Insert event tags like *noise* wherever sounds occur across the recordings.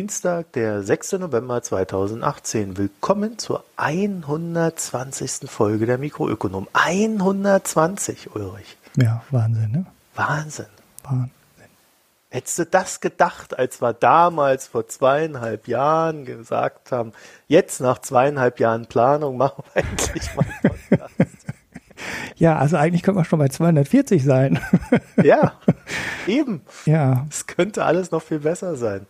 Dienstag, der 6. November 2018. Willkommen zur 120. Folge der Mikroökonom. 120, Ulrich. Ja, Wahnsinn, ne? Wahnsinn. Wahnsinn. Hättest du das gedacht, als wir damals vor zweieinhalb Jahren gesagt haben, jetzt nach zweieinhalb Jahren Planung machen wir endlich mal Podcast. *laughs* Ja, also eigentlich könnte man schon bei 240 sein. Ja, *laughs* eben. Ja, Es könnte alles noch viel besser sein.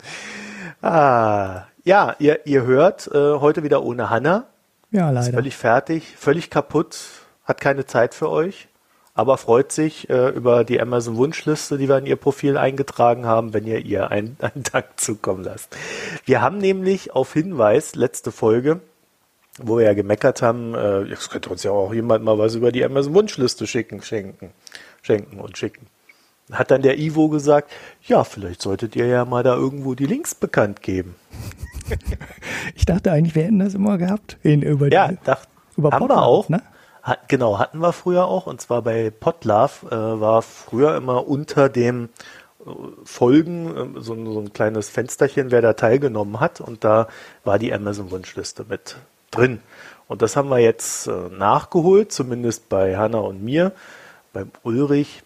Ah, ja, ihr, ihr hört äh, heute wieder ohne Hanna. ja, Ist leider. völlig fertig, völlig kaputt, hat keine Zeit für euch, aber freut sich äh, über die Amazon Wunschliste, die wir in ihr Profil eingetragen haben, wenn ihr ihr einen, *laughs* einen Dank zukommen lasst. Wir haben nämlich auf Hinweis letzte Folge, wo wir ja gemeckert haben, äh, jetzt könnte uns ja auch jemand mal was über die Amazon Wunschliste schicken, schenken, schenken und schicken. Hat dann der Ivo gesagt, ja, vielleicht solltet ihr ja mal da irgendwo die Links bekannt geben. *laughs* Ich dachte eigentlich, wir hätten das immer gehabt. In, über Ja, die, dacht, über haben wir Podlove, auch. ne? Hat, genau, hatten wir früher auch. Und zwar bei Podlove äh, war früher immer unter dem äh, Folgen äh, so, ein- so ein kleines Fensterchen, wer da teilgenommen hat. Und da war die Amazon-Wunschliste mit drin. Und das haben wir jetzt äh, nachgeholt, zumindest bei Hanna und mir. Beim Ulrich,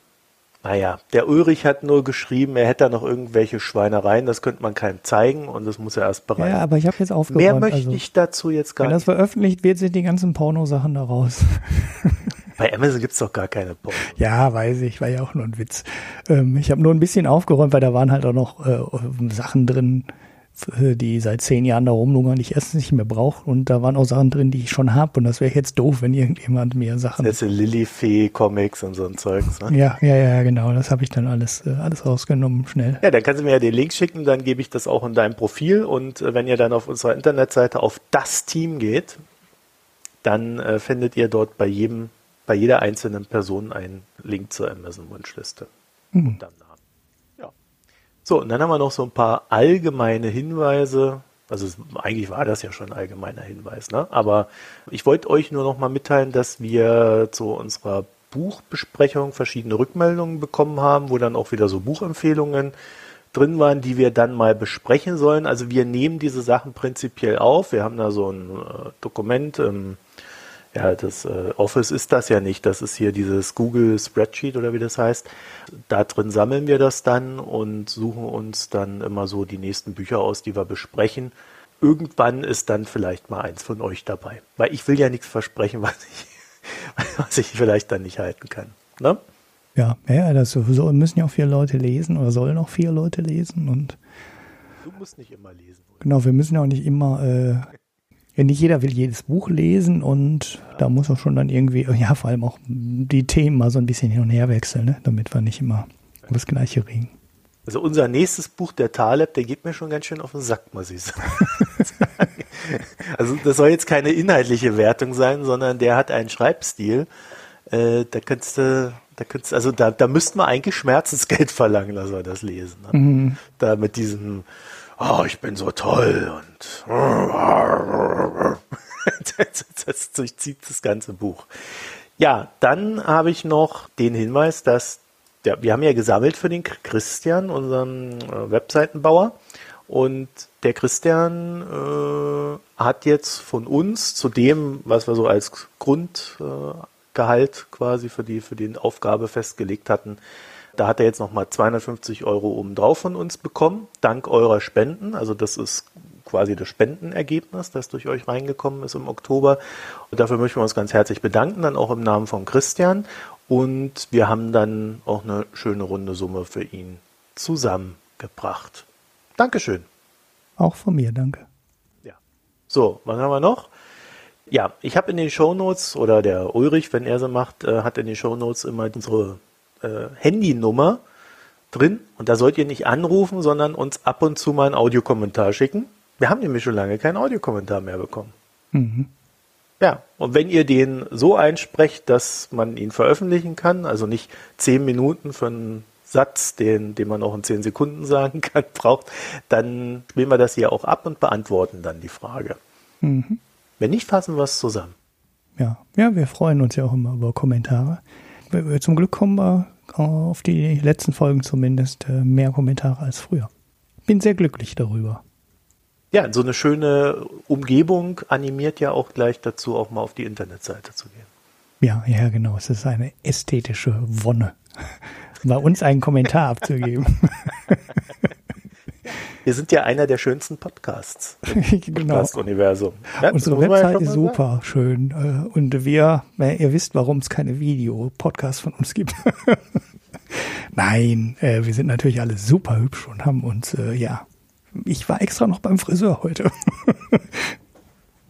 naja, der Ulrich hat nur geschrieben, er hätte da noch irgendwelche Schweinereien, das könnte man keinem zeigen und das muss er erst bereiten. Ja, aber ich habe jetzt aufgeräumt. Mehr möchte also, ich dazu jetzt gar Wenn das nicht. veröffentlicht wird, sind die ganzen Pornosachen da raus. *laughs* Bei Amazon gibt's doch gar keine Pornos. ja, weiß ich, war ja auch nur ein Witz. Ähm, ich habe nur ein bisschen aufgeräumt, weil da waren halt auch noch äh, Sachen drin, die seit zehn Jahren da rumlungern, ich erstens nicht mehr brauche. Und da waren auch Sachen drin, die ich schon habe. Und das wäre jetzt doof, wenn irgendjemand mir Sachen Jetzt sind Lilifee-Comics und so ein Zeugs. Ne? Ja, ja, ja, genau. Das habe ich dann alles, äh, alles rausgenommen, schnell. Ja, dann kannst du mir ja den Link schicken, dann gebe ich das auch in deinem Profil. Und äh, wenn ihr dann auf unserer Internetseite auf das Team geht, dann äh, findet ihr dort bei jedem, bei jeder einzelnen Person einen Link zur Amazon-Wunschliste. Mhm. Dann. So, und dann haben wir noch so ein paar allgemeine Hinweise. Also es, eigentlich war das ja schon ein allgemeiner Hinweis, ne? Aber ich wollte euch nur noch mal mitteilen, dass wir zu unserer Buchbesprechung verschiedene Rückmeldungen bekommen haben, wo dann auch wieder so Buchempfehlungen drin waren, die wir dann mal besprechen sollen. Also wir nehmen diese Sachen prinzipiell auf. Wir haben da so ein äh, Dokument. Ähm, ja, das äh, Office ist das ja nicht. Das ist hier dieses Google Spreadsheet oder wie das heißt. Da drin sammeln wir das dann und suchen uns dann immer so die nächsten Bücher aus, die wir besprechen. Irgendwann ist dann vielleicht mal eins von euch dabei. Weil ich will ja nichts versprechen, *laughs* was ich, was ich vielleicht dann nicht halten kann. Ne? Ja, ja, das so, müssen ja auch vier Leute lesen oder sollen auch vier Leute lesen. Und Du musst nicht immer lesen. genau, wir müssen ja auch nicht immer, äh, ja, nicht jeder will jedes Buch lesen und da muss auch schon dann irgendwie, ja, vor allem auch die Themen mal so ein bisschen hin und her wechseln, ne? damit wir nicht immer über das Gleiche reden. Also unser nächstes Buch, der Taleb, der geht mir schon ganz schön auf den Sack, muss ich sagen. *laughs* also das soll jetzt keine inhaltliche Wertung sein, sondern der hat einen Schreibstil. Äh, da könntest du, da könntest also da, da müssten wir eigentlich Schmerzensgeld *laughs* verlangen, dass wir das lesen. Ne? Da mit diesem, oh, ich bin so toll und das, *laughs* das durchzieht das ganze Buch. Ja, dann habe ich noch den Hinweis, dass ja, wir haben ja gesammelt für den Christian, unseren äh, Webseitenbauer. Und der Christian äh, hat jetzt von uns zu dem, was wir so als Grundgehalt äh, quasi für die für die Aufgabe festgelegt hatten, da hat er jetzt nochmal 250 Euro obendrauf von uns bekommen, dank eurer Spenden. Also das ist quasi das Spendenergebnis, das durch euch reingekommen ist im Oktober. Und dafür möchten wir uns ganz herzlich bedanken, dann auch im Namen von Christian. Und wir haben dann auch eine schöne runde Summe für ihn zusammengebracht. Dankeschön. Auch von mir, danke. Ja. So, was haben wir noch? Ja, ich habe in den Shownotes, oder der Ulrich, wenn er sie macht, äh, hat in den Shownotes immer unsere äh, Handynummer drin. Und da sollt ihr nicht anrufen, sondern uns ab und zu mal einen Audiokommentar schicken. Wir haben nämlich schon lange keinen Audiokommentar mehr bekommen. Mhm. Ja, und wenn ihr den so einsprecht, dass man ihn veröffentlichen kann, also nicht zehn Minuten für einen Satz, den, den man auch in zehn Sekunden *laughs* sagen kann, braucht, dann spielen wir das hier auch ab und beantworten dann die Frage. Mhm. Wenn nicht, fassen wir es zusammen. Ja. ja, wir freuen uns ja auch immer über Kommentare. Zum Glück kommen wir auf die letzten Folgen zumindest äh, mehr Kommentare als früher. bin sehr glücklich darüber. Ja, so eine schöne Umgebung animiert ja auch gleich dazu, auch mal auf die Internetseite zu gehen. Ja, ja, genau. Es ist eine ästhetische Wonne, *laughs* bei uns einen Kommentar abzugeben. *laughs* Wir sind ja einer der schönsten Podcasts *laughs* im genau. Podcast-Universum. Ja, Unsere Website ist super sagen. schön. Äh, und wir, ihr wisst, warum es keine Video-Podcasts von uns gibt. *laughs* Nein, äh, wir sind natürlich alle super hübsch und haben uns, äh, ja, ich war extra noch beim Friseur heute. *laughs*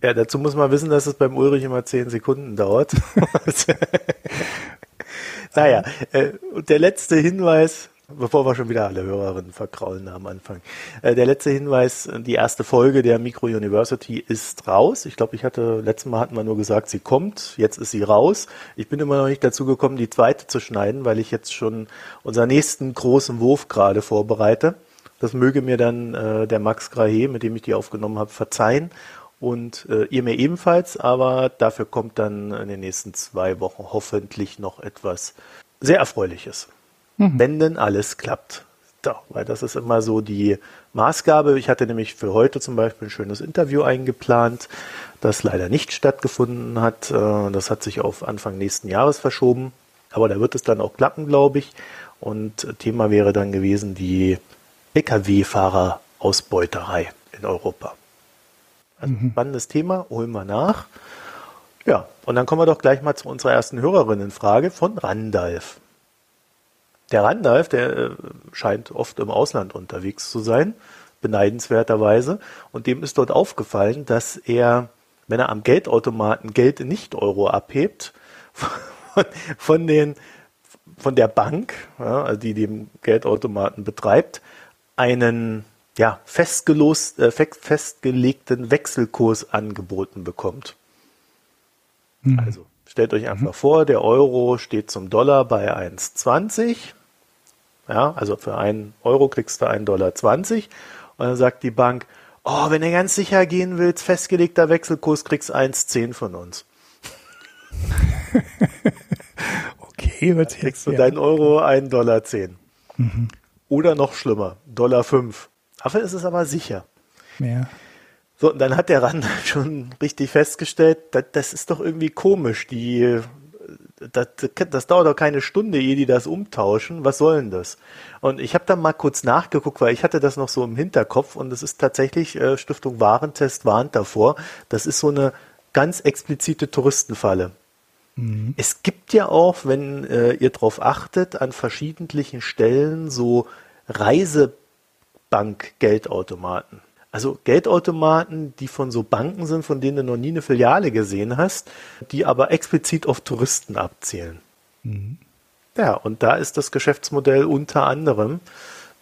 Ja, dazu muss man wissen, dass es beim Ulrich immer zehn Sekunden dauert. naja, äh, der letzte Hinweis, bevor wir schon wieder alle Hörerinnen verkraulen am Anfang. Äh, der letzte Hinweis, die erste Folge der Micro University ist raus. Ich glaube, ich hatte, letztes Mal hatten wir nur gesagt, sie kommt, jetzt ist sie raus. Ich bin immer noch nicht dazu gekommen, die zweite zu schneiden, weil ich jetzt schon unseren nächsten großen Wurf gerade vorbereite. Das möge mir dann äh, der Max Grahe, mit dem ich die aufgenommen habe, verzeihen und äh, ihr mir ebenfalls, aber dafür kommt dann in den nächsten zwei Wochen hoffentlich noch etwas sehr Erfreuliches. Mhm. Wenn denn alles klappt. Doch, weil das ist immer so die Maßgabe. Ich hatte nämlich für heute zum Beispiel ein schönes Interview eingeplant, das leider nicht stattgefunden hat. Äh, das hat sich auf Anfang nächsten Jahres verschoben. Aber da wird es dann auch klappen, glaube ich. Und Thema wäre dann gewesen die Lkw-Fahrer-Ausbeuterei in Europa. Also mhm. spannendes Thema, holen wir nach. Ja, und dann kommen wir doch gleich mal zu unserer ersten Hörerinnenfrage von Randalf. Der Randalf, der äh, scheint oft im Ausland unterwegs zu sein, beneidenswerterweise. Und dem ist dort aufgefallen, dass er, wenn er am Geldautomaten Geld in Nicht-Euro abhebt, *laughs* von, von, den, von der Bank, ja, die den Geldautomaten betreibt, einen ja, festgelost, äh, festgelegten Wechselkurs angeboten bekommt. Mhm. Also stellt euch einfach mhm. vor, der Euro steht zum Dollar bei 1,20. Ja, also für einen Euro kriegst du 1,20 Dollar. Und dann sagt die Bank, oh, wenn du ganz sicher gehen willst, festgelegter Wechselkurs, kriegst 1,10 von uns. *laughs* okay, wird kriegst du ja. deinen Euro 1,10 Dollar. Mhm. Oder noch schlimmer, Dollar 5. Dafür ist es aber sicher. Ja. So, und dann hat der Rand *laughs* schon richtig festgestellt, das, das ist doch irgendwie komisch. Die, das, das dauert doch keine Stunde, ehe die das umtauschen. Was soll denn das? Und ich habe dann mal kurz nachgeguckt, weil ich hatte das noch so im Hinterkopf und es ist tatsächlich, äh, Stiftung Warentest warnt davor, das ist so eine ganz explizite Touristenfalle. Mhm. Es gibt ja auch, wenn äh, ihr darauf achtet, an verschiedentlichen Stellen so Reisebank-Geldautomaten. Also Geldautomaten, die von so Banken sind, von denen du noch nie eine Filiale gesehen hast, die aber explizit auf Touristen abzielen. Mhm. Ja, und da ist das Geschäftsmodell unter anderem,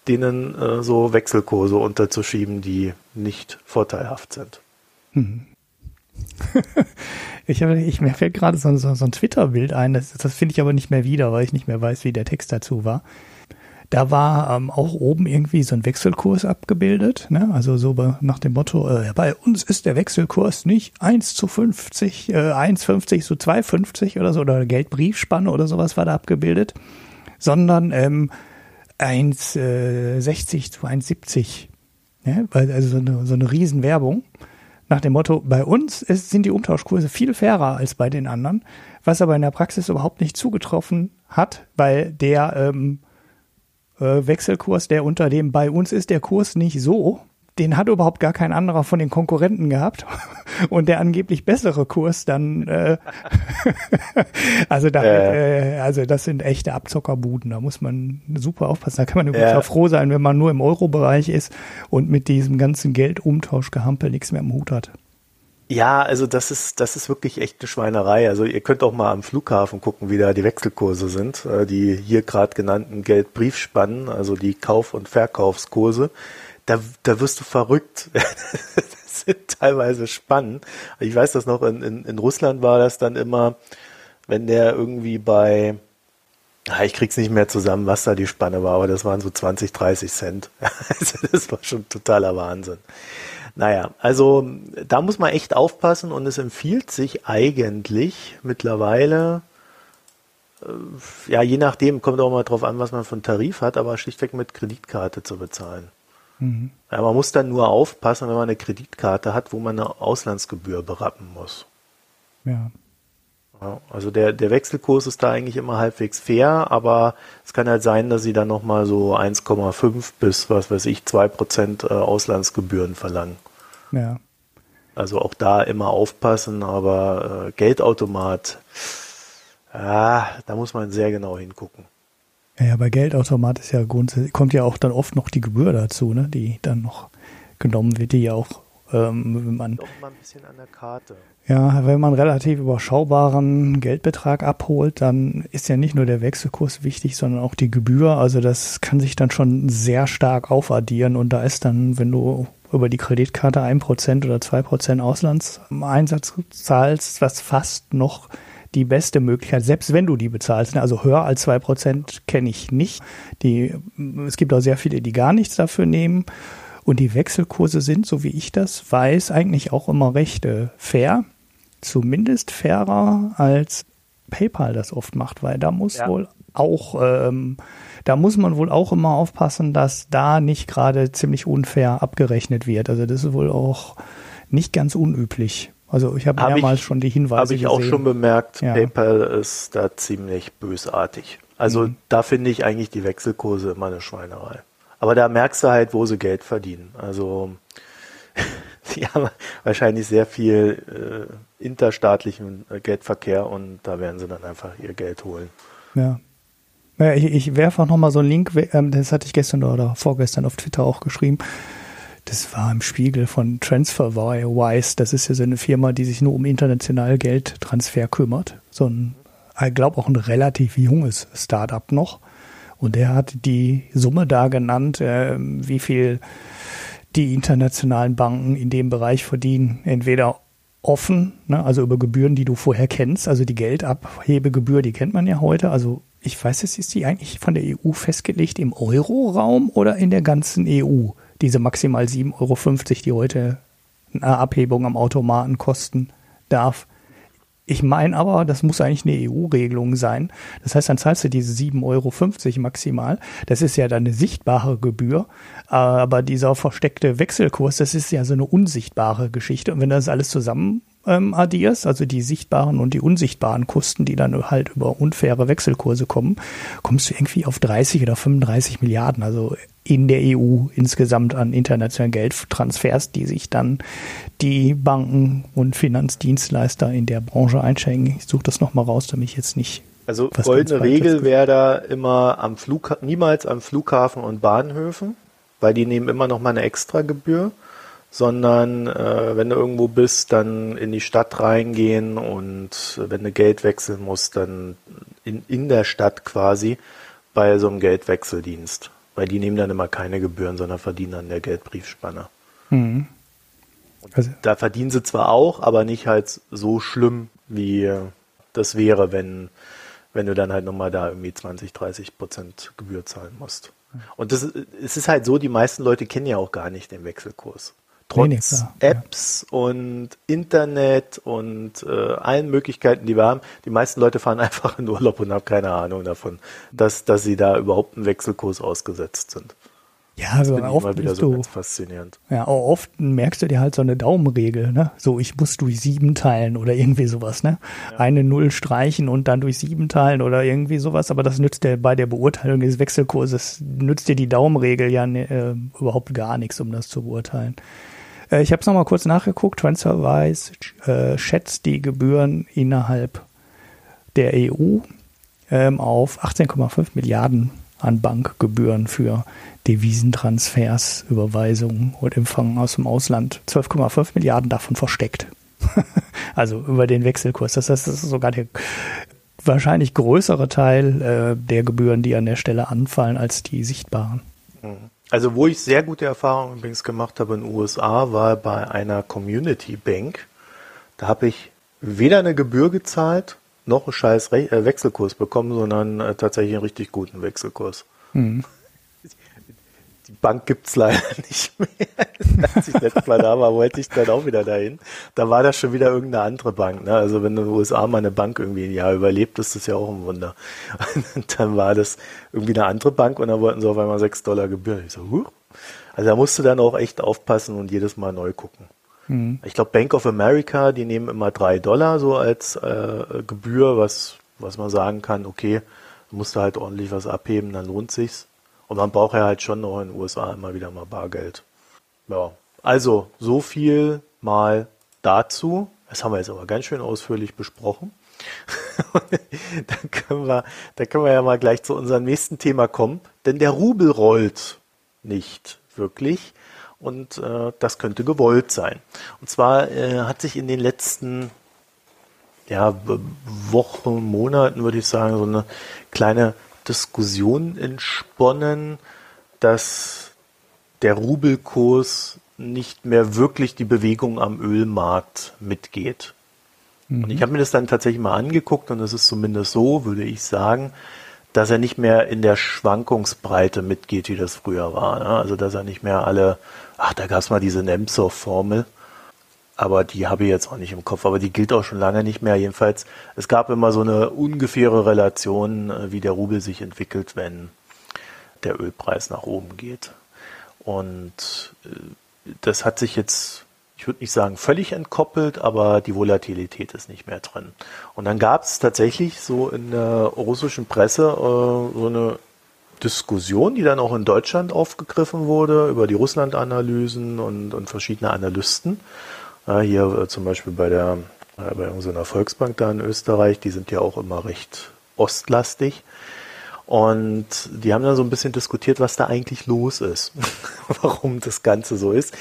denen äh, so Wechselkurse unterzuschieben, die nicht vorteilhaft sind. Mhm. *laughs* ich, habe, ich mir fällt gerade so, so, so ein Twitter-Bild ein, das, das finde ich aber nicht mehr wieder, weil ich nicht mehr weiß, wie der Text dazu war. Da war ähm, auch oben irgendwie so ein Wechselkurs abgebildet, ne? also so nach dem Motto, äh, bei uns ist der Wechselkurs nicht 1 zu 50, äh, 1,50 zu 2,50 oder so, oder Geldbriefspanne oder sowas war da abgebildet, sondern ähm, 1,60 äh, zu 1,70. Ne? Also so eine, so eine Riesenwerbung nach dem Motto, bei uns ist, sind die Umtauschkurse viel fairer als bei den anderen, was aber in der Praxis überhaupt nicht zugetroffen hat, weil der ähm, äh, Wechselkurs, der unter dem bei uns ist der Kurs nicht so, den hat überhaupt gar kein anderer von den Konkurrenten gehabt. *laughs* Und der angeblich bessere Kurs dann äh, *laughs* also da äh. also das sind echte Abzockerbuden. Da muss man super aufpassen. Da kann man übrigens auch froh sein wenn man nur im Euro-Bereich ist und mit diesem ganzen Geldumtauschgehampel nichts mehr im Hut hat ja, also das ist, das ist wirklich echt eine Schweinerei. Also ihr könnt auch mal am Flughafen gucken, wie da die Wechselkurse sind, äh, die hier gerade genannten Geldbriefspannen, also die Kauf- und Verkaufskurse. Da, da wirst du verrückt. *laughs* das sind teilweise spannend. Ich weiß das noch, in, in, in Russland war das dann immer, wenn der irgendwie bei, ich krieg's nicht mehr zusammen, was da die Spanne war, aber das waren so 20, 30 Cent. *laughs* Also das war schon totaler Wahnsinn. Naja, also da muss man echt aufpassen und es empfiehlt sich eigentlich mittlerweile, äh, ja, je nachdem, kommt auch mal drauf an, was man für einen Tarif hat, aber schlichtweg mit Kreditkarte zu bezahlen. Mhm. Ja, man muss dann nur aufpassen, wenn man eine Kreditkarte hat, wo man eine Auslandsgebühr berappen muss. Ja. Also der, der Wechselkurs ist da eigentlich immer halbwegs fair, aber es kann halt sein, dass sie dann nochmal so 1,5 bis, was weiß ich, 2 Prozent äh, Auslandsgebühren verlangen. Ja. Also auch da immer aufpassen, aber äh, Geldautomat, ja, da muss man sehr genau hingucken. Ja, bei Geldautomat ist ja grundsätzlich, kommt ja auch dann oft noch die Gebühr dazu, ne, die dann noch genommen wird, die ja auch, ähm, wenn man. Doch mal ein bisschen an der Karte. Ja, wenn man relativ überschaubaren Geldbetrag abholt, dann ist ja nicht nur der Wechselkurs wichtig, sondern auch die Gebühr. Also das kann sich dann schon sehr stark aufaddieren und da ist dann, wenn du über die Kreditkarte ein Prozent oder zwei Prozent Auslandseinsatz zahlst, was fast noch die beste Möglichkeit, selbst wenn du die bezahlst. Ne? Also höher als zwei Prozent kenne ich nicht. Die, es gibt auch sehr viele, die gar nichts dafür nehmen. Und die Wechselkurse sind, so wie ich das weiß, eigentlich auch immer recht äh, fair. Zumindest fairer als PayPal das oft macht, weil da muss ja. wohl auch, ähm, da muss man wohl auch immer aufpassen, dass da nicht gerade ziemlich unfair abgerechnet wird. Also das ist wohl auch nicht ganz unüblich. Also ich habe hab mehrmals ich, schon die Hinweise Habe ich gesehen. auch schon bemerkt, ja. PayPal ist da ziemlich bösartig. Also mhm. da finde ich eigentlich die Wechselkurse immer eine Schweinerei. Aber da merkst du halt, wo sie Geld verdienen. Also *laughs* sie haben wahrscheinlich sehr viel äh, interstaatlichen äh, Geldverkehr und da werden sie dann einfach ihr Geld holen. Ja. ja ich, ich werfe auch nochmal so einen Link, ähm, das hatte ich gestern oder vorgestern auf Twitter auch geschrieben das war im Spiegel von TransferWise. Das ist ja so eine Firma, die sich nur um international Geldtransfer kümmert. So ein, ich glaube auch ein relativ junges Startup noch. Und der hat die Summe da genannt, äh, wie viel die internationalen Banken in dem Bereich verdienen. Entweder offen, ne, also über Gebühren, die du vorher kennst, also die Geldabhebegebühr, die kennt man ja heute. Also ich weiß jetzt, ist die eigentlich von der EU festgelegt im Euro-Raum oder in der ganzen EU? diese maximal 7,50 Euro, die heute eine Abhebung am Automaten kosten darf. Ich meine aber, das muss eigentlich eine EU-Regelung sein. Das heißt, dann zahlst du diese 7,50 Euro maximal. Das ist ja dann eine sichtbare Gebühr. Aber dieser versteckte Wechselkurs, das ist ja so eine unsichtbare Geschichte. Und wenn du das alles zusammen ähm, addierst, also die sichtbaren und die unsichtbaren Kosten, die dann halt über unfaire Wechselkurse kommen, kommst du irgendwie auf 30 oder 35 Milliarden. Also in der EU insgesamt an internationalen Geldtransfers, die sich dann die Banken und Finanzdienstleister in der Branche einschenken. Ich suche das nochmal raus, damit ich jetzt nicht. Also goldene Regel wäre da immer am Flug, niemals am Flughafen und Bahnhöfen, weil die nehmen immer noch mal eine Extragebühr, sondern äh, wenn du irgendwo bist, dann in die Stadt reingehen und wenn du Geld wechseln musst, dann in, in der Stadt quasi bei so einem Geldwechseldienst. Weil die nehmen dann immer keine Gebühren, sondern verdienen an der Geldbriefspanne. Mhm. Also, da verdienen sie zwar auch, aber nicht halt so schlimm, wie das wäre, wenn, wenn du dann halt nochmal da irgendwie 20, 30 Prozent Gebühr zahlen musst. Und das, es ist halt so, die meisten Leute kennen ja auch gar nicht den Wechselkurs trotz nee, Apps ja. und Internet und äh, allen Möglichkeiten, die wir haben. Die meisten Leute fahren *laughs* einfach in Urlaub und haben keine Ahnung davon, dass, dass sie da überhaupt einen Wechselkurs ausgesetzt sind. Ja, das aber oft wieder so du, faszinierend. Ja, oft merkst du dir halt so eine Daumenregel, ne? So, ich muss durch sieben teilen oder irgendwie sowas, ne? Ja. Eine Null streichen und dann durch sieben teilen oder irgendwie sowas, aber das nützt dir bei der Beurteilung des Wechselkurses, nützt dir die Daumenregel ja ne, äh, überhaupt gar nichts, um das zu beurteilen. Äh, ich habe es nochmal kurz nachgeguckt. TransferWise äh, schätzt die Gebühren innerhalb der EU ähm, auf 18,5 Milliarden an Bankgebühren für Devisentransfers, Überweisungen und Empfang aus dem Ausland. 12,5 Milliarden davon versteckt. *laughs* also über den Wechselkurs. Das heißt, das ist sogar der wahrscheinlich größere Teil äh, der Gebühren, die an der Stelle anfallen, als die sichtbaren. Mhm. Also wo ich sehr gute Erfahrungen übrigens gemacht habe in den USA, war bei einer Community Bank. Da habe ich weder eine Gebühr gezahlt, noch einen scheiß äh, Wechselkurs bekommen, sondern äh, tatsächlich einen richtig guten Wechselkurs. Mhm die Bank gibt's leider *laughs* nicht mehr. Als ich letztes Mal da war, wollte ich dann auch wieder dahin. Da war das schon wieder irgendeine andere Bank. Ne? Also wenn in den USA mal eine Bank irgendwie ein Jahr überlebt, ist das ja auch ein Wunder. Und dann war das irgendwie eine andere Bank und dann wollten sie auf einmal sechs Dollar Gebühr. Ich so, huh, Also da musst du dann auch echt aufpassen und jedes Mal neu gucken. Mhm. Ich glaube, Bank of America, die nehmen immer drei Dollar so als äh, Gebühr, was, was man sagen kann, okay, du musst halt ordentlich was abheben, dann lohnt sich's. Und man braucht ja halt schon noch in den USA immer wieder mal Bargeld. Ja, also so viel mal dazu. Das haben wir jetzt aber ganz schön ausführlich besprochen. *laughs* dann, können wir, dann können wir ja mal gleich zu unserem nächsten Thema kommen. Denn der Rubel rollt nicht wirklich und äh, das könnte gewollt sein. Und zwar äh, hat sich in den letzten ja, Wochen, Monaten, würde ich sagen, so eine kleine Diskussion entsponnen, dass der Rubelkurs nicht mehr wirklich die Bewegung am Ölmarkt mitgeht. Mhm. Und ich habe mir das dann tatsächlich mal angeguckt und es ist zumindest so, würde ich sagen, dass er nicht mehr in der Schwankungsbreite mitgeht, wie das früher war. Ne? Also dass er nicht mehr alle, ach, da gab es mal diese Nemtsov-Formel, aber die habe ich jetzt auch nicht im Kopf, aber die gilt auch schon lange nicht mehr. Jedenfalls, es gab immer so eine ungefähre Relation, äh, wie der Rubel sich entwickelt, wenn der Ölpreis nach oben geht. Und äh, das hat sich jetzt, ich würde nicht sagen völlig entkoppelt, aber die Volatilität ist nicht mehr drin. Und dann gab es tatsächlich so in der russischen Presse äh, so eine Diskussion, die dann auch in Deutschland aufgegriffen wurde über die Russland-Analysen und, und verschiedene Analysten. Hier äh, zum Beispiel bei der äh, bei irgendeiner Volksbank da in Österreich, die sind ja auch immer recht ostlastig. Und die haben dann so ein bisschen diskutiert, was da eigentlich los ist, *laughs* warum das Ganze so ist.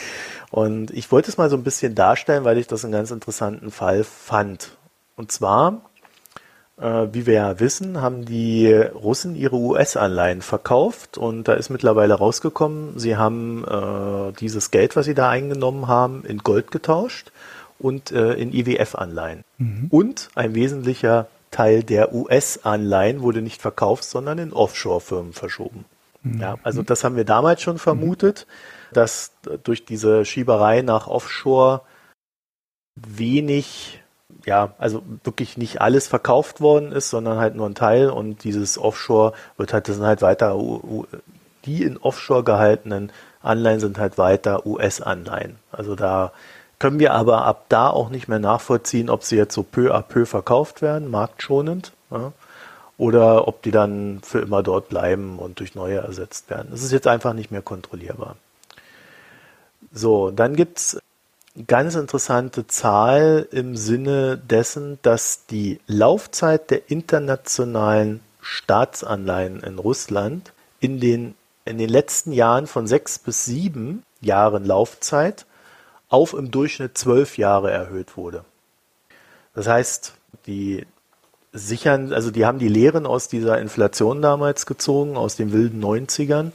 Und ich wollte es mal so ein bisschen darstellen, weil ich das einen ganz interessanten Fall fand. Und zwar, wie wir ja wissen, haben die Russen ihre US-Anleihen verkauft und da ist mittlerweile rausgekommen, sie haben äh, dieses Geld, was sie da eingenommen haben, in Gold getauscht und äh, in IWF-Anleihen. Mhm. Und ein wesentlicher Teil der US-Anleihen wurde nicht verkauft, sondern in Offshore-Firmen verschoben. Mhm. Ja, also das haben wir damals schon vermutet, dass durch diese Schieberei nach Offshore wenig, ja, also wirklich nicht alles verkauft worden ist, sondern halt nur ein Teil und dieses Offshore wird halt, das sind halt weiter, die in Offshore gehaltenen Anleihen sind halt weiter US-Anleihen. Also da können wir aber ab da auch nicht mehr nachvollziehen, ob sie jetzt so peu à peu verkauft werden, marktschonend, ja, oder ob die dann für immer dort bleiben und durch neue ersetzt werden. Das ist jetzt einfach nicht mehr kontrollierbar. So, dann gibt es ganz interessante Zahl im Sinne dessen, dass die Laufzeit der internationalen Staatsanleihen in Russland in den, in den letzten Jahren von sechs bis sieben Jahren Laufzeit auf im Durchschnitt zwölf Jahre erhöht wurde. Das heißt, die sichern, also die haben die Lehren aus dieser Inflation damals gezogen, aus den wilden 90ern,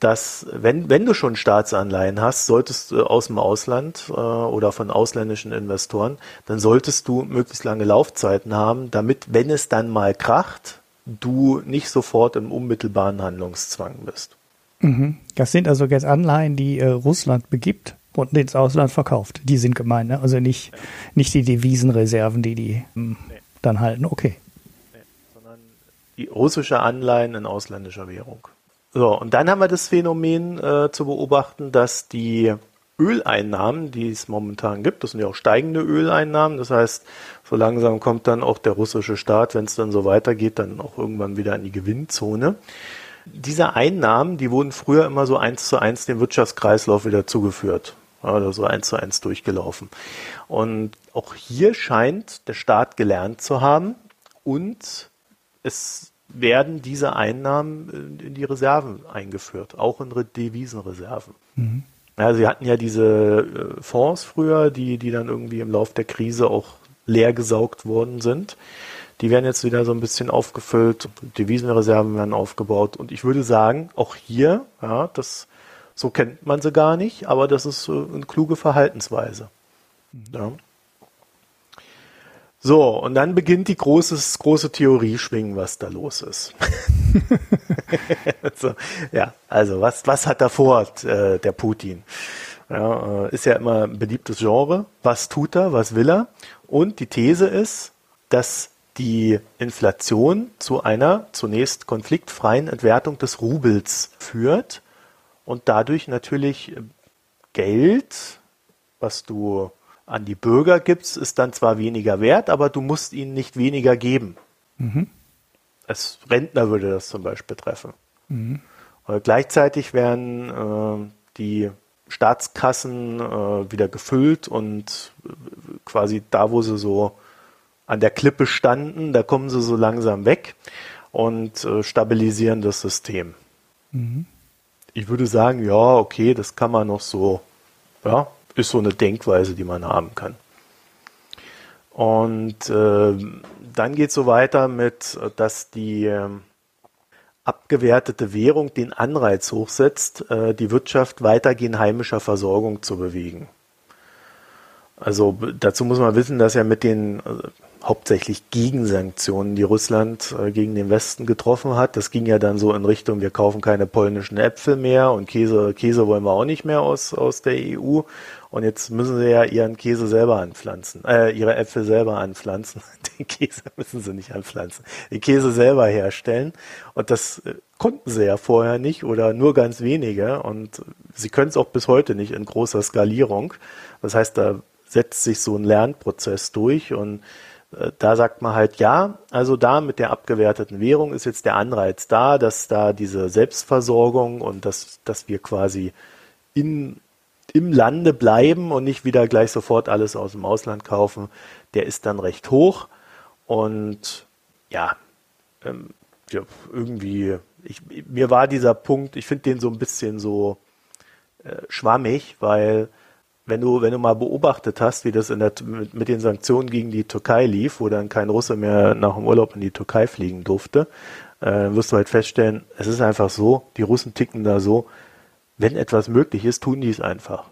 dass wenn, wenn du schon Staatsanleihen hast, solltest du aus dem Ausland äh, oder von ausländischen Investoren, dann solltest du möglichst lange Laufzeiten haben, damit, wenn es dann mal kracht, du nicht sofort im unmittelbaren Handlungszwang bist. Mhm. Das sind also jetzt Anleihen, die äh, Russland begibt und ins Ausland verkauft. Die sind gemeint, ne? also nicht, nicht die Devisenreserven, die die ähm, nee. dann halten. Okay. Nee, sondern die russische Anleihen in ausländischer Währung. So, und dann haben wir das Phänomen äh, zu beobachten, dass die Öleinnahmen, die es momentan gibt, das sind ja auch steigende Öleinnahmen, das heißt, so langsam kommt dann auch der russische Staat, wenn es dann so weitergeht, dann auch irgendwann wieder in die Gewinnzone diese Einnahmen, die wurden früher immer so eins zu eins dem Wirtschaftskreislauf wieder zugeführt oder so eins zu eins durchgelaufen. Und auch hier scheint der Staat gelernt zu haben und es werden diese Einnahmen in die Reserven eingeführt, auch in Devisenreserven. Mhm. Ja, sie hatten ja diese äh, Fonds früher, die, die dann irgendwie im Lauf der Krise auch leer gesaugt worden sind. Die werden jetzt wieder so ein bisschen aufgefüllt, Devisenreserven werden aufgebaut und ich würde sagen, auch hier, ja, das, so kennt man sie gar nicht, aber das ist eine kluge Verhaltensweise. Ja. So, und dann beginnt die großes, große Theorie schwingen, was da los ist. *laughs* so, ja, also was, was hat da vor, äh, der Putin? Ja, äh, ist ja immer ein beliebtes Genre. Was tut er, was will er? Und die These ist, dass die Inflation zu einer zunächst konfliktfreien Entwertung des Rubels führt und dadurch natürlich Geld, was du an die Bürger gibst, ist dann zwar weniger wert, aber du musst ihnen nicht weniger geben. Mhm. Als Rentner würde das zum Beispiel treffen. Mhm. gleichzeitig werden äh, die Staatskassen äh, wieder gefüllt und äh, quasi da, wo sie so an der Klippe standen, da kommen sie so langsam weg und äh, stabilisieren das System. Mhm. Ich würde sagen, ja, okay, das kann man noch so, ja, ist so eine Denkweise, die man haben kann. Und äh, dann geht es so weiter mit, dass die äh, abgewertete Währung den Anreiz hochsetzt, äh, die Wirtschaft weitergehend heimischer Versorgung zu bewegen. Also dazu muss man wissen, dass ja mit den äh, hauptsächlich Gegensanktionen, die Russland äh, gegen den Westen getroffen hat, das ging ja dann so in Richtung, wir kaufen keine polnischen Äpfel mehr und Käse, Käse wollen wir auch nicht mehr aus, aus der EU. Und jetzt müssen sie ja ihren Käse selber anpflanzen, äh, ihre Äpfel selber anpflanzen. *laughs* Den Käse müssen sie nicht anpflanzen, den Käse selber herstellen. Und das äh, konnten sie ja vorher nicht oder nur ganz wenige. Und sie können es auch bis heute nicht in großer Skalierung. Das heißt, da setzt sich so ein Lernprozess durch und äh, da sagt man halt, ja, also da mit der abgewerteten Währung ist jetzt der Anreiz da, dass da diese Selbstversorgung und dass, dass wir quasi in, im Lande bleiben und nicht wieder gleich sofort alles aus dem Ausland kaufen, der ist dann recht hoch. Und ja, ähm, irgendwie, ich, mir war dieser Punkt, ich finde den so ein bisschen so äh, schwammig, weil wenn du, wenn du mal beobachtet hast, wie das in der, mit, mit, den Sanktionen gegen die Türkei lief, wo dann kein Russe mehr nach dem Urlaub in die Türkei fliegen durfte, äh, wirst du halt feststellen, es ist einfach so, die Russen ticken da so, wenn etwas möglich ist, tun die es einfach.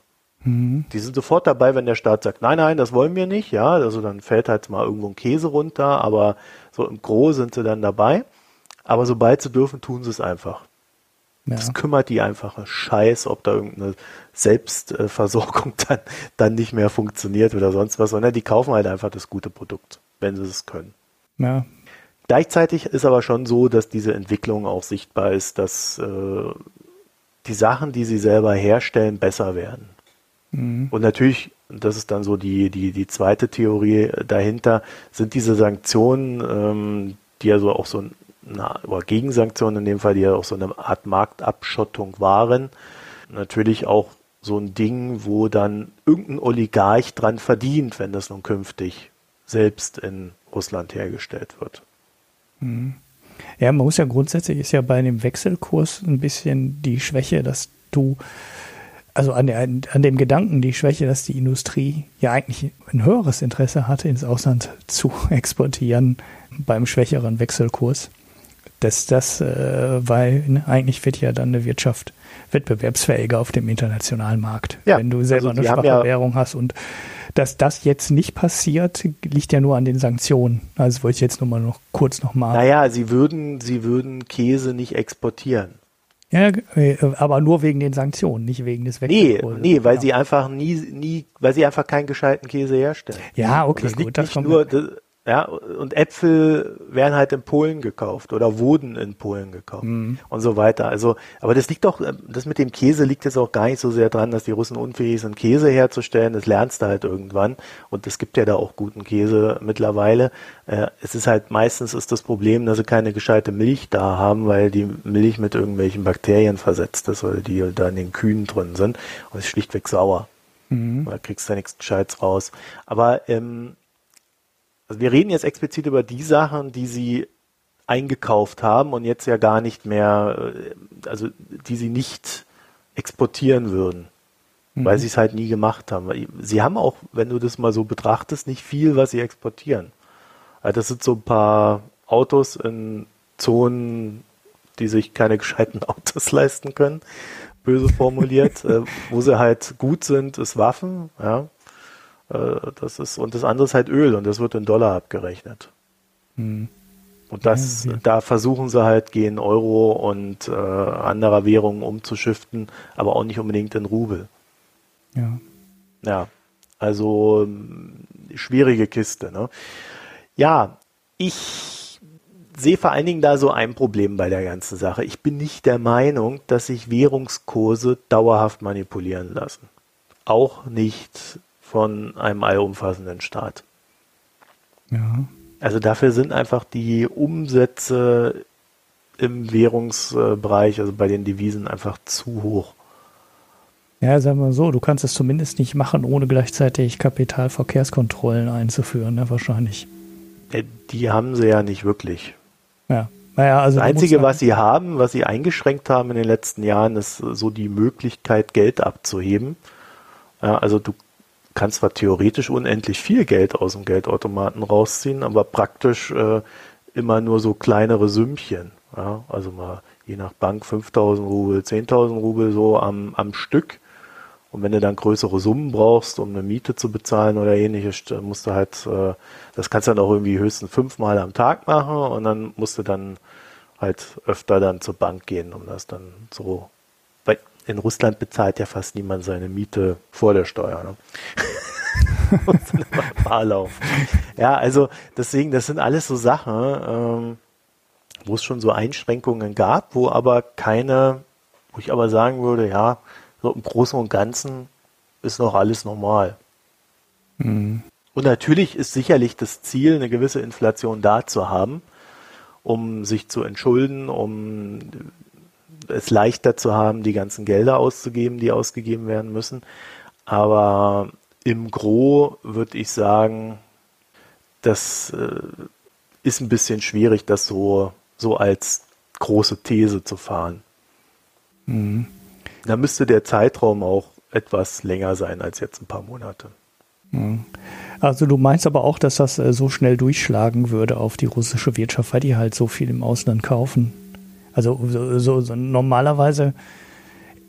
Mhm. Die sind sofort dabei, wenn der Staat sagt, nein, nein, das wollen wir nicht, ja, also dann fällt halt mal irgendwo ein Käse runter, aber so im Gro sind sie dann dabei. Aber sobald sie dürfen, tun sie es einfach. Ja. Das kümmert die einfache Scheiß, ob da irgendeine Selbstversorgung *laughs* dann, dann nicht mehr funktioniert oder sonst was, sondern die kaufen halt einfach das gute Produkt, wenn sie es können. Ja. Gleichzeitig ist aber schon so, dass diese Entwicklung auch sichtbar ist, dass äh, die Sachen, die sie selber herstellen, besser werden. Mhm. Und natürlich, das ist dann so die, die, die zweite Theorie dahinter, sind diese Sanktionen, ähm, die ja so auch so na, oder Gegensanktionen in dem Fall, die ja auch so eine Art Marktabschottung waren, natürlich auch so ein Ding, wo dann irgendein Oligarch dran verdient, wenn das nun künftig selbst in Russland hergestellt wird. Mhm. Ja, man muss ja grundsätzlich ist ja bei dem Wechselkurs ein bisschen die Schwäche, dass du, also an, der, an dem Gedanken, die Schwäche, dass die Industrie ja eigentlich ein höheres Interesse hatte, ins Ausland zu *laughs* exportieren beim schwächeren Wechselkurs dass das, äh, weil ne, eigentlich wird ja dann eine Wirtschaft wettbewerbsfähiger auf dem internationalen Markt, ja, wenn du selber also eine schwache ja Währung hast und dass das jetzt nicht passiert, liegt ja nur an den Sanktionen. Also wollte ich jetzt nur mal noch kurz noch mal. Naja, sie würden, sie würden Käse nicht exportieren. Ja, äh, aber nur wegen den Sanktionen, nicht wegen des Wechselkurses. Nee, nee, weil ja. sie einfach nie, nie, weil sie einfach keinen gescheiten Käse herstellen. Ja, okay, das gut. Das nicht nur, das, ja, und Äpfel werden halt in Polen gekauft oder wurden in Polen gekauft mhm. und so weiter. Also, aber das liegt doch, das mit dem Käse liegt jetzt auch gar nicht so sehr dran, dass die Russen unfähig sind, Käse herzustellen. Das lernst du halt irgendwann. Und es gibt ja da auch guten Käse mittlerweile. Äh, es ist halt meistens ist das Problem, dass sie keine gescheite Milch da haben, weil die Milch mit irgendwelchen Bakterien versetzt ist oder die da in den Kühen drin sind. Und es ist schlichtweg sauer. Mhm. Da kriegst du ja nichts Gescheites raus. Aber ähm, also wir reden jetzt explizit über die Sachen, die sie eingekauft haben und jetzt ja gar nicht mehr, äh, also die sie nicht exportieren würden, mhm. weil sie es halt nie gemacht haben. Sie haben auch, wenn du das mal so betrachtest, nicht viel, was sie exportieren. Also das sind so ein paar Autos in Zonen, die sich keine *laughs* gescheiten Autos leisten können, böse formuliert. *laughs* äh, wo sie halt gut sind, ist Waffen, ja. Äh, das ist, und das andere ist halt Öl und das wird in Dollar abgerechnet. Hm. Und das, ja, ja. da versuchen sie halt gegen Euro und äh, anderer Währungen umzuschiften, aber auch nicht unbedingt in Rubel. Ja. Ja, also schwierige Kiste. Ne? Ja, ich sehe vor allen Dingen da so ein Problem bei der ganzen Sache. Ich bin nicht der Meinung, dass sich Währungskurse dauerhaft manipulieren lassen. Auch nicht von einem allumfassenden Staat. Ja. Also dafür sind einfach die Umsätze im Währungsbereich, also bei den Devisen, einfach zu hoch. Ja, sagen wir so, du kannst es zumindest nicht machen, ohne gleichzeitig Kapitalverkehrskontrollen einzuführen, ne, wahrscheinlich. Die haben sie ja nicht wirklich. Ja. Naja, also das Einzige, was sie haben, was sie eingeschränkt haben in den letzten Jahren, ist so die Möglichkeit, Geld abzuheben. Also du kannst zwar theoretisch unendlich viel Geld aus dem Geldautomaten rausziehen, aber praktisch äh, immer nur so kleinere Sümmchen. Ja, also mal je nach Bank 5000 Rubel, 10.000 Rubel so am, am Stück. Und wenn du dann größere Summen brauchst, um eine Miete zu bezahlen oder ähnliches, musst du halt, äh, das kannst du dann auch irgendwie höchstens fünfmal am Tag machen und dann musst du dann halt öfter dann zur Bank gehen, um das dann so. In Russland bezahlt ja fast niemand seine Miete vor der Steuer. Ne? *laughs* Barlauf. Ja, also deswegen, das sind alles so Sachen, ähm, wo es schon so Einschränkungen gab, wo aber keine, wo ich aber sagen würde, ja, so im Großen und Ganzen ist noch alles normal. Mhm. Und natürlich ist sicherlich das Ziel, eine gewisse Inflation da zu haben, um sich zu entschulden, um es leichter zu haben, die ganzen Gelder auszugeben, die ausgegeben werden müssen. Aber im Gro würde ich sagen, das äh, ist ein bisschen schwierig, das so, so als große These zu fahren. Mhm. Da müsste der Zeitraum auch etwas länger sein als jetzt ein paar Monate. Also du meinst aber auch, dass das äh, so schnell durchschlagen würde auf die russische Wirtschaft, weil die halt so viel im Ausland kaufen. Also so, so, so normalerweise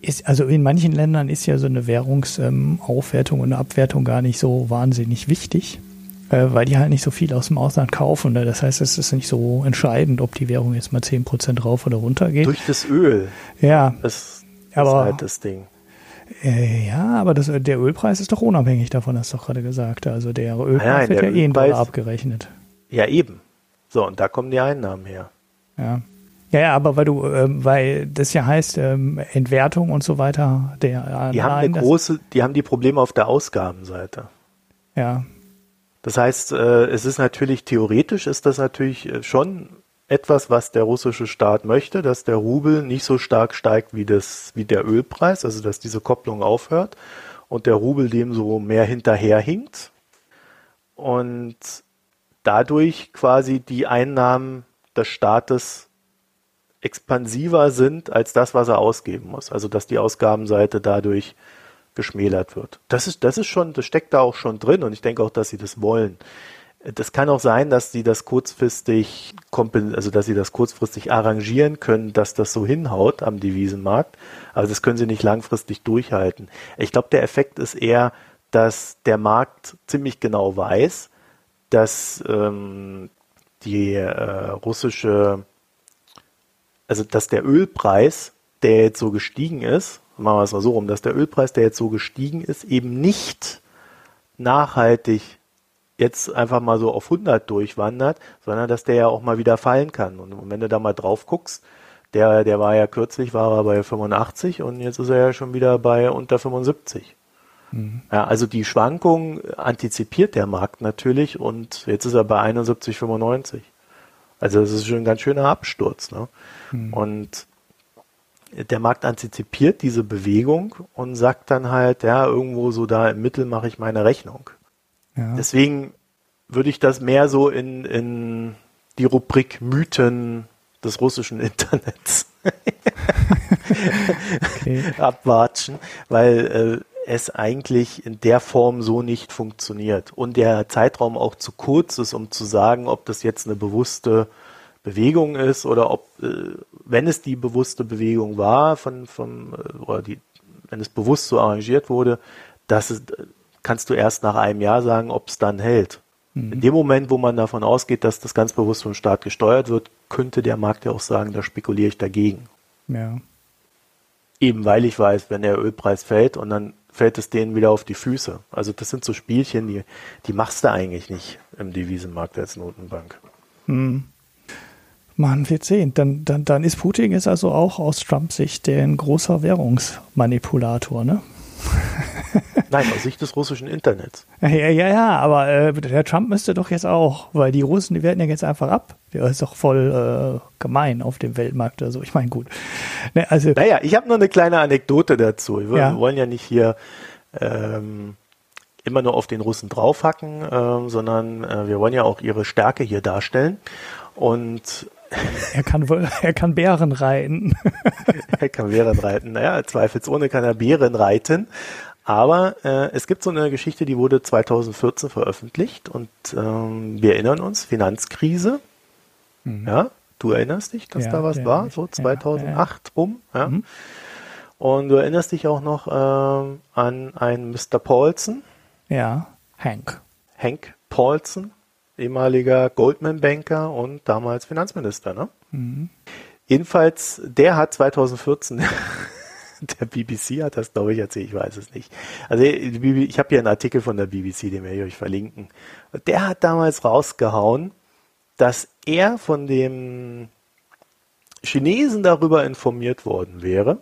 ist, also in manchen Ländern ist ja so eine Währungsaufwertung und eine Abwertung gar nicht so wahnsinnig wichtig, äh, weil die halt nicht so viel aus dem Ausland kaufen. Ne? Das heißt, es ist nicht so entscheidend, ob die Währung jetzt mal 10% rauf oder runter geht. Durch das Öl. Ja. Das aber, ist halt das Ding. Äh, ja, aber das, der Ölpreis ist doch unabhängig davon, hast du doch gerade gesagt. Also der Ölpreis Nein, wird der ja eh in Dollar abgerechnet. Ja, eben. So, und da kommen die Einnahmen her. Ja. Ja, ja, aber weil du, ähm, weil das ja heißt, ähm, Entwertung und so weiter, der Die haben eine große, die haben die Probleme auf der Ausgabenseite. Ja. Das heißt, äh, es ist natürlich theoretisch ist das natürlich äh, schon etwas, was der russische Staat möchte, dass der Rubel nicht so stark steigt wie, das, wie der Ölpreis, also dass diese Kopplung aufhört und der Rubel dem so mehr hinterherhinkt und dadurch quasi die Einnahmen des Staates expansiver sind als das, was er ausgeben muss. Also dass die Ausgabenseite dadurch geschmälert wird. Das ist, das ist schon, das steckt da auch schon drin und ich denke auch, dass sie das wollen. Das kann auch sein, dass sie das kurzfristig, also dass sie das kurzfristig arrangieren können, dass das so hinhaut am Devisenmarkt. Aber das können sie nicht langfristig durchhalten. Ich glaube, der Effekt ist eher, dass der Markt ziemlich genau weiß, dass ähm, die äh, russische, also dass der Ölpreis, der jetzt so gestiegen ist, machen wir es mal so rum, dass der Ölpreis, der jetzt so gestiegen ist, eben nicht nachhaltig jetzt einfach mal so auf 100 durchwandert, sondern dass der ja auch mal wieder fallen kann. Und wenn du da mal drauf guckst, der, der war ja kürzlich, war er bei 85 und jetzt ist er ja schon wieder bei unter 75. Mhm. Ja, also die Schwankung antizipiert der Markt natürlich und jetzt ist er bei 71,95. Also das ist schon ein ganz schöner Absturz. Ne? Mhm. Und der Markt antizipiert diese Bewegung und sagt dann halt, ja, irgendwo so da im Mittel mache ich meine Rechnung. Ja. Deswegen würde ich das mehr so in, in die Rubrik Mythen des russischen Internets *laughs* *laughs* abwatschen, weil äh, es eigentlich in der Form so nicht funktioniert und der Zeitraum auch zu kurz ist, um zu sagen, ob das jetzt eine bewusste Bewegung ist oder ob, äh, wenn es die bewusste Bewegung war, von, von äh, oder die, wenn es bewusst so arrangiert wurde, dass es kannst du erst nach einem Jahr sagen, ob es dann hält. Mhm. In dem Moment, wo man davon ausgeht, dass das ganz bewusst vom Staat gesteuert wird, könnte der Markt ja auch sagen, da spekuliere ich dagegen. Ja. Eben weil ich weiß, wenn der Ölpreis fällt und dann fällt es denen wieder auf die Füße. Also das sind so Spielchen, die, die machst du eigentlich nicht im Devisenmarkt als Notenbank. Hm. Man wird sehen. Dann, dann, dann ist Putin jetzt also auch aus Trumps Sicht ein großer Währungsmanipulator, ne? *laughs* Nein, aus Sicht des russischen Internets. Ja, ja, ja, aber äh, der Trump müsste doch jetzt auch, weil die Russen, die werden ja jetzt einfach ab. Der ist doch voll äh, gemein auf dem Weltmarkt. Also ich meine, gut. Ne, also, naja, ich habe noch eine kleine Anekdote dazu. Wir ja. wollen ja nicht hier ähm, immer nur auf den Russen draufhacken, äh, sondern wir wollen ja auch ihre Stärke hier darstellen. Und er kann er kann Bären reiten. *laughs* er kann Bären reiten. Naja, zweifelsohne kann er Bären reiten. Aber äh, es gibt so eine Geschichte, die wurde 2014 veröffentlicht und ähm, wir erinnern uns, Finanzkrise. Mhm. Ja, du erinnerst dich, dass ja, da was war, so 2008 ja, ja. rum. Ja. Mhm. Und du erinnerst dich auch noch ähm, an einen Mr. Paulson. Ja, Hank. Hank Paulson, ehemaliger Goldman-Banker und damals Finanzminister. Ne? Mhm. Jedenfalls, der hat 2014 *laughs* der BBC hat das, glaube ich, erzählt, ich weiß es nicht. Also ich habe hier einen Artikel von der BBC, den werde ich euch verlinken. Der hat damals rausgehauen, dass er von dem Chinesen darüber informiert worden wäre,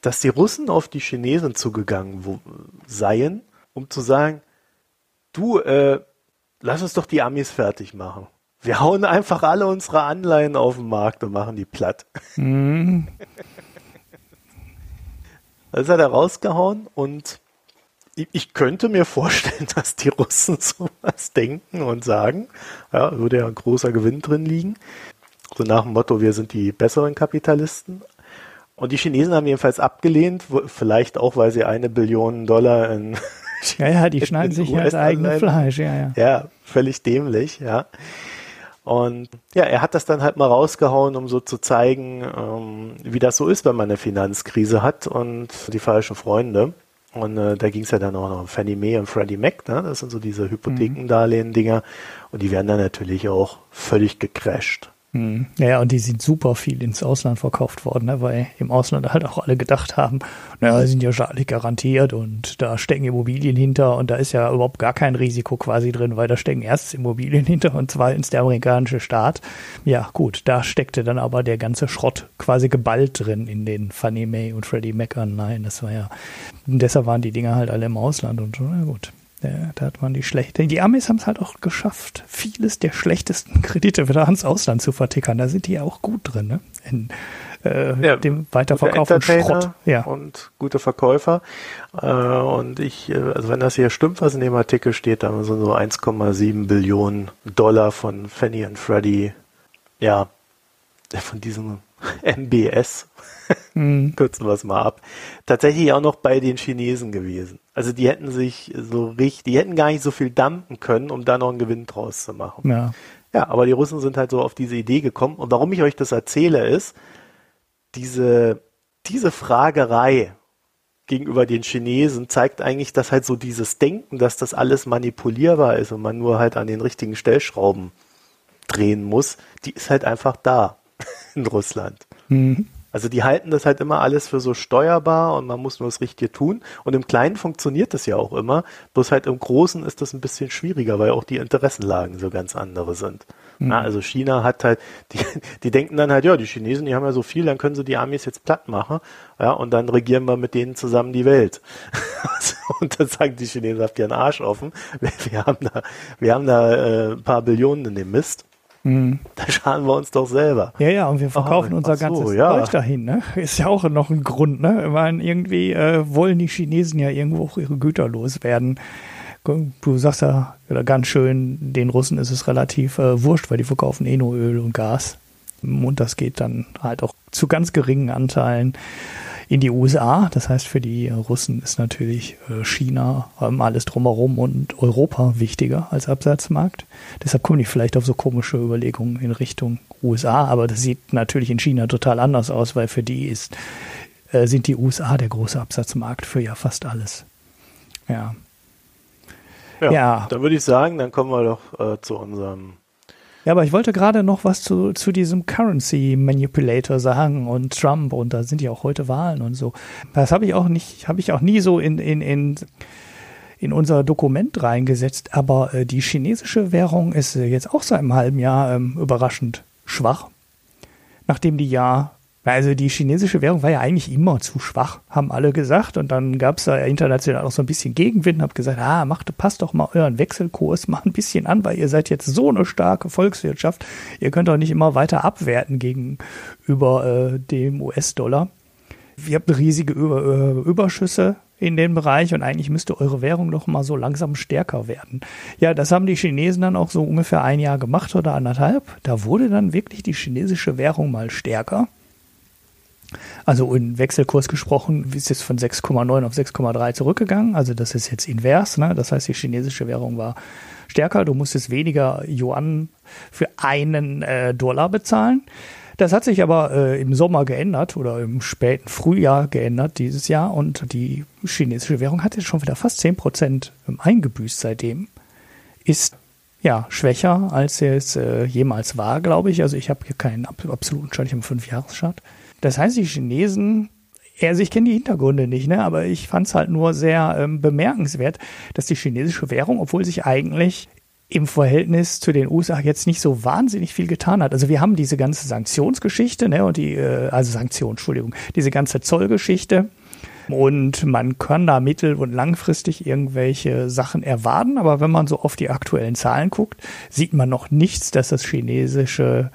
dass die Russen auf die Chinesen zugegangen seien, um zu sagen, du, äh, lass uns doch die Amis fertig machen. Wir hauen einfach alle unsere Anleihen auf den Markt und machen die platt. Mhm. Das hat er rausgehauen und ich könnte mir vorstellen, *laughs* dass die Russen sowas denken und sagen, ja, würde ja ein großer Gewinn drin liegen. So nach dem Motto, wir sind die besseren Kapitalisten. Und die Chinesen haben jedenfalls abgelehnt, vielleicht auch, weil sie eine Billion Dollar in Ja, ja, die *laughs* schneiden sich ja das eigene Fleisch, ja, ja. Ja, völlig dämlich, ja. Und ja, er hat das dann halt mal rausgehauen, um so zu zeigen, ähm, wie das so ist, wenn man eine Finanzkrise hat und die falschen Freunde. Und äh, da ging es ja dann auch noch um Fannie Mae und Freddie Mac, ne? das sind so diese Hypothekendarlehen-Dinger. Und die werden dann natürlich auch völlig gecrashed. Hm. Ja, und die sind super viel ins Ausland verkauft worden, ne? weil im Ausland halt auch alle gedacht haben, naja, sind ja staatlich garantiert und da stecken Immobilien hinter und da ist ja überhaupt gar kein Risiko quasi drin, weil da stecken erstens Immobilien *laughs* hinter und zweitens der amerikanische Staat. Ja, gut, da steckte dann aber der ganze Schrott quasi geballt drin in den Fannie Mae und Freddie Mac Nein, Das war ja, deshalb waren die Dinger halt alle im Ausland und na gut. Ja, da hat man die schlechte. Die Amis haben es halt auch geschafft, vieles der schlechtesten *laughs* Kredite wieder ans Ausland zu vertickern. Da sind die ja auch gut drin, ne? In äh, ja, dem Weiterverkauf von Schrott. Ja. Und gute Verkäufer. Äh, und ich, äh, also wenn das hier stimmt, was in dem Artikel steht, dann sind so 1,7 Billionen Dollar von Fanny und Freddie, ja, *laughs* von diesem MBS, mhm. *laughs* kürzen wir es mal ab, tatsächlich auch noch bei den Chinesen gewesen. Also die hätten sich so richtig, die hätten gar nicht so viel dumpen können, um da noch einen Gewinn draus zu machen. Ja. Ja, aber die Russen sind halt so auf diese Idee gekommen. Und warum ich euch das erzähle, ist, diese, diese Fragerei gegenüber den Chinesen zeigt eigentlich, dass halt so dieses Denken, dass das alles manipulierbar ist und man nur halt an den richtigen Stellschrauben drehen muss, die ist halt einfach da *laughs* in Russland. Mhm. Also die halten das halt immer alles für so steuerbar und man muss nur das Richtige tun. Und im Kleinen funktioniert das ja auch immer. Bloß halt im Großen ist das ein bisschen schwieriger, weil auch die Interessenlagen so ganz andere sind. Mhm. Na, also China hat halt, *laughs* die, die denken dann halt, ja, die Chinesen, die haben ja so viel, dann können sie die Amis jetzt platt machen. Ja, und dann regieren wir mit denen zusammen die Welt. *laughs* und dann sagen die Chinesen, habt ihr einen Arsch offen. *laughs* Wir haben da, wir haben da äh, ein paar Billionen in dem Mist. Mhm. Da schaden wir uns doch selber. Ja, ja, und wir verkaufen oh, unser so, ganzes ja. Zeug dahin, ne? Ist ja auch noch ein Grund, ne? Ich meine, irgendwie äh, wollen die Chinesen ja irgendwo auch ihre Güter loswerden. Du sagst ja ganz schön, den Russen ist es relativ äh, wurscht, weil die verkaufen eh nur Öl und Gas. Und das geht dann halt auch zu ganz geringen Anteilen in die USA. Das heißt, für die Russen ist natürlich äh, China, ähm, alles drumherum und Europa wichtiger als Absatzmarkt. Deshalb kommen die vielleicht auf so komische Überlegungen in Richtung USA. Aber das sieht natürlich in China total anders aus, weil für die ist, äh, sind die USA der große Absatzmarkt für ja fast alles. Ja. Ja, ja. dann würde ich sagen, dann kommen wir doch äh, zu unserem ja, aber ich wollte gerade noch was zu, zu diesem Currency Manipulator sagen und Trump und da sind ja auch heute Wahlen und so. Das habe ich auch nicht, habe ich auch nie so in, in, in, in unser Dokument reingesetzt, aber äh, die chinesische Währung ist äh, jetzt auch seit einem halben Jahr ähm, überraschend schwach. nachdem die ja also die chinesische Währung war ja eigentlich immer zu schwach, haben alle gesagt. Und dann gab es da international auch so ein bisschen Gegenwind und habe gesagt, ah, macht, passt doch mal euren Wechselkurs *laughs* mal ein bisschen an, weil ihr seid jetzt so eine starke Volkswirtschaft. Ihr könnt doch nicht immer weiter abwerten gegenüber äh, dem US-Dollar. Ihr habt riesige Über äh, Überschüsse in dem Bereich und eigentlich müsste eure Währung doch mal so langsam stärker werden. Ja, das haben die Chinesen dann auch so ungefähr ein Jahr gemacht oder anderthalb. Da wurde dann wirklich die chinesische Währung mal stärker. Also in Wechselkurs gesprochen ist es von 6,9 auf 6,3 zurückgegangen. Also das ist jetzt invers. Ne? Das heißt, die chinesische Währung war stärker. Du musstest weniger Yuan für einen äh, Dollar bezahlen. Das hat sich aber äh, im Sommer geändert oder im späten Frühjahr geändert dieses Jahr und die chinesische Währung hat jetzt schon wieder fast 10 Prozent eingebüßt seitdem. Ist ja schwächer, als es äh, jemals war, glaube ich. Also ich habe hier keinen absoluten Chart, ich habe einen 5-Jahres-Chart. Das heißt, die Chinesen, also ich kenne die Hintergründe nicht, ne, aber ich fand es halt nur sehr ähm, bemerkenswert, dass die chinesische Währung, obwohl sich eigentlich im Verhältnis zu den USA jetzt nicht so wahnsinnig viel getan hat. Also wir haben diese ganze Sanktionsgeschichte, ne, und die, äh, also Sanktion, Entschuldigung, diese ganze Zollgeschichte. Und man kann da mittel- und langfristig irgendwelche Sachen erwarten, aber wenn man so auf die aktuellen Zahlen guckt, sieht man noch nichts, dass das chinesische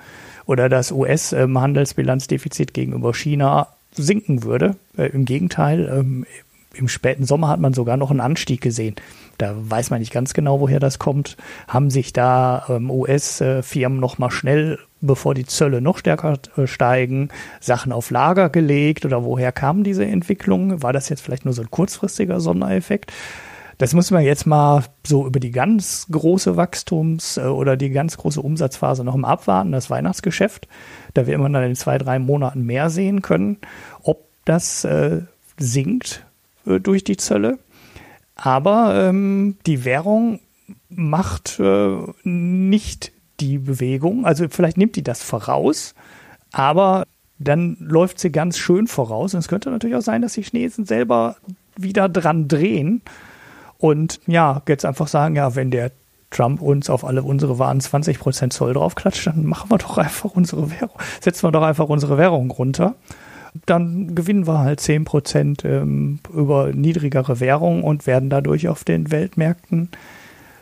oder das US-Handelsbilanzdefizit gegenüber China sinken würde. Äh, Im Gegenteil, ähm, im späten Sommer hat man sogar noch einen Anstieg gesehen. Da weiß man nicht ganz genau, woher das kommt. Haben sich da ähm, US-Firmen noch mal schnell, bevor die Zölle noch stärker äh, steigen, Sachen auf Lager gelegt oder woher kam diese Entwicklung? War das jetzt vielleicht nur so ein kurzfristiger Sondereffekt? Das muss man jetzt mal so über die ganz große Wachstums- äh, oder die ganz große Umsatzphase noch mal abwarten, das Weihnachtsgeschäft. Da wird man dann in zwei, drei Monaten mehr sehen können, ob das äh, sinkt äh, durch die Zölle. Aber ähm, die Währung macht äh, nicht die Bewegung. Also vielleicht nimmt die das voraus, aber dann läuft sie ganz schön voraus. Und es könnte natürlich auch sein, dass die Chinesen selber wieder dran drehen und ja, jetzt einfach sagen, ja, wenn der Trump uns auf alle unsere Waren 20% Zoll draufklatscht, dann machen wir doch einfach unsere Währung, setzen wir doch einfach unsere Währung runter. Dann gewinnen wir halt 10% ähm, über niedrigere Währung und werden dadurch auf den Weltmärkten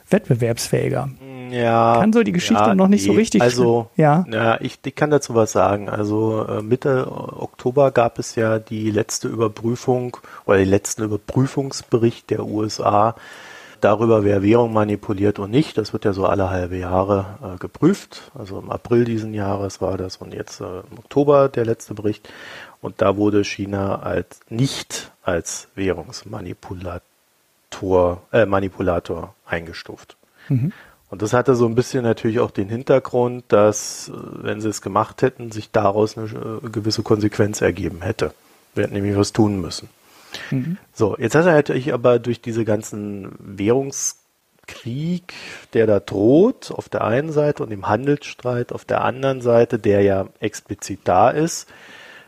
wettbewerbsfähiger. Ja. Kann so die Geschichte ja, noch nicht so richtig. Also, ja. ja ich, ich kann dazu was sagen. Also äh, Mitte Oktober gab es ja die letzte Überprüfung oder den letzten Überprüfungsbericht der USA darüber, wer Währung manipuliert und nicht. Das wird ja so alle halbe Jahre äh, geprüft. Also im April diesen Jahres war das und jetzt äh, im Oktober der letzte Bericht. Und da wurde China als nicht als Währungsmanipulator äh, Manipulator eingestuft. Mhm. Und das hatte so ein bisschen natürlich auch den Hintergrund, dass, äh, wenn sie es gemacht hätten, sich daraus eine äh, gewisse Konsequenz ergeben hätte. Wir hätten nämlich was tun müssen. Mhm. So, jetzt hat er natürlich aber durch diese ganzen Währungskrieg, der da droht, auf der einen Seite und im Handelsstreit auf der anderen Seite, der ja explizit da ist,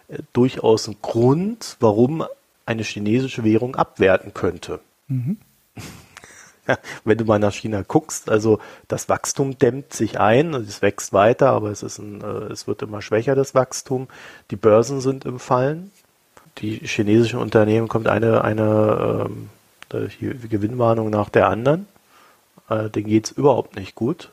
äh, durchaus einen Grund, warum eine chinesische Währung abwerten könnte. Mhm. *laughs* *laughs* wenn du mal nach China guckst, also das Wachstum dämmt sich ein, es wächst weiter, aber es ist ein, äh, es wird immer schwächer, das Wachstum. Die Börsen sind im Fallen. Die chinesischen Unternehmen kommt eine, eine ähm, Gewinnwarnung nach der anderen. Äh, denen geht's überhaupt nicht gut.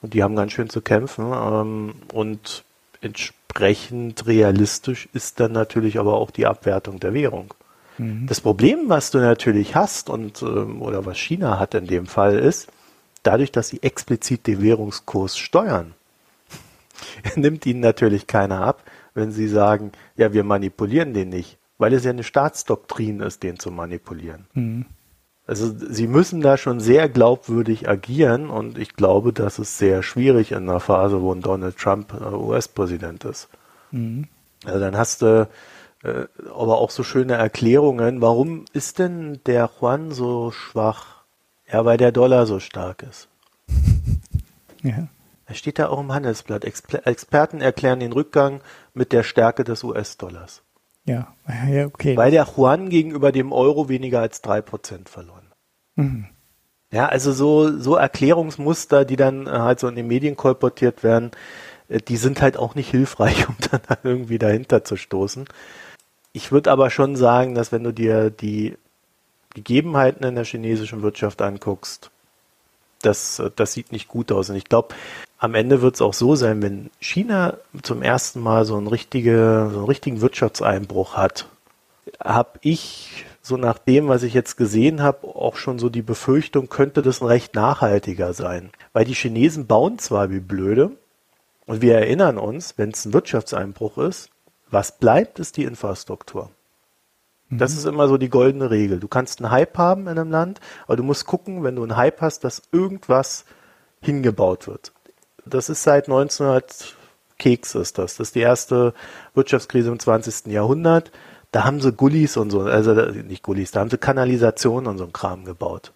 Und die haben ganz schön zu kämpfen. Ähm, und entsprechend realistisch ist dann natürlich aber auch die Abwertung der Währung. Mhm. Das Problem, was du natürlich hast und ähm, oder was China hat in dem Fall ist, dadurch, dass sie explizit den Währungskurs steuern, *laughs* nimmt ihnen natürlich keiner ab, wenn sie sagen, ja, wir manipulieren den nicht, weil es ja eine Staatsdoktrin ist, den zu manipulieren. Mhm. Also sie müssen da schon sehr glaubwürdig agieren und ich glaube, das ist sehr schwierig in einer Phase, wo ein Donald Trump äh, US-Präsident ist. Mhm. Also dann hast du äh, aber auch so schöne Erklärungen. Warum ist denn der Juan so schwach? Ja, weil der Dollar so stark ist. *laughs* Ja. Es steht da auch im Handelsblatt. Exper Experten erklären den Rückgang mit der Stärke des US-Dollars. Ja, ja, okay. Weil der Juan gegenüber dem Euro weniger als drei Prozent verloren. Mhm. Ja, also so, so Erklärungsmuster, die dann halt so in den Medien kolportiert werden, äh, die sind halt auch nicht hilfreich, *laughs* um dann irgendwie dahinter zu stoßen. Ich würde aber schon sagen, dass wenn du dir die Gegebenheiten in der chinesischen Wirtschaft anguckst, das, das sieht nicht gut aus. Und ich glaube, am Ende wird es auch so sein, wenn China zum ersten Mal so einen, richtige, so einen richtigen Wirtschaftseinbruch hat, habe ich so nach dem, was ich jetzt gesehen habe, auch schon so die Befürchtung, könnte das ein recht nachhaltiger sein. Weil die Chinesen bauen zwar wie blöde, und wir erinnern uns, wenn es ein Wirtschaftseinbruch ist, was bleibt, ist die Infrastruktur. Das mhm. ist immer so die goldene Regel. Du kannst einen Hype haben in einem Land, aber du musst gucken, wenn du einen Hype hast, dass irgendwas hingebaut wird. Das ist seit 1900 Keks ist das. Das ist die erste Wirtschaftskrise im 20. Jahrhundert da haben sie Gullis und so, also nicht Gullis, da haben sie Kanalisationen und so ein Kram gebaut.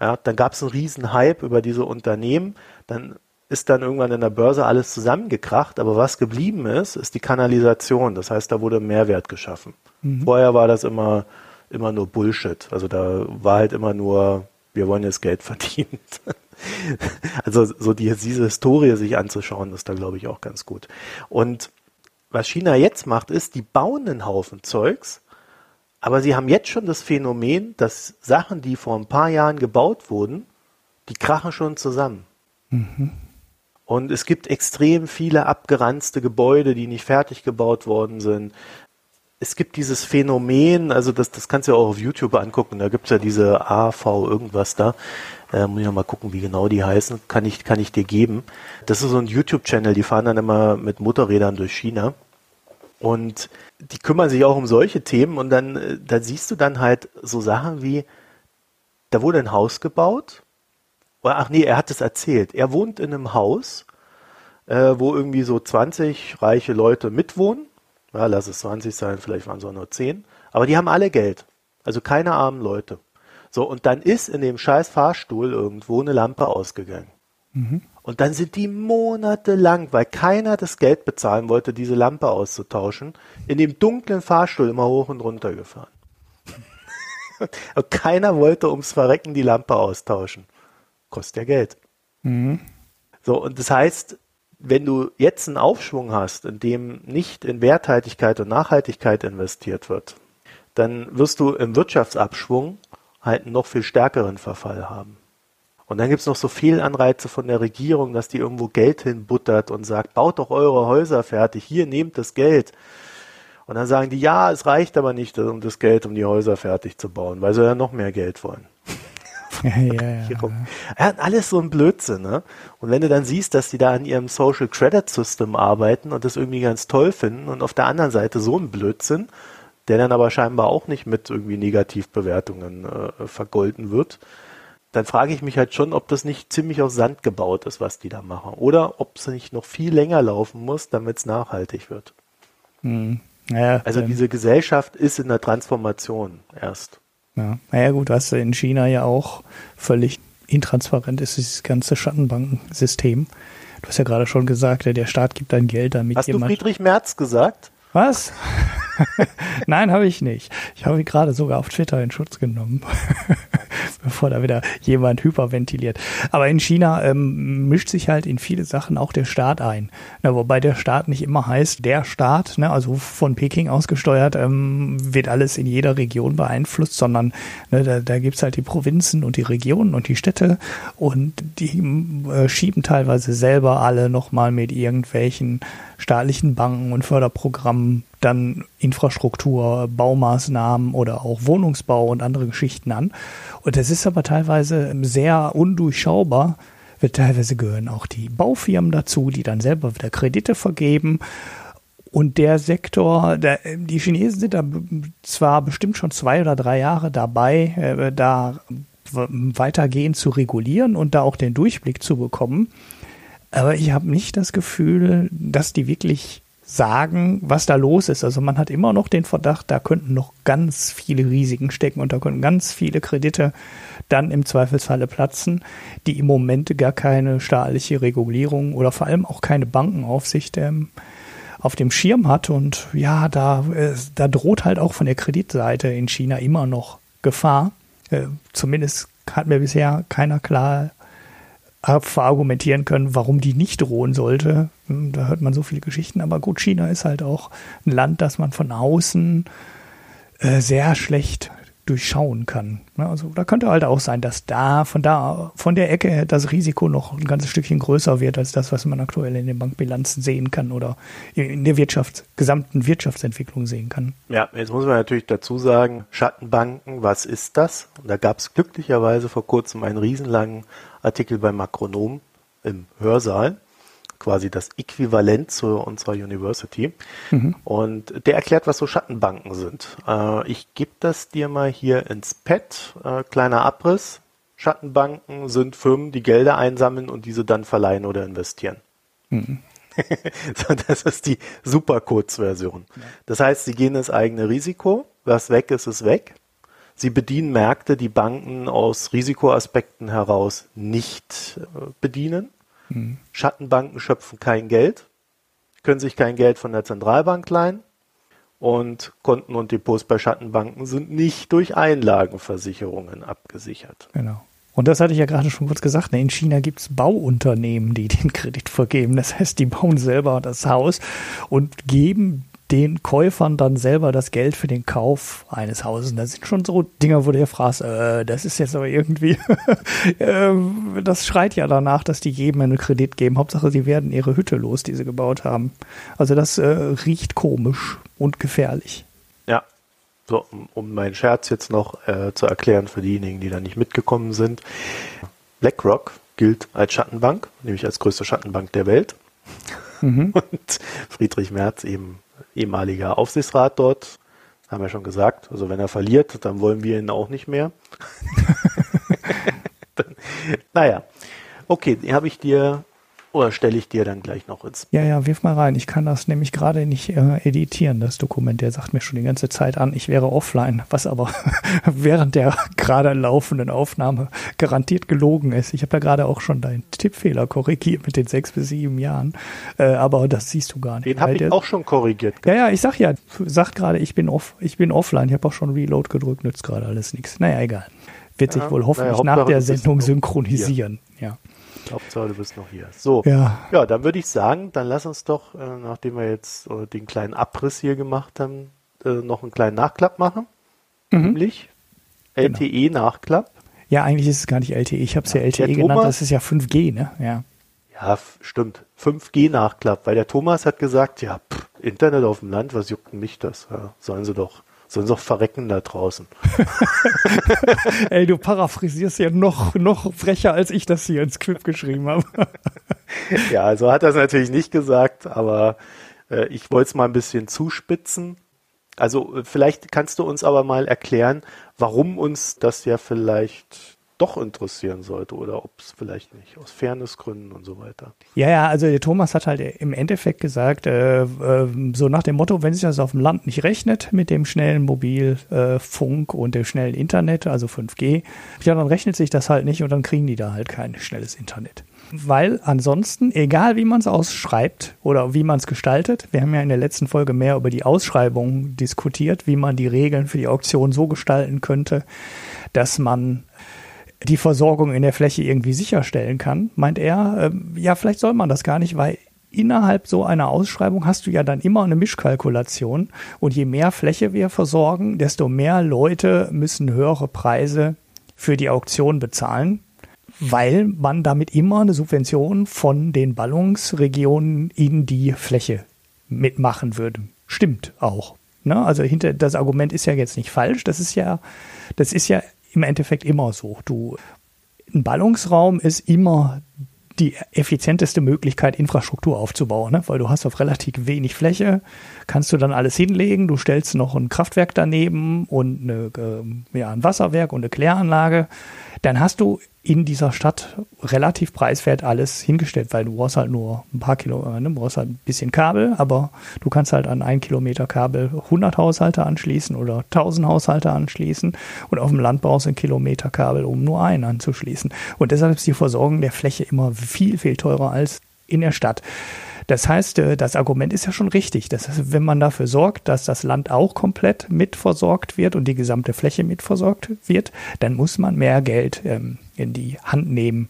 Ja, dann gab es einen riesen Hype über diese Unternehmen, dann ist dann irgendwann in der Börse alles zusammengekracht, aber was geblieben ist, ist die Kanalisation. Das heißt, da wurde Mehrwert geschaffen. Mhm. Vorher war das immer, immer nur Bullshit. Also da war halt immer nur, wir wollen jetzt Geld verdienen. *laughs* also so die, diese Historie sich anzuschauen, ist da glaube ich auch ganz gut. Und was China jetzt macht, ist, die bauen einen Haufen Zeugs, aber sie haben jetzt schon das Phänomen, dass Sachen, die vor ein paar Jahren gebaut wurden, die krachen schon zusammen. Mhm. Und es gibt extrem viele abgeranzte Gebäude, die nicht fertig gebaut worden sind. Es gibt dieses Phänomen, also das, das kannst du ja auch auf YouTube angucken, da gibt es ja diese AV irgendwas da, äh, muss ich mal gucken, wie genau die heißen. Kann ich, kann ich dir geben. Das ist so ein YouTube-Channel, die fahren dann immer mit Motorrädern durch China. Und die kümmern sich auch um solche Themen und dann, äh, da siehst du dann halt so Sachen wie, da wurde ein Haus gebaut. Ach nee, er hat es erzählt. Er wohnt in einem Haus, äh, wo irgendwie so 20 reiche Leute mitwohnen. Ja, lass es 20 sein, vielleicht waren es auch nur 10. Aber die haben alle Geld. Also keine armen Leute. So, und dann ist in dem scheiß Fahrstuhl irgendwo eine Lampe ausgegangen. Mhm. Und dann sind die monatelang, weil keiner das Geld bezahlen wollte, diese Lampe auszutauschen, in dem dunklen Fahrstuhl immer hoch und runter gefahren. *laughs* und keiner wollte ums Verrecken die Lampe austauschen. Kostet ja Geld. Mhm. So, und das heißt, wenn du jetzt einen Aufschwung hast, in dem nicht in Werthaltigkeit und Nachhaltigkeit investiert wird, dann wirst du im Wirtschaftsabschwung halt einen noch viel stärkeren Verfall haben. Und dann gibt es noch so viel Anreize von der Regierung, dass die irgendwo Geld hinbuttert und sagt, baut doch eure Häuser fertig, hier nehmt das Geld. Und dann sagen die, ja, es reicht aber nicht um das Geld, um die Häuser fertig zu bauen, weil sie ja noch mehr Geld wollen. *laughs* Ja, ja, alles so ein Blödsinn, ne? Und wenn du dann siehst, dass die da an ihrem Social Credit System arbeiten und das irgendwie ganz toll finden und auf der anderen Seite so ein Blödsinn, der dann aber scheinbar auch nicht mit irgendwie Negativbewertungen äh, vergolten wird, dann frage ich mich halt schon, ob das nicht ziemlich auf Sand gebaut ist, was die da machen. Oder ob es nicht noch viel länger laufen muss, damit es nachhaltig wird. Hm. Ja, also ähm, diese Gesellschaft ist in der Transformation erst. Ja, naja gut, was in China ja auch völlig intransparent ist, dieses ganze Schattenbankensystem. Du hast ja gerade schon gesagt, der Staat gibt dann Geld, damit. Hast du Friedrich Merz gesagt? Was? *laughs* Nein, habe ich nicht. Ich habe ihn gerade sogar auf Twitter in Schutz genommen, *laughs* bevor da wieder jemand hyperventiliert. Aber in China ähm, mischt sich halt in viele Sachen auch der Staat ein. Na, wobei der Staat nicht immer heißt, der Staat, ne, also von Peking ausgesteuert, ähm, wird alles in jeder Region beeinflusst, sondern ne, da, da gibt's halt die Provinzen und die Regionen und die Städte und die äh, schieben teilweise selber alle nochmal mit irgendwelchen staatlichen Banken und Förderprogrammen dann Infrastruktur, Baumaßnahmen oder auch Wohnungsbau und andere Geschichten an. Und das ist aber teilweise sehr undurchschaubar. Teilweise gehören auch die Baufirmen dazu, die dann selber wieder Kredite vergeben. Und der Sektor, der, die Chinesen sind da zwar bestimmt schon zwei oder drei Jahre dabei, äh, da weitergehend zu regulieren und da auch den Durchblick zu bekommen. Aber ich habe nicht das Gefühl, dass die wirklich sagen, was da los ist. Also man hat immer noch den Verdacht, da könnten noch ganz viele Risiken stecken und da könnten ganz viele Kredite dann im Zweifelsfalle platzen, die im Moment gar keine staatliche Regulierung oder vor allem auch keine Bankenaufsicht ähm, auf dem Schirm hat. Und ja, da, äh, da droht halt auch von der Kreditseite in China immer noch Gefahr. Äh, zumindest hat mir bisher keiner klar verargumentieren können, warum die nicht drohen sollte. Hm, da hört man so viele Geschichten. Aber gut, China ist halt auch ein Land, das man von außen äh, sehr schlecht durchschauen kann. Also da könnte halt auch sein, dass da von da von der Ecke das Risiko noch ein ganzes Stückchen größer wird als das, was man aktuell in den Bankbilanzen sehen kann oder in der Wirtschafts gesamten Wirtschaftsentwicklung sehen kann. Ja, jetzt muss man natürlich dazu sagen, Schattenbanken, was ist das? Und da gab es glücklicherweise vor kurzem einen riesenlangen Artikel bei Makronom im Hörsaal quasi das Äquivalent zu unserer University. Mhm. Und der erklärt, was so Schattenbanken sind. Äh, ich gebe das dir mal hier ins Pad. Äh, kleiner Abriss. Schattenbanken sind Firmen, die Gelder einsammeln und diese dann verleihen oder investieren. Mhm. *laughs* so, das ist die super Kurzversion. Ja. Das heißt, sie gehen ins eigene Risiko. Was weg ist, ist weg. Sie bedienen Märkte, die Banken aus Risikoaspekten heraus nicht äh, bedienen. Mhm. Schattenbanken schöpfen kein Geld, können sich kein Geld von der Zentralbank leihen und Konten und Depots bei Schattenbanken sind nicht durch Einlagenversicherungen abgesichert. Genau. Und das hatte ich ja gerade schon kurz gesagt. Ne? In China gibt es Bauunternehmen, die den Kredit vergeben. Das heißt, die bauen selber das Haus und geben den Käufern dann selber das Geld für den Kauf eines Hauses. Das sind schon so Dinger, wo du dir fragst, äh, das ist jetzt aber irgendwie, *laughs* äh, das schreit ja danach, dass die jedem einen Kredit geben. Hauptsache, sie werden ihre Hütte los, die sie gebaut haben. Also das äh, riecht komisch und gefährlich. Ja, so, um, um meinen Scherz jetzt noch äh, zu erklären für diejenigen, die da nicht mitgekommen sind. BlackRock gilt als Schattenbank, nämlich als größte Schattenbank der Welt. Mhm. *laughs* Und Friedrich Merz eben ehemaliger Aufsichtsrat dort. Haben wir schon gesagt. Also wenn er verliert, dann wollen wir ihn auch nicht mehr. *laughs* *laughs* dann, naja. Okay, habe ich dir oder stelle ich dir dann gleich noch ins. Ja, ja, wirf mal rein. Ich kann das nämlich gerade nicht äh, editieren, das Dokument. Der sagt mir schon die ganze Zeit an, ich wäre offline, was aber *laughs* während der gerade laufenden Aufnahme garantiert gelogen ist. Ich habe ja gerade auch schon deinen Tippfehler korrigiert mit den sechs bis sieben Jahren. Äh, aber das siehst du gar nicht. Den habe ich der, auch schon korrigiert. Ja, ja, ich sag ja, sagt gerade, ich bin off, ich bin offline. Ich habe auch schon Reload gedrückt, nützt gerade alles nichts. Naja, egal. Wird sich wohl hoffentlich naja, nach der Sendung synchronisieren. Hauptsache, du bist noch hier. So, ja, ja dann würde ich sagen, dann lass uns doch, äh, nachdem wir jetzt äh, den kleinen Abriss hier gemacht haben, äh, noch einen kleinen Nachklapp machen. Mhm. Nämlich LTE-Nachklapp. Genau. Ja, eigentlich ist es gar nicht LTE. Ich habe es ja, ja, LTE genannt. Thomas, das ist ja 5G, ne? Ja. Ja, stimmt. 5G-Nachklapp, weil der Thomas hat gesagt, ja, pff, Internet auf dem Land, was juckt mich das? Ja, sollen sie doch sollen sie doch verrecken da draußen. *laughs* Ey, du paraphrasierst ja noch, noch frecher, als ich das hier ins Skript geschrieben habe. *laughs* ja, also hat er es natürlich nicht gesagt, aber äh, ich wollte es mal ein bisschen zuspitzen. Also äh, vielleicht kannst du uns aber mal erklären, warum uns das ja vielleicht doch interessieren sollte oder ob es vielleicht nicht aus Fairnessgründen und so weiter. Ja, ja, also der Thomas hat halt im Endeffekt gesagt, äh, äh, so nach dem Motto, wenn sich das auf dem Land nicht rechnet mit dem schnellen Mobilfunk äh, und dem schnellen Internet, also 5G, ja, dann rechnet sich das halt nicht und dann kriegen die da halt kein schnelles Internet. Weil ansonsten, egal wie man es ausschreibt oder wie man es gestaltet, wir haben ja in der letzten Folge mehr über die Ausschreibung diskutiert, wie man die Regeln für die Auktion so gestalten könnte, dass man die Versorgung in der Fläche irgendwie sicherstellen kann, meint er, äh, ja, vielleicht soll man das gar nicht, weil innerhalb so einer Ausschreibung hast du ja dann immer eine Mischkalkulation und je mehr Fläche wir versorgen, desto mehr Leute müssen höhere Preise für die Auktion bezahlen, weil man damit immer eine Subvention von den Ballungsregionen in die Fläche mitmachen würde. Stimmt auch. Ne? Also hinter das Argument ist ja jetzt nicht falsch. Das ist ja, das ist ja im Endeffekt immer so. Du, ein Ballungsraum ist immer die effizienteste Möglichkeit, Infrastruktur aufzubauen, ne? weil du hast auf relativ wenig Fläche, kannst du dann alles hinlegen, du stellst noch ein Kraftwerk daneben und eine, äh, ja, ein Wasserwerk und eine Kläranlage, dann hast du in dieser Stadt relativ preiswert alles hingestellt, weil du brauchst halt nur ein paar Kilo, äh, ne, brauchst halt ein bisschen Kabel, aber du kannst halt an ein Kilometer Kabel 100 Haushalte anschließen oder 1000 Haushalte anschließen und auf dem Land brauchst du ein Kilometer Kabel, um nur einen anzuschließen. Und deshalb ist die Versorgung der Fläche immer viel, viel teurer als in der Stadt. Das heißt, äh, das Argument ist ja schon richtig. Das heißt, wenn man dafür sorgt, dass das Land auch komplett mitversorgt wird und die gesamte Fläche mitversorgt wird, dann muss man mehr Geld ähm, in die Hand nehmen.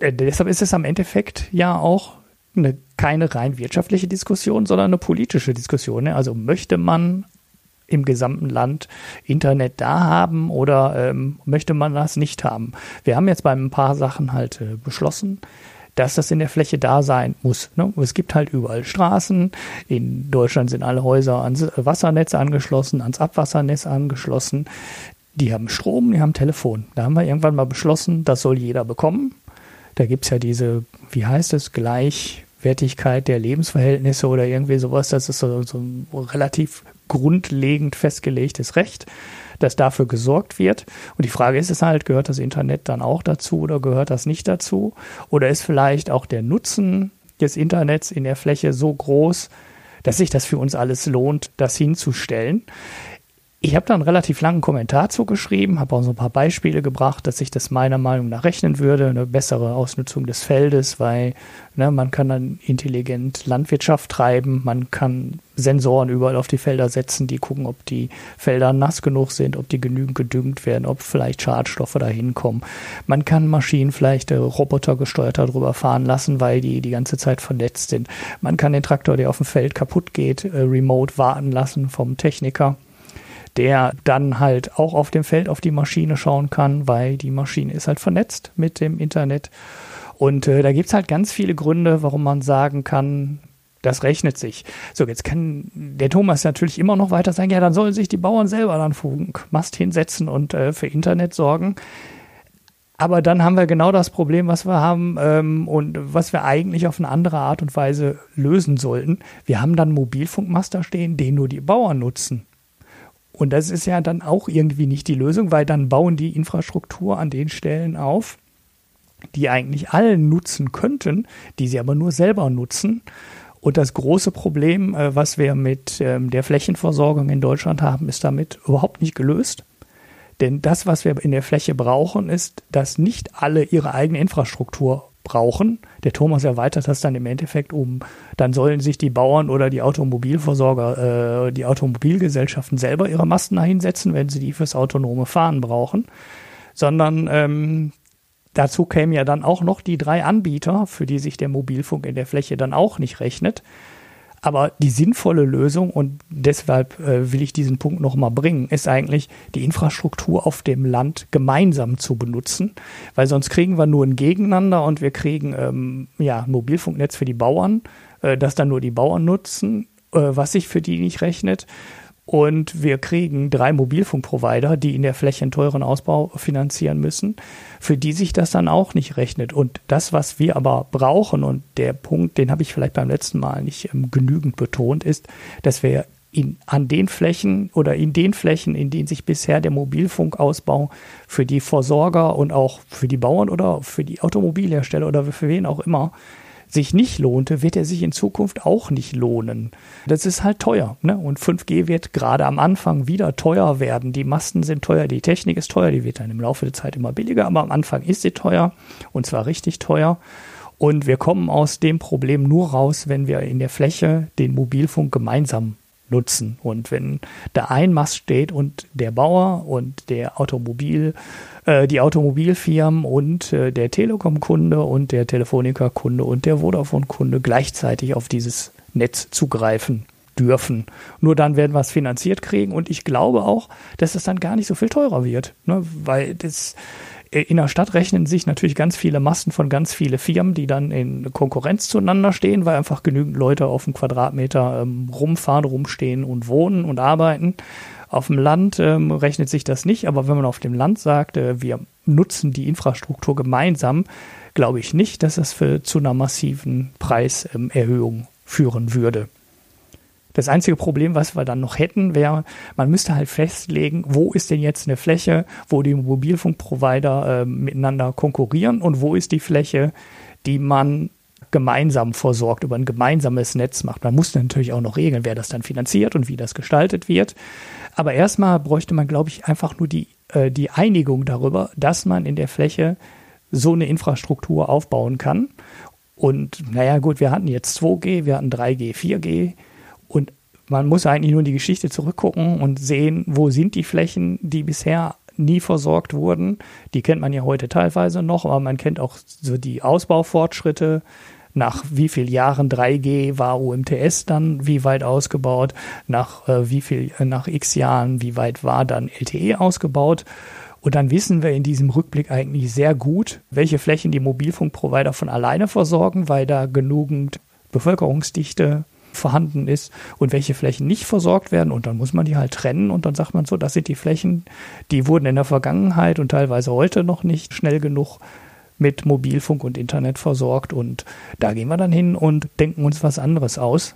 äh, deshalb ist es am Endeffekt ja auch eine, keine rein wirtschaftliche Diskussion, sondern eine politische Diskussion. Ne? Also möchte man im gesamten Land Internet da haben oder ähm, möchte man das nicht haben? Wir haben jetzt bei ein paar Sachen halt äh, beschlossen, dass das in der Fläche da sein muss. Ne? Es gibt halt überall Straßen. In Deutschland sind alle Häuser ans Wassernetz angeschlossen, ans Abwassernetz angeschlossen. Die haben Strom, die haben Telefon. Da haben wir irgendwann mal beschlossen, das soll jeder bekommen. Da gibt es ja diese, wie heißt es, Gleichwertigkeit der Lebensverhältnisse oder irgendwie sowas. Das ist so, so ein relativ grundlegend festgelegtes Recht, dass dafür gesorgt wird. Und die Frage ist es halt, gehört das Internet dann auch dazu oder gehört das nicht dazu? Oder ist vielleicht auch der Nutzen des Internets in der Fläche so groß, dass sich das für uns alles lohnt, das hinzustellen? Ich habe da einen relativ langen Kommentar zugeschrieben, habe auch so ein paar Beispiele gebracht, dass sich das meiner Meinung nach rechnen würde, eine bessere Ausnutzung des Feldes, weil ne, man kann dann intelligent Landwirtschaft treiben, man kann Sensoren überall auf die Felder setzen, die gucken, ob die Felder nass genug sind, ob die genügend gedüngt werden, ob vielleicht Schadstoffe da hinkommen. Man kann Maschinen vielleicht äh, robotergesteuerter drüber fahren lassen, weil die die ganze Zeit vernetzt sind. Man kann den Traktor, der auf dem Feld kaputt geht, äh, remote warten lassen vom Techniker der dann halt auch auf dem Feld auf die Maschine schauen kann, weil die Maschine ist halt vernetzt mit dem Internet. Und äh, da gibt's halt ganz viele Gründe, warum man sagen kann, das rechnet sich. So, jetzt kann der Thomas natürlich immer noch weiter sagen, ja, dann sollen sich die Bauern selber dann Funkmast hinsetzen und äh, für Internet sorgen. Aber dann haben wir genau das Problem, was wir haben ähm, und was wir eigentlich auf eine andere Art und Weise lösen sollten. Wir haben dann Mobilfunkmaster stehen, den nur die Bauern nutzen. Und das ist ja dann auch irgendwie nicht die Lösung, weil dann bauen die Infrastruktur an den Stellen auf, die eigentlich allen nutzen könnten, die sie aber nur selber nutzen. Und das große Problem, äh, was wir mit ähm, der Flächenversorgung in Deutschland haben, ist damit überhaupt nicht gelöst. Denn das, was wir in der Fläche brauchen, ist, dass nicht alle ihre eigene Infrastruktur brauchen. Der Thomas erweitert das dann im Endeffekt um, dann sollen sich die Bauern oder die Automobilversorger, äh, die Automobilgesellschaften selber ihre Masten dahinsetzen, wenn sie die fürs autonome Fahren brauchen. Sondern ähm, dazu kämen ja dann auch noch die drei Anbieter, für die sich der Mobilfunk in der Fläche dann auch nicht rechnet. Aber die sinnvolle Lösung, und deshalb äh, will ich diesen Punkt nochmal bringen, ist eigentlich, die Infrastruktur auf dem Land gemeinsam zu benutzen, weil sonst kriegen wir nur ein Gegeneinander und wir kriegen ähm, ja, Mobilfunknetz für die Bauern, äh, das dann nur die Bauern nutzen, äh, was sich für die nicht rechnet. Und wir kriegen drei Mobilfunkprovider, die in der Fläche einen teuren Ausbau finanzieren müssen, für die sich das dann auch nicht rechnet. Und das, was wir aber brauchen, und der Punkt, den habe ich vielleicht beim letzten Mal nicht ähm, genügend betont, ist, dass wir in, an den Flächen oder in den Flächen, in denen sich bisher der Mobilfunkausbau für die Versorger und auch für die Bauern oder für die Automobilhersteller oder für wen auch immer sich nicht lohnte, wird er sich in Zukunft auch nicht lohnen. Das ist halt teuer. Ne? Und 5G wird gerade am Anfang wieder teuer werden. Die Masten sind teuer, die Technik ist teuer, die wird dann im Laufe der Zeit immer billiger, aber am Anfang ist sie teuer und zwar richtig teuer. Und wir kommen aus dem Problem nur raus, wenn wir in der Fläche den Mobilfunk gemeinsam nutzen. Und wenn da ein Mast steht und der Bauer und der Automobil äh, die Automobilfirmen und äh, der Telekom-Kunde und der Telefonica-Kunde und der Vodafone-Kunde gleichzeitig auf dieses Netz zugreifen dürfen. Nur dann werden wir es finanziert kriegen und ich glaube auch, dass es dann gar nicht so viel teurer wird, ne? weil das in der Stadt rechnen sich natürlich ganz viele Massen von ganz viele Firmen, die dann in Konkurrenz zueinander stehen, weil einfach genügend Leute auf dem Quadratmeter ähm, rumfahren, rumstehen und wohnen und arbeiten. Auf dem Land ähm, rechnet sich das nicht, aber wenn man auf dem Land sagt, äh, wir nutzen die Infrastruktur gemeinsam, glaube ich nicht, dass das für, zu einer massiven Preiserhöhung führen würde. Das einzige Problem, was wir dann noch hätten, wäre, man müsste halt festlegen, wo ist denn jetzt eine Fläche, wo die Mobilfunkprovider äh, miteinander konkurrieren und wo ist die Fläche, die man gemeinsam versorgt, über ein gemeinsames Netz macht. Man muss natürlich auch noch regeln, wer das dann finanziert und wie das gestaltet wird. Aber erstmal bräuchte man, glaube ich, einfach nur die, äh, die Einigung darüber, dass man in der Fläche so eine Infrastruktur aufbauen kann. Und naja, gut, wir hatten jetzt 2G, wir hatten 3G, 4G. Und man muss eigentlich nur die Geschichte zurückgucken und sehen, wo sind die Flächen, die bisher nie versorgt wurden. Die kennt man ja heute teilweise noch, aber man kennt auch so die Ausbaufortschritte. Nach wie vielen Jahren 3G war UMTS dann wie weit ausgebaut? Nach äh, wie viel, äh, nach x Jahren, wie weit war dann LTE ausgebaut? Und dann wissen wir in diesem Rückblick eigentlich sehr gut, welche Flächen die Mobilfunkprovider von alleine versorgen, weil da genügend Bevölkerungsdichte vorhanden ist und welche Flächen nicht versorgt werden. Und dann muss man die halt trennen und dann sagt man so, das sind die Flächen, die wurden in der Vergangenheit und teilweise heute noch nicht schnell genug mit Mobilfunk und Internet versorgt. Und da gehen wir dann hin und denken uns was anderes aus.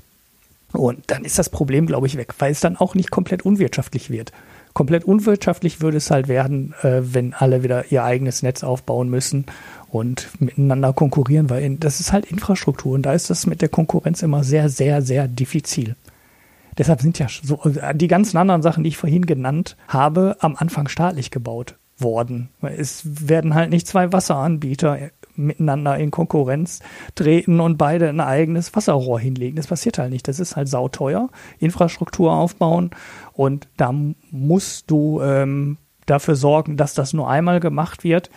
Und dann ist das Problem, glaube ich, weg, weil es dann auch nicht komplett unwirtschaftlich wird. Komplett unwirtschaftlich würde es halt werden, äh, wenn alle wieder ihr eigenes Netz aufbauen müssen und miteinander konkurrieren, weil das ist halt Infrastruktur und da ist das mit der Konkurrenz immer sehr, sehr, sehr diffizil. Deshalb sind ja so die ganzen anderen Sachen, die ich vorhin genannt habe, am Anfang staatlich gebaut worden. Es werden halt nicht zwei Wasseranbieter miteinander in Konkurrenz treten und beide ein eigenes Wasserrohr hinlegen. Das passiert halt nicht. Das ist halt sauteuer. Infrastruktur aufbauen und da musst du ähm, dafür sorgen, dass das nur einmal gemacht wird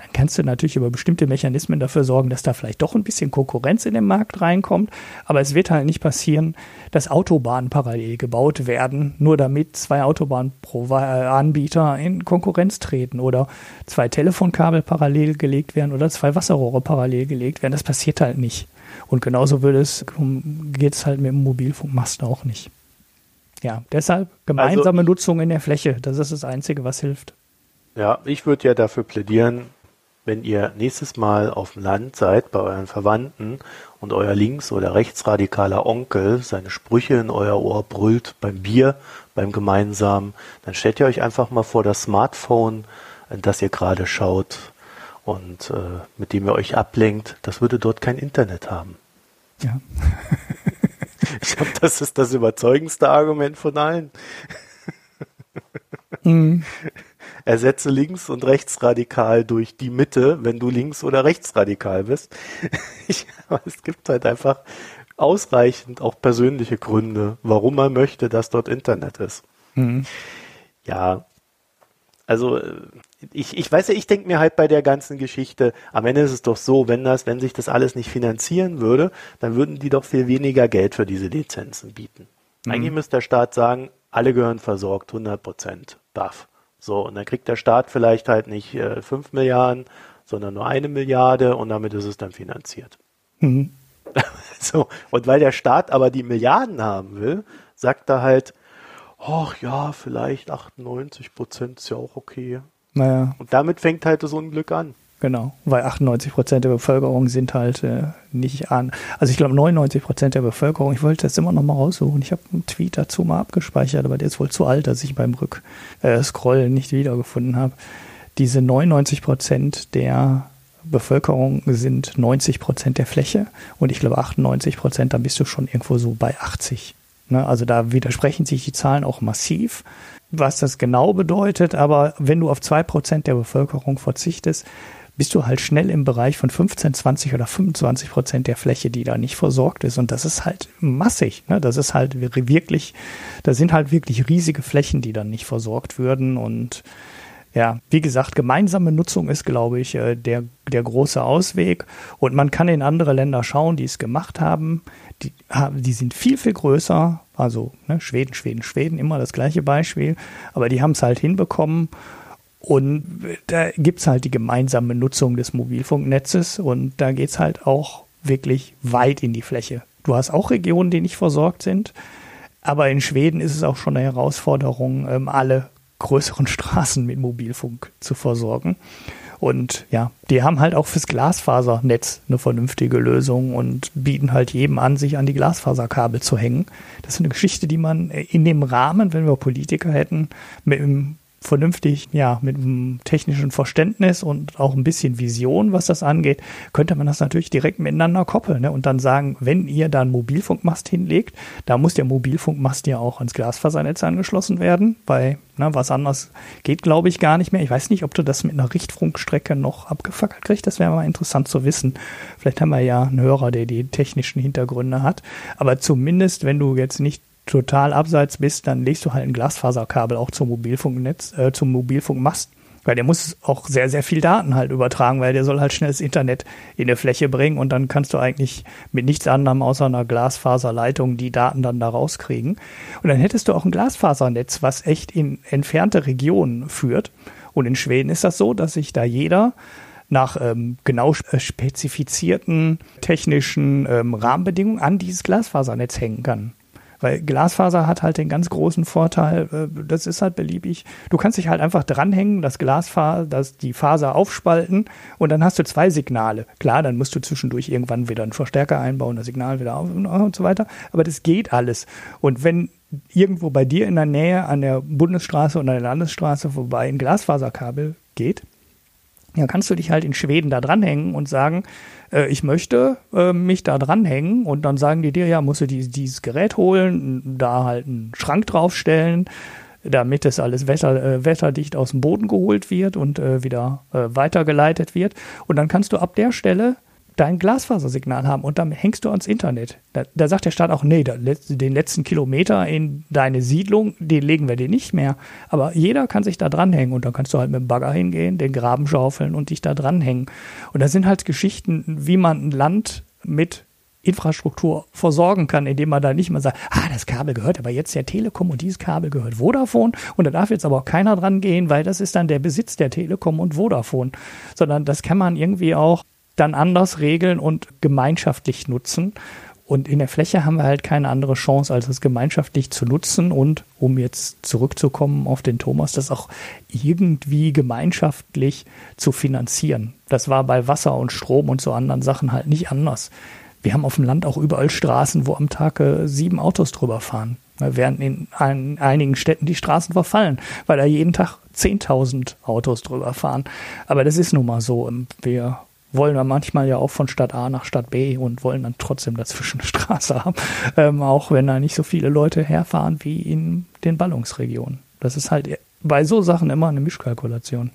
dann kannst du natürlich über bestimmte Mechanismen dafür sorgen, dass da vielleicht doch ein bisschen Konkurrenz in den Markt reinkommt. Aber es wird halt nicht passieren, dass Autobahnen parallel gebaut werden, nur damit zwei Autobahnanbieter in Konkurrenz treten oder zwei Telefonkabel parallel gelegt werden oder zwei Wasserrohre parallel gelegt werden. Das passiert halt nicht. Und genauso würde es, geht es halt mit dem Mobilfunkmast auch nicht. Ja, deshalb gemeinsame also, Nutzung in der Fläche, das ist das Einzige, was hilft. Ja, ich würde ja dafür plädieren, wenn ihr nächstes Mal auf dem Land seid bei euren Verwandten und euer links- oder rechtsradikaler Onkel seine Sprüche in euer Ohr brüllt beim Bier, beim gemeinsamen, dann stellt ihr euch einfach mal vor das Smartphone, das ihr gerade schaut und äh, mit dem ihr euch ablenkt, das würde dort kein Internet haben. Ja. *laughs* ich glaube, das ist das überzeugendste Argument von allen. Mhm *laughs* ersetze links und rechtsradikal durch die Mitte, wenn du links oder rechtsradikal bist. *laughs* Ich, aber es gibt halt einfach ausreichend auch persönliche Gründe, warum man möchte, dass dort Internet ist. Mhm. Ja, also äh, ich, ich weiß ja, ich denke mir halt bei der ganzen Geschichte, am Ende ist es doch so, wenn das, wenn sich das alles nicht finanzieren würde, dann würden die doch viel weniger Geld für diese Lizenzen bieten. Mhm. Eigentlich müsste der Staat sagen, alle gehören versorgt, 100 Prozent, baff. So, und dann kriegt der Staat vielleicht halt nicht äh, 5 Milliarden, sondern nur eine Milliarde und damit ist es dann finanziert. Mhm. *laughs* so, und weil der Staat aber die Milliarden haben will, sagt er halt, ach ja, vielleicht 98 Prozent ist ja auch okay. Naja. Und damit fängt halt das Unglück an. Genau, weil 98 Prozent der Bevölkerung sind halt äh, nicht an. Also ich glaube 99 Prozent der Bevölkerung, ich wollte das immer noch mal raussuchen. Ich habe einen Tweet dazu mal abgespeichert, aber der ist wohl zu alt, dass ich beim Rückscrollen äh, nicht wiedergefunden habe. Diese 99 Prozent der Bevölkerung sind 90 Prozent der Fläche und ich glaube 98 Prozent, dann bist du schon irgendwo so bei 80. Ne? Also da widersprechen sich die Zahlen auch massiv was das genau bedeutet, aber wenn du auf zwei Prozent der Bevölkerung verzichtest, bist du halt schnell im Bereich von 15, 20 oder 25 Prozent der Fläche, die da nicht versorgt ist. Und das ist halt massig. Ne? Das ist halt wirklich, da sind halt wirklich riesige Flächen, die dann nicht versorgt würden. Und ja, wie gesagt, gemeinsame Nutzung ist, glaube ich, äh, der, der große Ausweg. Und man kann in andere Länder schauen, die es gemacht haben. Die, die sind viel, viel größer. Also ne, Schweden, Schweden, Schweden, immer das gleiche Beispiel. Aber die haben es halt hinbekommen. Und da gibt es halt die gemeinsame Nutzung des Mobilfunknetzes und da geht es halt auch wirklich weit in die Fläche. Du hast auch Regionen, die nicht versorgt sind, aber in Schweden ist es auch schon eine Herausforderung, ähm, alle größeren *laughs* Straßen mit Mobilfunk zu versorgen. Und ja, die haben halt auch fürs Glasfasernetz eine vernünftige Lösung und bieten halt jedem an, sich an die Glasfaserkabel zu hängen. Das ist eine Geschichte, die man in dem Rahmen, wenn wir Politiker hätten, mit dem vernünftig, ja, mit einem technischen Verständnis und auch ein bisschen Vision, was das angeht, könnte man das natürlich direkt miteinander koppeln ne? und dann sagen, wenn ihr da einen Mobilfunkmast hinlegt, da muss der Mobilfunkmast ja auch ans Glasfasernetz angeschlossen werden, weil ne, was anderes geht, glaube ich, gar nicht mehr. Ich weiß nicht, ob du das mit einer Richtfunkstrecke noch abgefackelt kriegst, das wäre mal interessant zu wissen. Vielleicht haben wir ja einen Hörer, der die technischen Hintergründe hat, aber zumindest, wenn du jetzt nicht total abseits bist, dann legst du halt ein Glasfaserkabel auch zum Mobilfunknetz, äh, zum Mobilfunkmast. Weil der muss auch sehr, sehr viel Daten halt übertragen, weil der soll halt schnell das Internet in der Fläche bringen und dann kannst du eigentlich mit nichts anderem außer einer Glasfaserleitung die Daten dann da rauskriegen. Und dann hättest du auch ein Glasfasernetz, was echt in entfernte Regionen führt. Und in Schweden ist das so, dass sich da jeder nach ähm, genau äh, spezifizierten technischen ähm, Rahmenbedingungen an dieses Glasfasernetz hängen kann. Weil Glasfaser hat halt den ganz großen Vorteil, äh, das ist halt beliebig. Du kannst dich halt einfach dranhängen, das Glasfaser, das, die Faser aufspalten und dann hast du zwei Signale. Klar, dann musst du zwischendurch irgendwann wieder einen Verstärker einbauen, das Signal wieder auf und so weiter. Aber das geht alles. Und wenn irgendwo bei dir in der Nähe an der Bundesstraße oder der Landesstraße vorbei ein Glasfaserkabel geht, dann kannst du dich halt in Schweden da dranhängen und sagen, äh, ich möchte äh, mich da dranhängen und dann sagen die dir, ja, musst du die, dieses Gerät holen, da halt einen Schrank draufstellen, damit es alles wetter, äh, wetterdicht aus dem Boden geholt wird und äh, wieder äh, weitergeleitet wird. Und dann kannst du ab der Stelle dein Glasfasersignal haben und dann hängst du ans Internet. Da, da sagt der Staat auch, nee, da, den letzten Kilometer in deine Siedlung, den legen wir dir nicht mehr. Aber jeder kann sich da dranhängen und dann kannst du halt mit dem Bagger hingehen, den Graben schaufeln und dich da dranhängen. Und das sind halt Geschichten, wie man ein Land mit Infrastruktur versorgen kann, indem man da nicht mal sagt, ah, das Kabel gehört aber jetzt der Telekom und dieses Kabel gehört Vodafone und da darf jetzt aber auch keiner dran gehen, weil das ist dann der Besitz der Telekom und Vodafone, sondern das kann man irgendwie auch dann anders regeln und gemeinschaftlich nutzen. Und in der Fläche haben wir halt keine andere Chance, als es gemeinschaftlich zu nutzen und, um jetzt zurückzukommen auf den Thomas, das auch irgendwie gemeinschaftlich zu finanzieren. Das war bei Wasser und Strom und so anderen Sachen halt nicht anders. Wir haben auf dem Land auch überall Straßen, wo am Tag äh, sieben Autos drüber fahren. Während in ein, einigen Städten die Straßen verfallen, weil da jeden Tag 10.000 Autos drüber fahren. Aber das ist nun mal so. Wir wollen wir manchmal ja auch von Stadt A nach Stadt B und wollen dann trotzdem dazwischen eine Straße haben, ähm, auch wenn da nicht so viele Leute herfahren wie in den Ballungsregionen. Das ist halt bei so Sachen immer eine Mischkalkulation.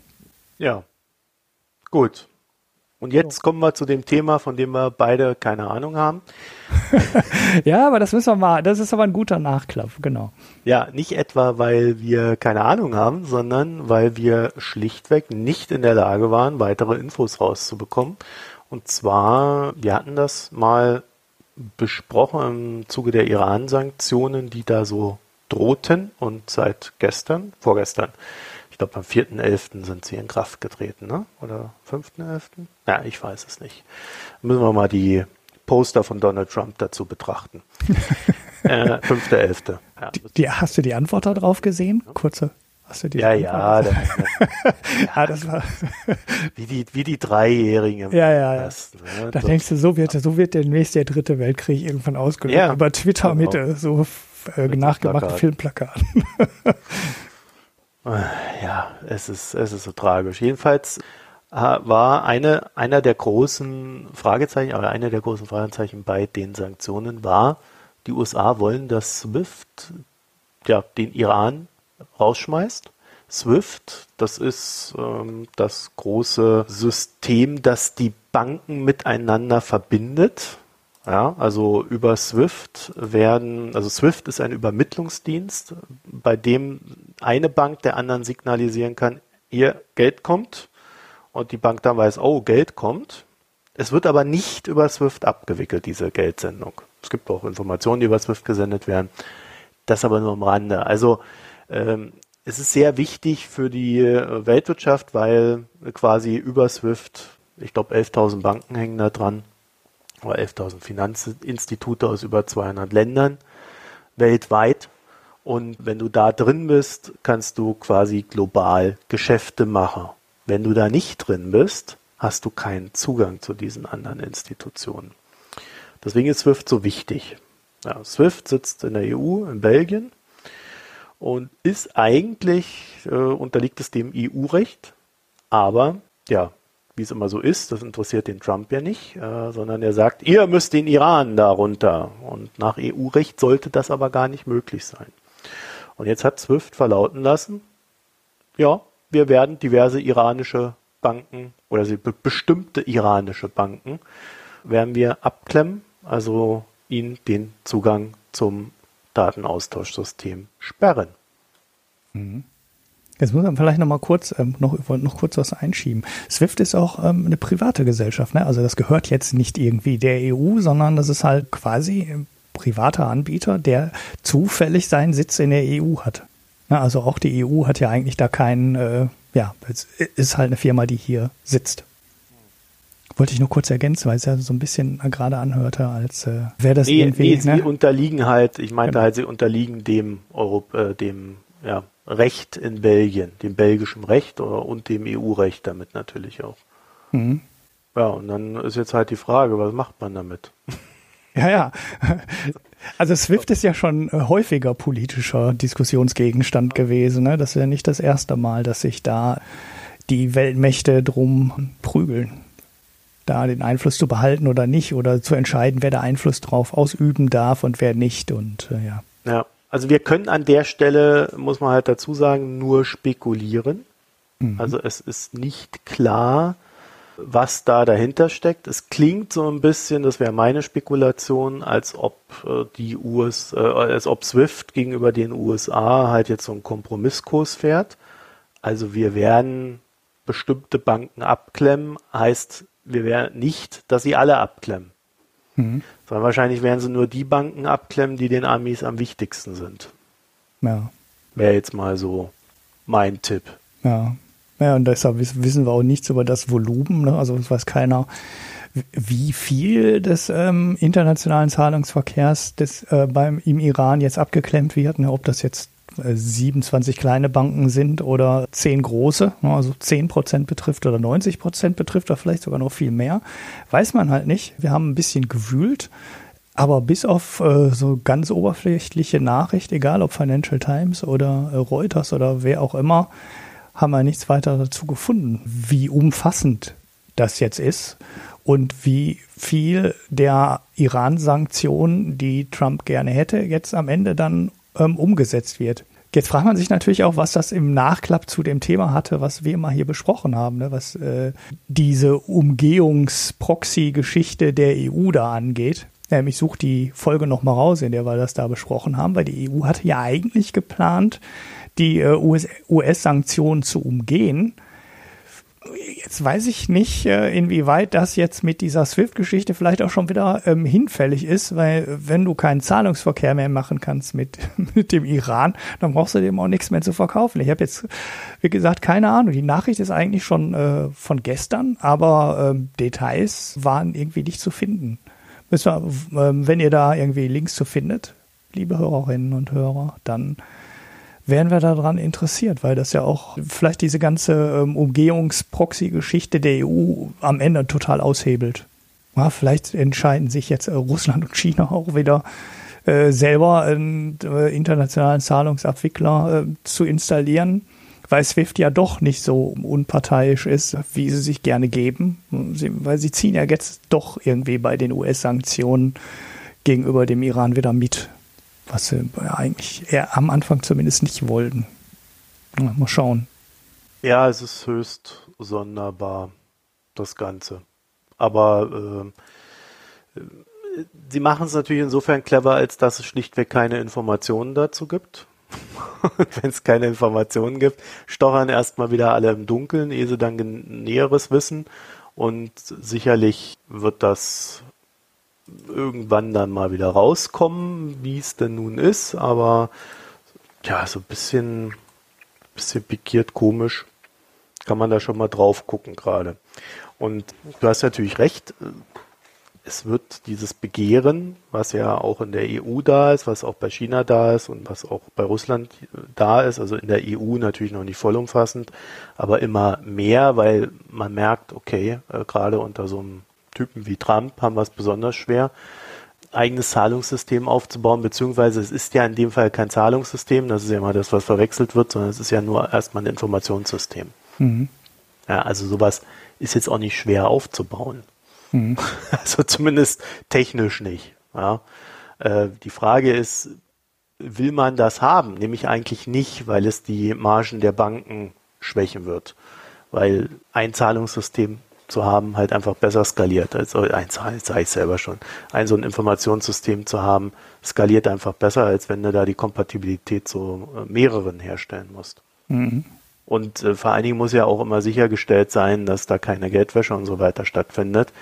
Ja, gut. Und jetzt kommen wir zu dem Thema, von dem wir beide keine Ahnung haben. *laughs* ja, aber das müssen wir mal, das ist aber ein guter Nachklapp, genau. Ja, nicht etwa, weil wir keine Ahnung haben, sondern weil wir schlichtweg nicht in der Lage waren, weitere Infos rauszubekommen. Und zwar, wir hatten das mal besprochen im Zuge der Iran-Sanktionen, die da so drohten und seit gestern, vorgestern, ich glaube am 4.11. sind sie in Kraft getreten, ne? Oder 5.11.? Ja, ich weiß es nicht. Müssen wir mal die Poster von Donald Trump dazu betrachten. *laughs* äh, 5.11. Ja. Die, die, hast du die Antwort darauf gesehen? Kurze. Hast du die ja, ja, da, *laughs* ja, das war *laughs* wie die wie die Dreijährigen. Ja, ja, ja. Das, ne? Da so. denkst du, so wird so wird demnächst der dritte Weltkrieg irgendwann ausgelöst ja, über Twitter genau. mit äh, so äh, nachgemachten Filmplakaten. Ja, es ist, es ist so tragisch. Jedenfalls äh, war eine, einer der großen Fragezeichen, oder einer der großen Fragezeichen bei den Sanktionen war, die USA wollen, dass SWIFT ja, den Iran rausschmeißt. SWIFT, das ist ähm, das große System, das die Banken miteinander verbindet. Ja, also über SWIFT werden, also SWIFT ist ein Übermittlungsdienst, bei dem eine Bank der anderen signalisieren kann, ihr Geld kommt und die Bank dann weiß, oh, Geld kommt. Es wird aber nicht über SWIFT abgewickelt, diese Geldsendung. Es gibt auch Informationen, die über SWIFT gesendet werden. Das aber nur am Rande. Also ähm, es ist sehr wichtig für die äh, Weltwirtschaft, weil quasi über SWIFT, ich glaube 11.000 Banken hängen da dran, oder 11.000 Finanzinstitute aus über 200 Ländern weltweit. Und wenn du da drin bist, kannst du quasi global Geschäfte machen. Wenn du da nicht drin bist, hast du keinen Zugang zu diesen anderen Institutionen. Deswegen ist SWIFT so wichtig. Ja, SWIFT sitzt in der EU, in Belgien und ist eigentlich, äh, unterliegt es dem EU-Recht, aber ja, wie es immer so ist, das interessiert den Trump ja nicht, äh, sondern er sagt, ihr müsst den Iran darunter. Und nach EU-Recht sollte das aber gar nicht möglich sein. Und jetzt hat SWIFT verlauten lassen, ja, wir werden diverse iranische Banken oder bestimmte iranische Banken werden wir abklemmen, also ihnen den Zugang zum Datenaustauschsystem sperren. Mhm. Jetzt muss man vielleicht noch mal kurz ähm, noch, noch kurz was einschieben. SWIFT ist auch ähm, eine private Gesellschaft, ne? Also das gehört jetzt nicht irgendwie der EU, sondern das ist halt quasi ein privater Anbieter, der zufällig seinen Sitz in der EU hat. Ne? Also auch die EU hat ja eigentlich da keinen, äh, ja, es ist halt eine Firma, die hier sitzt. Wollte ich nur kurz ergänzen, weil es ja so ein bisschen gerade anhörte, als äh, wäre das nee, irgendwie. Nee, sie ne? unterliegen halt, ich meinte genau. halt, sie unterliegen dem Europ äh, dem ja, Recht in Belgien, dem belgischen Recht oder, und dem EU-Recht damit natürlich auch. Mhm. Ja, und dann ist jetzt halt die Frage, was macht man damit? *laughs* Ja, ja. Also SWIFT ist ja schon häufiger politischer Diskussionsgegenstand gewesen. Ne? Das ist ja nicht das erste Mal, dass sich da die Weltmächte drum prügeln, da den Einfluss zu behalten oder nicht oder zu entscheiden, wer da Einfluss drauf ausüben darf und wer nicht. Und äh, ja. Ja, also wir können an der Stelle, muss man halt dazu sagen, nur spekulieren. Mhm. Also es ist nicht klar, was da dahinter steckt. Es klingt so ein bisschen, das wäre meine Spekulation, als ob äh, die US, äh, als ob SWIFT gegenüber den USA halt jetzt so einen Kompromisskurs fährt. Also wir werden bestimmte Banken abklemmen, heißt wir werden nicht, dass sie alle abklemmen. Mhm. Sondern wahrscheinlich werden sie nur die Banken abklemmen, die den Amis am wichtigsten sind. Ja. Wäre jetzt mal so mein Tipp. Ja. Ja, und deshalb wissen wir auch nichts über das Volumen. Ne? Also es weiß keiner, wie viel des ähm, internationalen Zahlungsverkehrs des, äh, beim, im Iran jetzt abgeklemmt wird. Ne? Ob das jetzt 27 kleine Banken sind oder 10 große, ne, also 10 Prozent betrifft oder 90 Prozent betrifft oder vielleicht sogar noch viel mehr, weiß man halt nicht. Wir haben ein bisschen gewühlt, aber bis auf äh, so ganz oberflächliche Nachricht, egal ob Financial Times oder äh, Reuters oder wer auch immer, haben wir nichts weiter dazu gefunden, wie umfassend das jetzt ist und wie viel der Iran-Sanktionen, die Trump gerne hätte, jetzt am Ende dann ähm, umgesetzt wird. Jetzt fragt man sich natürlich auch, was das im Nachklapp zu dem Thema hatte, was wir immer hier besprochen haben, ne? was äh, diese Umgehungs-Proxy-Geschichte der EU da angeht. Ähm, ich suche die Folge nochmal raus, in der wir das da besprochen haben, weil die EU hatte ja eigentlich geplant, die äh, US-Sanktionen US zu umgehen Jetzt weiß ich nicht, äh, inwieweit das jetzt mit dieser SWIFT-Geschichte vielleicht auch schon wieder ähm, hinfällig ist, weil wenn du keinen Zahlungsverkehr mehr machen kannst mit, *laughs* mit dem Iran, dann brauchst du dem auch nichts mehr zu verkaufen. Ich habe jetzt, wie gesagt, keine Ahnung. Die Nachricht ist eigentlich schon äh, von gestern, aber ähm, Details waren irgendwie nicht zu finden. Müssen wir, ähm, wenn ihr da irgendwie Links zu findet, liebe Hörerinnen und Hörer, dann wären wir daran interessiert, weil das ja auch vielleicht diese ganze ähm, Umgehungsproxy-Geschichte der EU am Ende total aushebelt. Ja, vielleicht entscheiden sich jetzt äh, Russland und China auch wieder äh, selber einen äh, internationalen Zahlungsabwickler zu installieren, weil SWIFT ja doch nicht so unparteiisch ist, wie sie sich gerne geben. Weil sie ziehen ja jetzt doch irgendwie bei den US-Sanktionen gegenüber dem Iran wieder mit was sie eigentlich eher am Anfang zumindest nicht wollten. Mal schauen. Ja, es ist höchst sonderbar, das Ganze. Aber äh, sie machen es natürlich insofern clever, als dass es schlichtweg keine Informationen dazu gibt. *laughs* Wenn es keine Informationen gibt, stochern erstmal wieder alle im Dunkeln, ehe sie dann Näheres wissen. Und sicherlich wird das irgendwann dann mal wieder rauskommen, wie es denn nun ist, aber ja, so ein bisschen, bisschen pikiert, komisch, kann man da schon mal drauf gucken gerade. Und du hast natürlich recht, es wird dieses Begehren, was ja auch in der EU da ist, was auch bei China da ist und was auch bei Russland da ist, also in der EU natürlich noch nicht vollumfassend, aber immer mehr, weil man merkt, okay, äh, gerade unter so einem Typen wie Trump haben es besonders schwer, eigenes Zahlungssystem aufzubauen, beziehungsweise es ist ja in dem Fall kein Zahlungssystem, das ist ja immer das, was verwechselt wird, sondern es ist ja nur erstmal ein Informationssystem. Mhm. Ja, also sowas ist jetzt auch nicht schwer aufzubauen. Mhm. *laughs* Also zumindest technisch nicht. Ja. Äh, die Frage ist, will man das haben? Nämlich eigentlich nicht, weil es die Margen der Banken schwächen wird. Weil ein Zahlungssystem zu haben, halt einfach besser skaliert. Also eins sage ich selber schon. Ein so ein Informationssystem zu haben, skaliert einfach besser, als wenn du da die Kompatibilität zu äh, mehreren herstellen musst. Mhm. Und äh, vor allen Dingen muss ja auch immer sichergestellt sein, dass da keine Geldwäsche und so weiter stattfindet.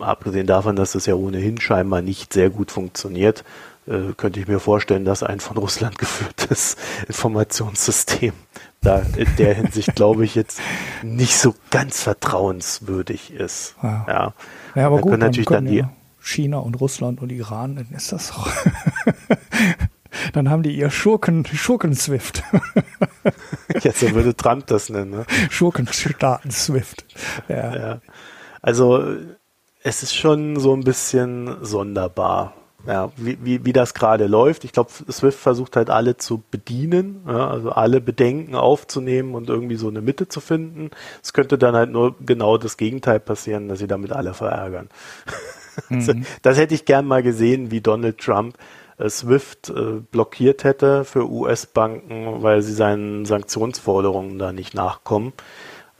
Abgesehen davon, dass es ja ohnehin scheinbar nicht sehr gut funktioniert, äh, könnte ich mir vorstellen, dass ein von Russland *laughs* geführtes Informationssystem da in der Hinsicht, glaube ich, jetzt nicht so ganz vertrauenswürdig ist. Ja, ja. ja aber da gut, natürlich dann, dann die China und Russland und Iran, dann ist das auch. *laughs* dann haben die ihr Schurken, Schurken-Swift. *laughs* ja, so würde Trump das nennen. Ne? Schurkenstaaten-Swift. Ja. ja. Also es ist schon so ein bisschen sonderbar, ja, wie, wie, wie das gerade läuft. Ich glaube, Swift versucht halt alle zu bedienen, ja, also alle Bedenken aufzunehmen und irgendwie so eine Mitte zu finden. Es könnte dann halt nur genau das Gegenteil passieren, dass sie damit alle verärgern. *laughs* Also, mhm. das hätte ich gern mal gesehen, wie Donald Trump äh, Swift äh, blockiert hätte für US-Banken, weil sie seinen Sanktionsforderungen da nicht nachkommen.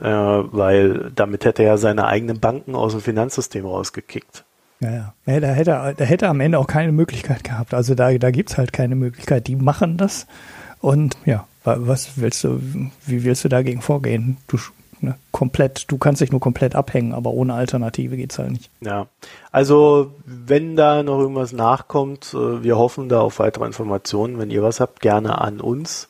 Äh, weil damit hätte er seine eigenen Banken aus dem Finanzsystem rausgekickt. Ja, ja. Da hätte, da hätte am Ende auch keine Möglichkeit gehabt. Also da, da gibt's halt keine Möglichkeit. Die machen das. Und ja, was willst du, wie willst du dagegen vorgehen? Du ne, komplett, du kannst dich nur komplett abhängen, aber ohne Alternative geht's halt nicht. Ja. Also wenn da noch irgendwas nachkommt, äh, wir hoffen da auf weitere Informationen. Wenn ihr was habt, gerne an uns.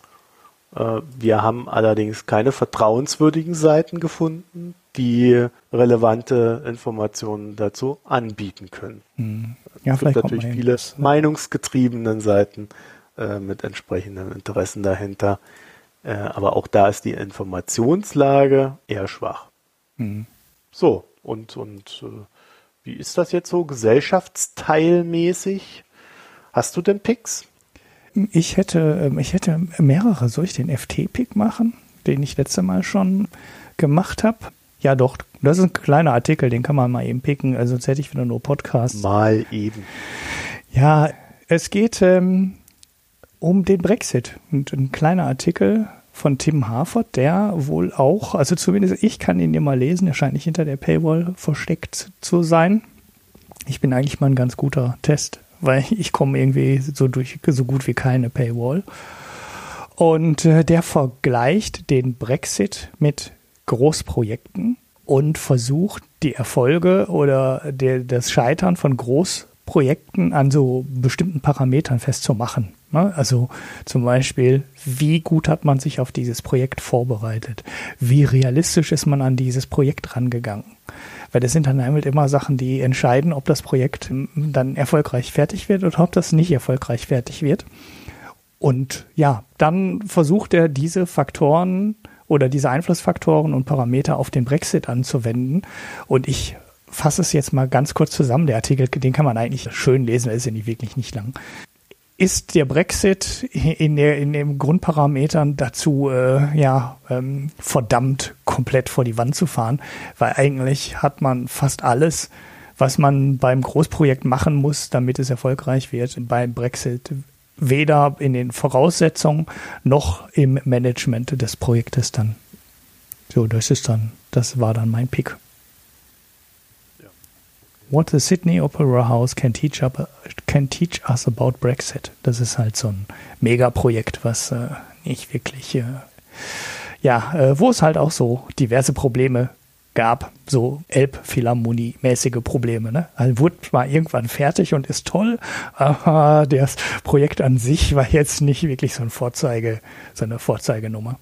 Äh, wir haben allerdings keine vertrauenswürdigen Seiten gefunden, die relevante Informationen dazu anbieten können. Hm. Ja, es gibt natürlich viele ne? meinungsgetriebenen Seiten äh, mit entsprechenden Interessen dahinter. Äh, aber auch da ist die Informationslage eher schwach. Mhm. So, und, und äh, wie ist das jetzt so gesellschaftsteilmäßig? Hast du denn Picks? Ich hätte, ähm, ich hätte mehrere. Soll ich den FT-Pick machen, den ich letzte Mal schon gemacht habe? Ja, doch. Das ist ein kleiner Artikel, den kann man mal eben picken. Also sonst hätte ich wieder nur Podcast. Mal eben. Ja, es geht ähm, um den Brexit. Und ein kleiner Artikel von Tim Harford, der wohl auch, also zumindest ich kann ihn dir mal lesen, er scheint nicht hinter der Paywall versteckt zu sein. Ich bin eigentlich mal ein ganz guter Test, weil ich komme irgendwie so durch so gut wie keine Paywall. Und äh, der vergleicht den Brexit mit Großprojekten und versucht, die Erfolge oder der, das Scheitern von Großprojekten an so bestimmten Parametern festzumachen. Ne? Also zum Beispiel, wie gut hat man sich auf dieses Projekt vorbereitet? Wie realistisch ist man an dieses Projekt rangegangen? Weil das sind dann halt immer Sachen, die entscheiden, ob das Projekt dann erfolgreich fertig wird oder ob das nicht erfolgreich fertig wird. Und ja, dann versucht er diese Faktoren oder diese Einflussfaktoren und Parameter auf den Brexit anzuwenden. Und ich fasse es jetzt mal ganz kurz zusammen. Der Artikel, den kann man eigentlich schön lesen, er ist ja nicht wirklich nicht lang. Ist der Brexit in, der, in den Grundparametern dazu äh, ja ähm, verdammt komplett vor die Wand zu fahren? Weil eigentlich hat man fast alles, was man beim Großprojekt machen muss, damit es erfolgreich wird, beim Brexit weder in den Voraussetzungen noch im Management des Projektes dann. So, das ist dann, das war dann mein Pick. What the Sydney Opera House can teach, up, can teach us about Brexit. Das ist halt so ein Megaprojekt, was äh, nicht wirklich, äh, ja, äh, wo es halt auch so diverse Probleme gab, so Elbphilharmonie-mäßige Probleme. Ne? Also wurde mal irgendwann fertig und ist toll, aber das Projekt an sich war jetzt nicht wirklich so ein Vorzeige, so eine Vorzeigenummer.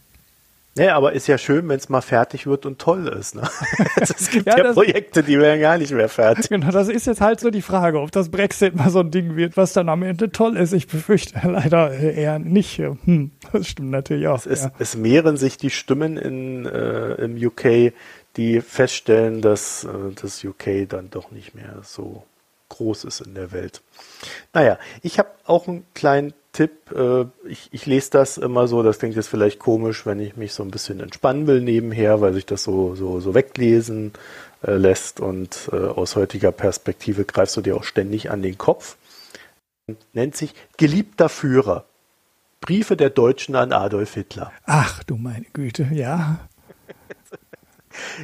Ja, aber ist ja schön, wenn es mal fertig wird und toll ist. Ne? *laughs* Es gibt ja, ja Projekte, die werden gar nicht mehr fertig. Genau, das ist jetzt halt so die Frage, ob das Brexit mal so ein Ding wird, was dann am Ende toll ist. Ich befürchte *laughs* leider eher nicht. Hm, das stimmt natürlich auch. Es, ist, ja. es mehren sich die Stimmen in, äh, im UK, die feststellen, dass äh, das UK dann doch nicht mehr so groß ist in der Welt. Naja, ich habe auch einen kleinen Tipp. Äh, ich, ich lese das immer so, das klingt jetzt vielleicht komisch, wenn ich mich so ein bisschen entspannen will nebenher, weil sich das so, so, so weglesen äh, lässt und äh, aus heutiger Perspektive greifst du dir auch ständig an den Kopf. Nennt sich Geliebter Führer. Briefe der Deutschen an Adolf Hitler. Ach du meine Güte, ja.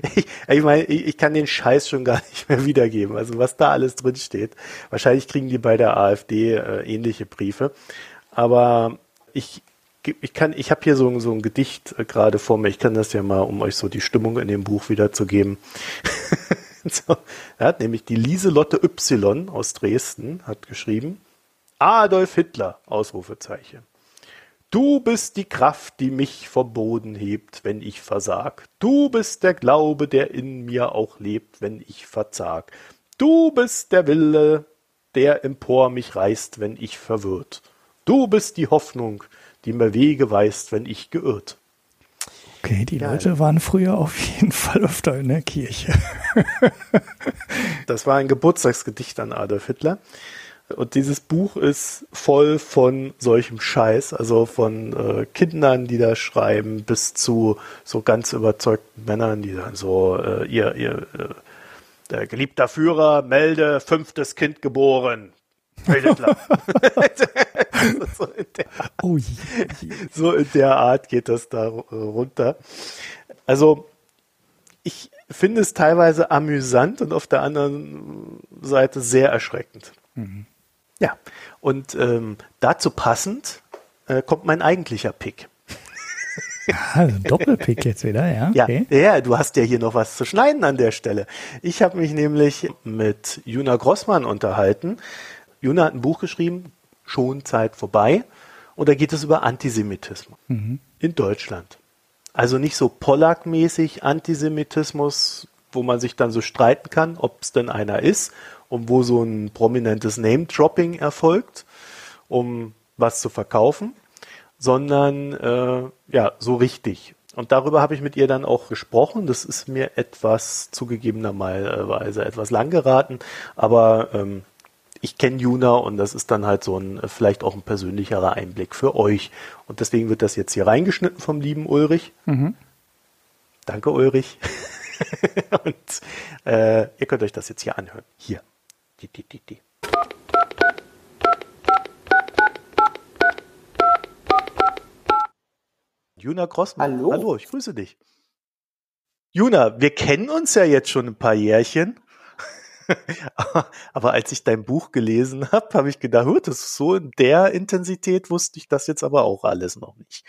*laughs* ich, ich meine, ich, ich, kann den Scheiß schon gar nicht mehr wiedergeben. Also was da alles drin steht. Wahrscheinlich kriegen die bei der AfD äh, ähnliche Briefe. Aber ich, ich kann, ich habe hier so, so ein Gedicht äh, gerade vor mir. Ich kann das ja mal, um euch so die Stimmung in dem Buch wiederzugeben. *laughs* so, er hat nämlich die Lieselotte Y aus Dresden hat geschrieben. Adolf Hitler, Ausrufezeichen. Du bist die Kraft, die mich vom Boden hebt, wenn ich versag. Du bist der Glaube, der in mir auch lebt, wenn ich verzag. Du bist der Wille, der empor mich reißt, wenn ich verwirrt. Du bist die Hoffnung, die mir Wege weist, wenn ich geirrt. Okay, die ja, Leute waren früher auf jeden Fall öfter in der Kirche. das war ein Geburtstagsgedicht an Adolf Hitler. Und dieses Buch ist voll von solchem Scheiß, also von äh, Kindern, die da schreiben, bis zu so ganz überzeugten Männern, die dann so äh, ihr, ihr äh, der geliebter Führer melde fünftes Kind geboren. *laughs* so, in der, oh so in der Art geht das da runter. Also ich finde es teilweise amüsant und auf der anderen Seite sehr erschreckend. Mhm. Ja, und ähm, dazu passend äh, kommt mein eigentlicher Pick. *laughs* Also Doppelpick jetzt wieder, ja. Okay. Ja, ja, du hast ja hier noch was zu schneiden an der Stelle. Ich habe mich nämlich mit Juna Grossmann unterhalten. Juna hat ein Buch geschrieben, Schon Zeit vorbei. Und da geht es über Antisemitismus mhm. in Deutschland. Also nicht so Pollack-mäßig Antisemitismus, wo man sich dann so streiten kann, ob es denn einer ist und wo so ein prominentes Name-Dropping erfolgt, um was zu verkaufen, sondern äh, ja, so richtig. Und darüber habe ich mit ihr dann auch gesprochen. Das ist mir etwas zugegebenerweise etwas lang geraten, aber ähm, ich kenne Juna und das ist dann halt so ein vielleicht auch ein persönlicherer Einblick für euch. Und deswegen wird das jetzt hier reingeschnitten vom lieben Ulrich. Mhm. Danke, Ulrich. *laughs* und äh, ihr könnt euch das jetzt hier anhören. Hier. Die, die, die, die. Juna Grossmann. Hallo. Hallo, ich grüße dich. Juna, wir kennen uns ja jetzt schon ein paar Jährchen. Aber als ich dein Buch gelesen habe, habe ich gedacht, das ist so in der Intensität wusste ich das jetzt aber auch alles noch nicht.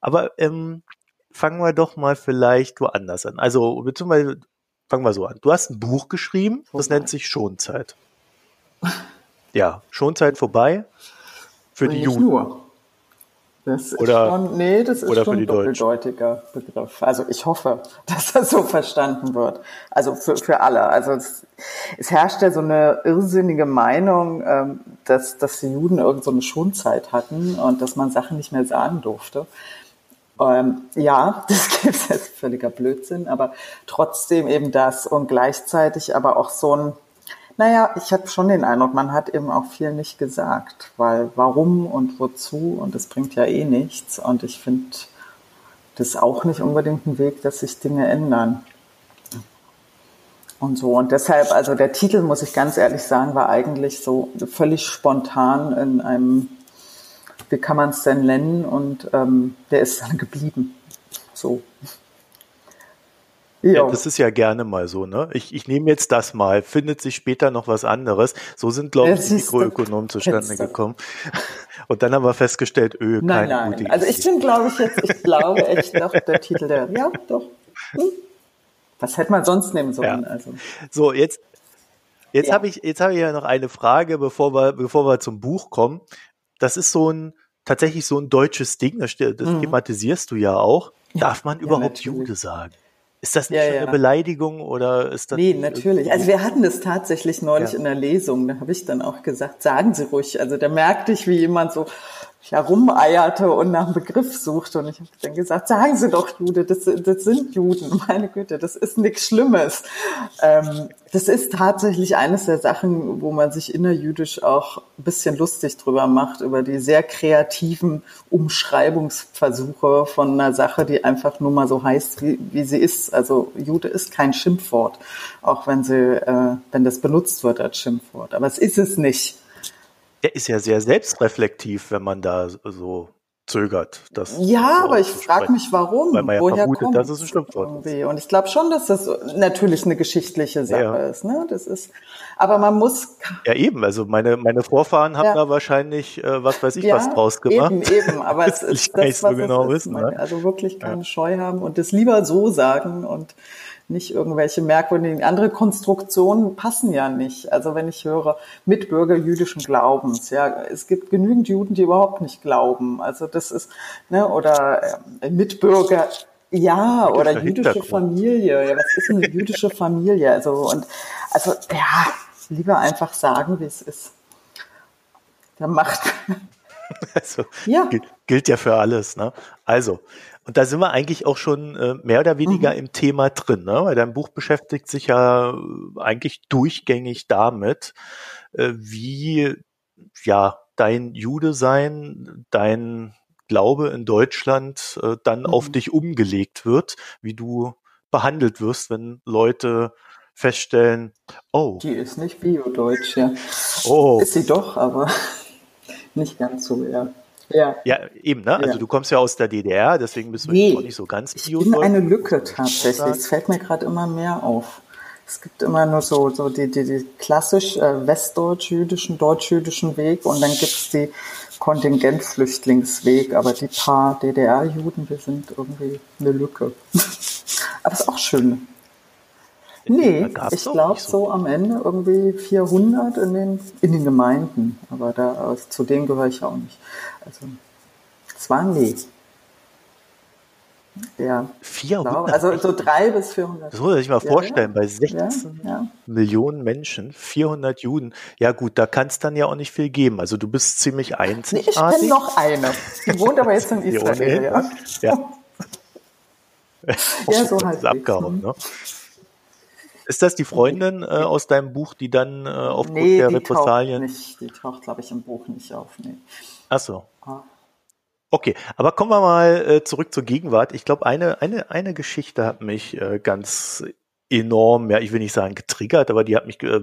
Aber ähm, fangen wir doch mal vielleicht woanders an. Also beziehungsweise fangen wir so an. Du hast ein Buch geschrieben, das nennt sich Schonzeit. Ja, Schonzeit vorbei für die Jugend. Nur. Das ist oder, schon, nee, das ist schon ein doppeldeutiger Begriff. Also ich hoffe, *laughs* dass das so verstanden wird. Also für, für alle. Also es, es herrscht ja so eine irrsinnige Meinung, ähm, dass, dass die Juden irgend so eine Schonzeit hatten und dass man Sachen nicht mehr sagen durfte. Ähm, ja, *laughs* das gibt es völliger Blödsinn, aber trotzdem eben das und gleichzeitig aber auch so ein, naja, ich habe schon den Eindruck, man hat eben auch viel nicht gesagt, weil warum und wozu und das bringt ja eh nichts und ich finde das auch nicht unbedingt ein Weg, dass sich Dinge ändern. Und so. Und deshalb, also der Titel, muss ich ganz ehrlich sagen, war eigentlich so völlig spontan in einem wie kann man es denn nennen? Und ähm, der ist dann geblieben. So. Ja, das ist ja gerne mal so, ne? Ich, ich nehme jetzt das mal, findet sich später noch was anderes. So sind, glaube ich, die Mikroökonomen zustande gekommen. *laughs* Und dann haben wir festgestellt, öh, nein, keine nein. Gute Also ich bin, glaube ich, jetzt, ich glaube echt doch, der Titel der, ja, doch. Hm. Was hätte man sonst nehmen sollen? Ja. Also. So, jetzt, jetzt ja. habe ich, jetzt habe ich ja noch eine Frage, bevor wir, bevor wir zum Buch kommen. Das ist so ein, tatsächlich so ein deutsches Ding, das, das mhm. thematisierst du ja auch. Darf man überhaupt ja, Jude sagen? Ist das nicht ja, schon eine Beleidigung oder ist das? Nee, natürlich. Also wir hatten das tatsächlich neulich ja. in der Lesung. Da habe ich dann auch gesagt, sagen Sie ruhig. Also da merkte ich, wie jemand so, herumeierte und nach einem Begriff suchte. Und ich habe dann gesagt, sagen Sie doch, Jude, das, das sind Juden. *laughs* Meine Güte, das ist nichts Schlimmes. Ähm, das ist tatsächlich eines der Sachen, wo man sich innerjüdisch auch ein bisschen lustig drüber macht, über die sehr kreativen Umschreibungsversuche von einer Sache, die einfach nur mal so heißt, wie, wie sie ist. Also Jude ist kein Schimpfwort, auch wenn sie, äh, wenn das benutzt wird als Schimpfwort. Aber es ist es nicht der ist ja sehr selbstreflektiv, wenn man da so zögert. Das ja, aber ich frage mich, warum. Weil man ja Woher vermutet, kommt dass es ein Schimpfwort ist. Und ich glaube schon, dass das natürlich eine geschichtliche Sache ja. ist. Ne? Das ist, aber man muss. Ja, eben. Also meine, meine Vorfahren haben ja. da wahrscheinlich, äh, was weiß ich, ja, was draus gemacht. Eben, eben. Aber *laughs* es ist das, was so genau es wissen, ist. Ne? Also wirklich keine Scheu haben und das lieber so sagen und nicht irgendwelche merkwürdigen, andere Konstruktionen passen ja nicht. Also wenn ich höre, Mitbürger jüdischen Glaubens, ja, es gibt genügend Juden, die überhaupt nicht glauben. Also das ist, ne, oder äh, Mitbürger, ja, oder jüdische Familie. Ja, was ist eine jüdische Familie? Also, und, also, ja, lieber einfach sagen, wie es ist. Der macht. *laughs* Also, ja. Gilt, gilt ja für alles, ne? Also, und da sind wir eigentlich auch schon äh, mehr oder weniger mhm. im Thema drin, ne? weil dein Buch beschäftigt sich ja äh, eigentlich durchgängig damit, äh, wie ja dein Jude sein, dein Glaube in Deutschland äh, dann mhm. auf dich umgelegt wird, wie du behandelt wirst, wenn Leute feststellen, oh. Die ist nicht Bio-Deutsch, ja. Oh. Ist sie doch, aber *laughs* nicht ganz so, ja. Ja. ja, eben, ne? Also ja. du kommst ja aus der DDR, deswegen bist du nee, auch nicht so ganz bio Ich bin eine Lücke tatsächlich. Es fällt mir gerade immer mehr auf. Es gibt immer nur so, so die, die, die klassisch äh, westdeutsch-jüdischen, deutsch-jüdischen Weg und dann gibt's die Kontingentflüchtlingsweg, aber die paar DDR-Juden, wir sind irgendwie eine Lücke. *laughs* aber ist auch schön. Nee, ich glaube so. so. am Ende irgendwie 400 in den, in den Gemeinden. Aber da, zu denen gehöre ich auch nicht. Also, es waren nee. Ja. 400? Glaube, also so drei bis 400. Das muss man sich mal vorstellen, ja, bei 16 ja. Millionen Menschen, 400 Juden. Ja gut, da kann es dann ja auch nicht viel geben. Also du bist ziemlich einzigartig. Nee, ich kenne noch eine. Die wohnt aber jetzt in *laughs* Israel. Ja. ja. *laughs* ja, so *laughs* halt. Abgehauen, ne? Ist das die Freundin äh, aus deinem Buch, die dann äh, aufgrund nee, der die Repressalien? Taucht nicht, die taucht, glaube ich, im Buch nicht auf. Nee. Ach so. Ah. Okay, aber kommen wir mal äh, zurück zur Gegenwart. Ich glaube, eine, eine, eine Geschichte hat mich äh, ganz enorm, ja, ich will nicht sagen getriggert, aber die hat mich äh,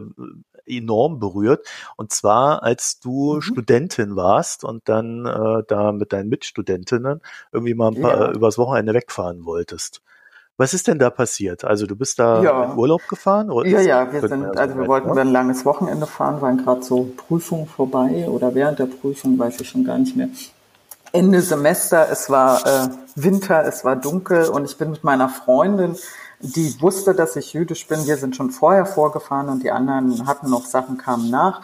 enorm berührt. Und zwar, als du mhm. Studentin warst und dann äh, da mit deinen Mitstudentinnen irgendwie mal ein paar ja. äh, übers Wochenende wegfahren wolltest. Was ist denn da passiert? Also du bist da ja. in Urlaub gefahren? Oder ja, ja, wir sind, also wir wollten ein langes Wochenende fahren, waren gerade so Prüfungen vorbei oder während der Prüfung, weiß ich schon gar nicht mehr. Ende Semester, es war äh, Winter, es war dunkel und ich bin mit meiner Freundin, die wusste, dass ich jüdisch bin. Wir sind schon vorher vorgefahren und die anderen hatten noch Sachen, kamen nach.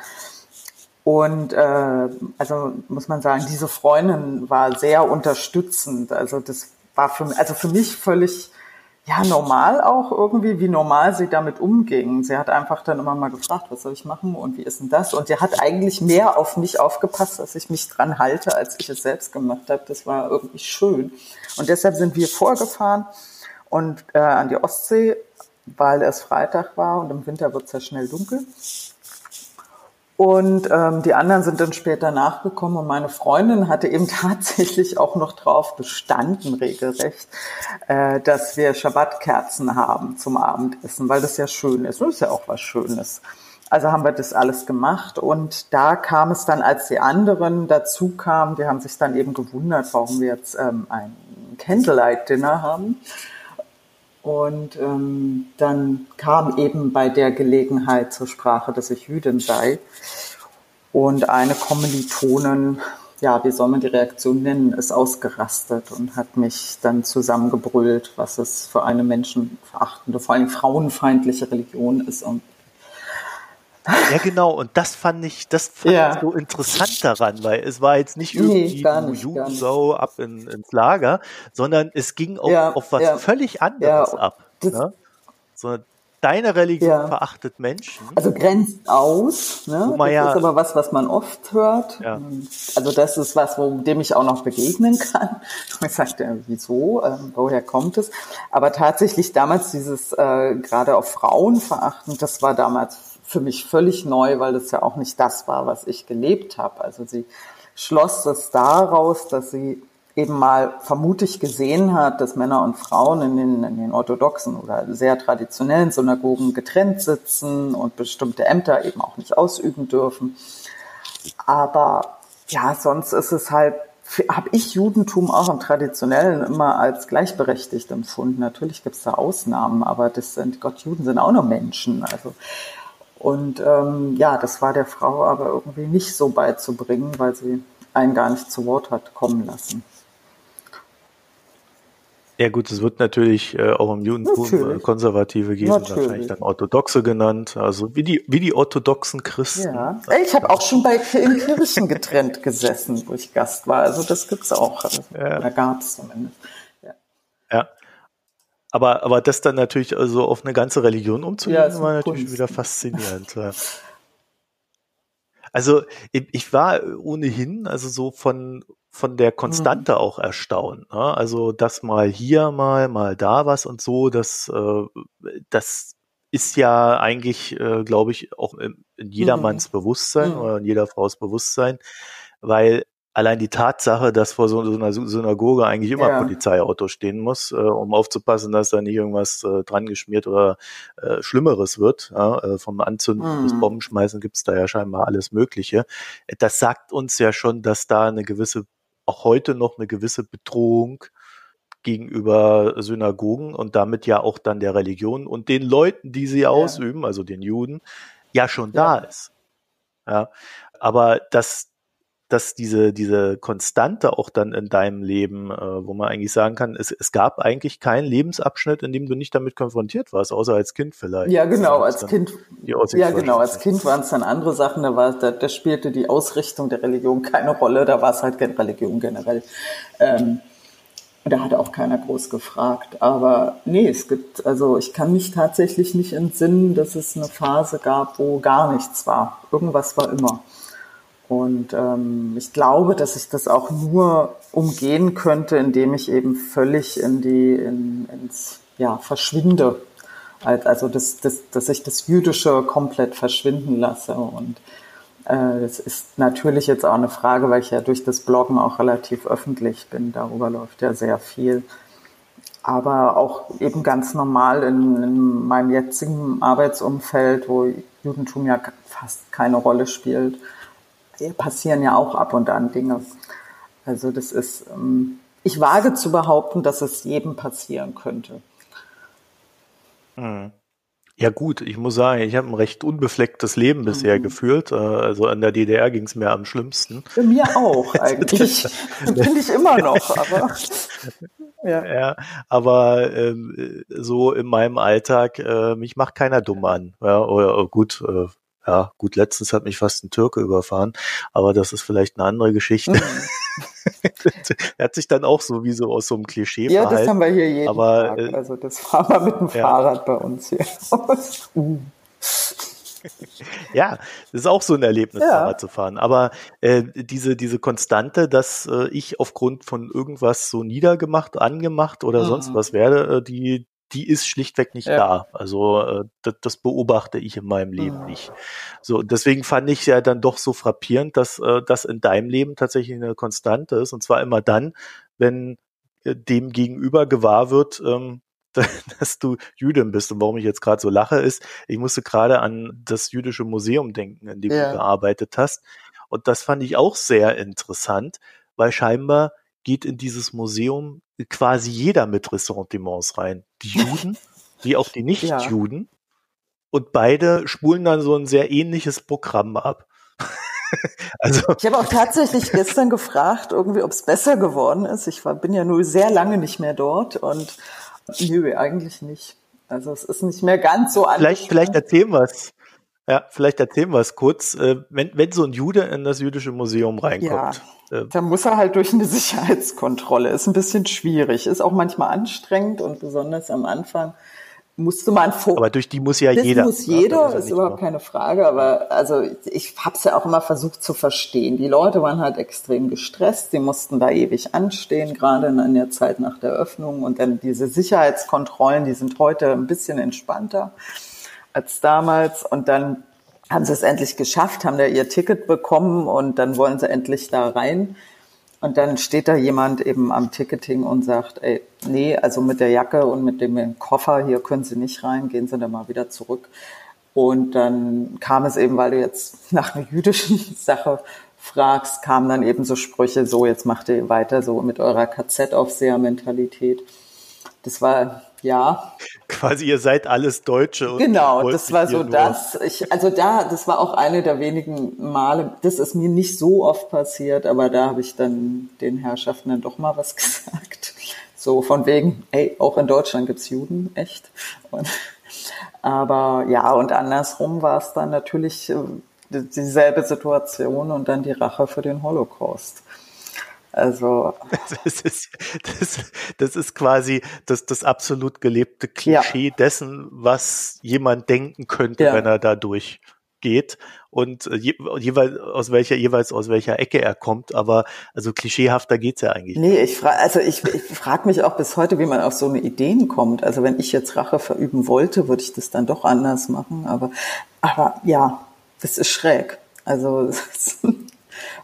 Und äh, also muss man sagen, diese Freundin war sehr unterstützend. Also das war für also für mich völlig ja, normal auch irgendwie, wie normal sie damit umging. Sie hat einfach dann immer mal gefragt, was soll ich machen und wie ist denn das? Und sie hat eigentlich mehr auf mich aufgepasst, dass ich mich dran halte, als ich es selbst gemacht habe. Das war irgendwie schön. Und deshalb sind wir vorgefahren und äh, an die Ostsee, weil es Freitag war und im Winter wird es ja schnell dunkel. Und ähm, die anderen sind dann später nachgekommen und meine Freundin hatte eben *laughs* tatsächlich auch noch drauf bestanden, regelrecht, äh, dass wir Schabbatkerzen haben zum Abendessen, weil das ja schön ist. Und das ist ja auch was Schönes. Also haben wir das alles gemacht und da kam es dann, als die anderen dazu kamen, die haben sich dann eben gewundert, warum wir jetzt ähm, ein Candlelight-Dinner haben. Und ähm, dann kam eben bei der Gelegenheit zur Sprache, dass ich Jüdin sei. Und eine Kommilitonin, ja, wie soll man die Reaktion nennen, ist ausgerastet und hat mich dann zusammengebrüllt, was es für eine menschenverachtende, vor allem frauenfeindliche Religion ist und ja, genau. Und das fand ich, das fand ja. ich so interessant daran, weil es war jetzt nicht irgendwie nee, nicht, Jugendsau ab in, ins Lager, sondern es ging auch ja, auf was ja. völlig anderes ab. Ne? So, deine Religion verachtet Menschen. Also grenzt aus. Ne? Das ist aber was, was man oft hört. Also das ist was, wo, dem ich auch noch begegnen kann. *laughs* Ich sagte, wieso? Ähm, woher kommt es? Aber tatsächlich damals dieses äh, gerade auf Frauen verachten, das war damals für mich völlig neu, weil das ja auch nicht das war, was ich gelebt habe. Also sie schloss das daraus, dass sie eben mal vermutlich gesehen hat, dass Männer und Frauen in den, in den orthodoxen oder sehr traditionellen Synagogen getrennt sitzen und bestimmte Ämter eben auch nicht ausüben dürfen. Aber ja, sonst ist es halt habe ich Judentum auch im Traditionellen immer als gleichberechtigt empfunden. Natürlich gibt es da Ausnahmen, aber das sind Gott, Juden sind auch nur Menschen. Also und ähm, ja, das war der Frau aber irgendwie nicht so beizubringen, weil sie einen gar nicht zu Wort hat kommen lassen. Ja gut, es wird natürlich äh, auch im Judentum äh, natürlich. Konservative geben, natürlich. wahrscheinlich dann Orthodoxe genannt, also wie die, wie die orthodoxen Christen. Ja, ich habe auch schon bei in Kirchen getrennt gesessen, wo ich Gast war. Also das gibt's auch. Also, ja. Da gab's zumindest. Ja. ja. Aber, aber das dann natürlich also auf eine ganze Religion umzulegen, ja, war natürlich Kunst. wieder faszinierend. *laughs* Also ich, ich war ohnehin, also so von von der Konstante mhm. auch erstaunt. Ne? Also das mal hier, mal, mal da was und so, das, äh, das ist ja eigentlich, äh, glaube ich, auch in, in jedermanns mhm. Bewusstsein mhm. oder in jeder Frau's Bewusstsein, weil allein die Tatsache, dass vor so, so einer Synagoge eigentlich immer ja. Polizeiauto stehen muss, äh, um aufzupassen, dass da nicht irgendwas äh, dran geschmiert oder äh, Schlimmeres wird. Ja, äh, vom Anzünden mhm. bis Bombenschmeißen gibt's da ja scheinbar alles Mögliche. Das sagt uns ja schon, dass da eine gewisse auch heute noch eine gewisse Bedrohung gegenüber Synagogen und damit ja auch dann der Religion und den Leuten, die sie ja. ausüben, also den Juden, ja schon da ist. Ja, aber dass dass diese, diese Konstante auch dann in deinem Leben, äh, wo man eigentlich sagen kann, es, es gab eigentlich keinen Lebensabschnitt, in dem du nicht damit konfrontiert warst, außer als Kind vielleicht. Ja, genau, als Kind. Ja, genau, als Kind waren es dann andere Sachen, da war, da, da spielte die Ausrichtung der Religion keine Rolle, da war es halt Religion generell. Ähm, da hat auch keiner groß gefragt. Aber nee, es gibt, also ich kann mich tatsächlich nicht entsinnen, dass es eine Phase gab, wo gar nichts war. Irgendwas war immer. Und ähm, ich glaube, dass ich das auch nur umgehen könnte, indem ich eben völlig in die in, ins ja verschwinde, also dass, dass, dass ich das Jüdische komplett verschwinden lasse. Und äh, das ist natürlich jetzt auch eine Frage, weil ich ja durch das Bloggen auch relativ öffentlich bin. Darüber läuft ja sehr viel. Aber auch eben ganz normal in, in meinem jetzigen Arbeitsumfeld, wo Judentum ja fast keine Rolle spielt passieren ja auch ab und an Dinge. Also das ist, ähm, ich wage zu behaupten, dass es jedem passieren könnte. Hm. Ja gut, ich muss sagen, ich habe ein recht unbeflecktes Leben bisher mhm. geführt. Äh, also an der DDR ging es mir am schlimmsten. Für mir auch *laughs* eigentlich. *laughs* Bin ich immer noch, aber. *laughs* Ja. ja, aber ähm, so in meinem Alltag, äh, mich macht keiner dumm an. Ja, oder, gut, äh, ja, gut, letztens hat mich fast ein Türke überfahren, aber das ist vielleicht eine andere Geschichte. Mhm. *laughs* er hat sich dann auch so wie so aus so einem Klischee Ja, verhalten, das haben wir hier jeden aber, Tag. Äh, also das fahren wir mit dem ja. Fahrrad bei uns hier. *laughs* uh. ja, das ist auch so ein Erlebnis, ja. Fahrrad zu fahren. Aber äh, diese, diese Konstante, dass äh, ich aufgrund von irgendwas so niedergemacht, angemacht oder mhm. sonst was werde, äh, die, die ist schlichtweg nicht ja. da. Also äh, das, das, beobachte ich in meinem Leben mhm. nicht. So, deswegen fand ich ja dann doch so frappierend, dass äh, das in deinem Leben tatsächlich eine Konstante ist. Und zwar immer dann, wenn äh, dem gegenüber gewahr wird, ähm, *laughs* dass du Jüdin bist. Und warum ich jetzt gerade so lache, ist, ich musste gerade an das jüdische Museum denken, in dem ja. du gearbeitet hast. Und das fand ich auch sehr interessant, weil scheinbar geht in dieses Museum quasi jeder mit Ressentiments rein. Die Juden, *laughs* wie auch die Nicht-Juden. Ja. Und beide spulen dann so ein sehr ähnliches Programm ab. *laughs* also. Ich habe auch tatsächlich gestern gefragt, irgendwie, ob es besser geworden ist. Ich war, bin ja nur sehr lange nicht mehr dort und nö, eigentlich nicht. Also es ist nicht mehr ganz so Vielleicht, vielleicht erzählen wir es. Ja, vielleicht erzählen wir es kurz. Äh, wenn, wenn so ein Jude in das jüdische Museum reinkommt. Ja, äh, da muss er halt durch eine *laughs* Sicherheitskontrolle. Ist ein bisschen schwierig. Ist auch manchmal anstrengend und besonders am Anfang musste man vor. Aber durch die muss ja das jeder. muss jeder, ist, ist überhaupt keine Frage. Aber also ich habe es ja auch immer versucht zu verstehen. Die Leute waren halt extrem gestresst. Sie mussten da ewig anstehen, gerade in der Zeit nach der Öffnung. Und dann diese Sicherheitskontrollen, die sind heute ein bisschen entspannter als damals. Und dann haben sie es endlich geschafft, haben da ihr Ticket bekommen und dann wollen sie endlich da rein. Und dann steht da jemand eben am Ticketing und sagt, ey, nee, also mit der Jacke und mit dem Koffer hier können Sie nicht rein, gehen Sie dann mal wieder zurück. Und dann kam es eben, weil du jetzt *laughs* nach einer jüdischen *laughs* Sache fragst, kamen dann eben so Sprüche, so jetzt macht ihr weiter so mit eurer KZ-Aufseher-Mentalität. Das war, ja. Quasi ihr seid alles Deutsche. genau, das war so das. Ich, also da, das war auch eine der wenigen Male, das ist mir nicht so oft passiert, aber da habe ich dann den Herrschaften dann doch mal was *laughs* gesagt. So von wegen, ey, auch in Deutschland gibt's Juden, echt. Und, aber ja, und andersrum war es dann natürlich äh, dieselbe Situation und dann die Rache für den Holocaust. Also. *laughs* Das ist, das, das ist quasi das, das absolut gelebte Klischee ja. dessen, was jemand denken könnte, ja. wenn er da durchgeht und äh, je, jeweils aus welcher jeweils aus welcher Ecke er kommt, aber also klischeehafter geht's ja eigentlich. Nee, ich frage also ich, ich frage mich auch bis heute, wie man auf so eine Ideen kommt. Also wenn ich jetzt Rache verüben wollte, würde ich das dann doch anders machen, aber aber ja, das ist schräg. Also *laughs*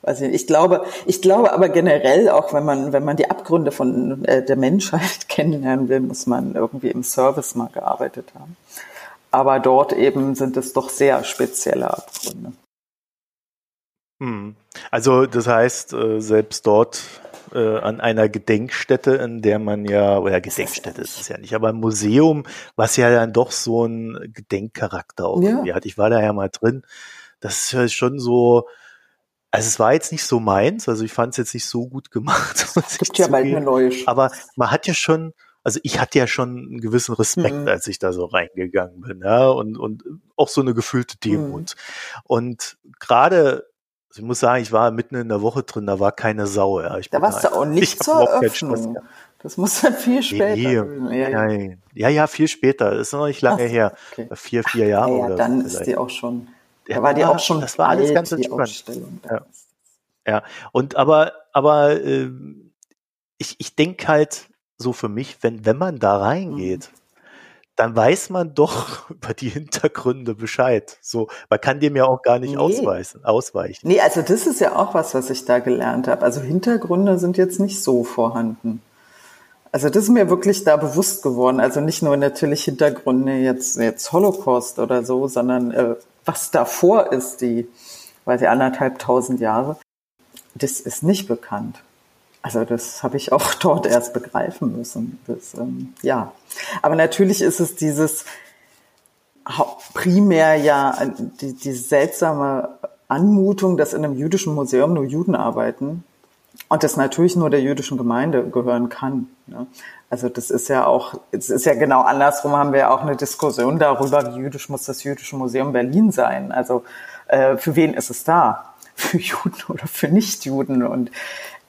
weiß ich, ich glaube, ich glaube aber generell auch, wenn man, wenn man die Abgründe von äh, der Menschheit *laughs* kennenlernen will, muss man irgendwie im Service mal gearbeitet haben. Aber dort eben sind es doch sehr spezielle Abgründe. Hm. Also das heißt, äh, selbst dort äh, an einer Gedenkstätte, in der man ja, oder Gedenkstätte ist es ja nicht, aber ein Museum, was ja dann doch so einen Gedenkcharakter auch ja. hat. Ich war da ja mal drin. Das ist ja schon so, also es war jetzt nicht so meins, also ich fand es jetzt nicht so gut gemacht. *laughs* Es gibt ja bald eine neue. Aber man hat ja schon, also ich hatte ja schon einen gewissen Respekt, mhm. als ich da so reingegangen bin, ja, und, und auch so eine gefühlte Demut. Mhm. Und gerade, also ich muss sagen, ich war mitten in der Woche drin, da war keine Sau, ja. Ich da warst du auch *laughs* nicht zur Eröffnung. Das muss dann viel später. Nee, ja, ja. ja, ja, viel später. Das ist noch nicht lange Ach, her. Okay. Vier, vier Jahre. Ja, ja dann ist die auch schon da war die auch schon das war alles ganz entspannt. Ja. ja, und aber, aber äh, ich, ich denke halt so für mich, wenn, wenn man da reingeht, mhm. dann weiß man doch *laughs* über die Hintergründe Bescheid. So, man kann dem ja auch gar nicht nee. ausweisen, ausweichen. Nee, also das ist ja auch was, was ich da gelernt habe. Also Hintergründe sind jetzt nicht so vorhanden. Also das ist mir wirklich da bewusst geworden. Also nicht nur natürlich Hintergründe jetzt, jetzt Holocaust oder so, sondern äh, was davor ist, die, weiß ich, anderthalb tausend Jahre, das ist nicht bekannt. Also das habe ich auch *laughs* dort erst begreifen müssen. Das, ähm, ja, aber natürlich ist es dieses primär ja die, die seltsame Anmutung, dass in einem jüdischen Museum nur Juden arbeiten und das natürlich nur der jüdischen Gemeinde gehören kann. Ne? Also das ist ja auch, es ist ja genau andersrum, haben wir ja auch eine Diskussion darüber, wie jüdisch muss das Jüdische Museum Berlin sein. Also äh, für wen ist es da? *laughs* Für Juden oder für Nichtjuden? Und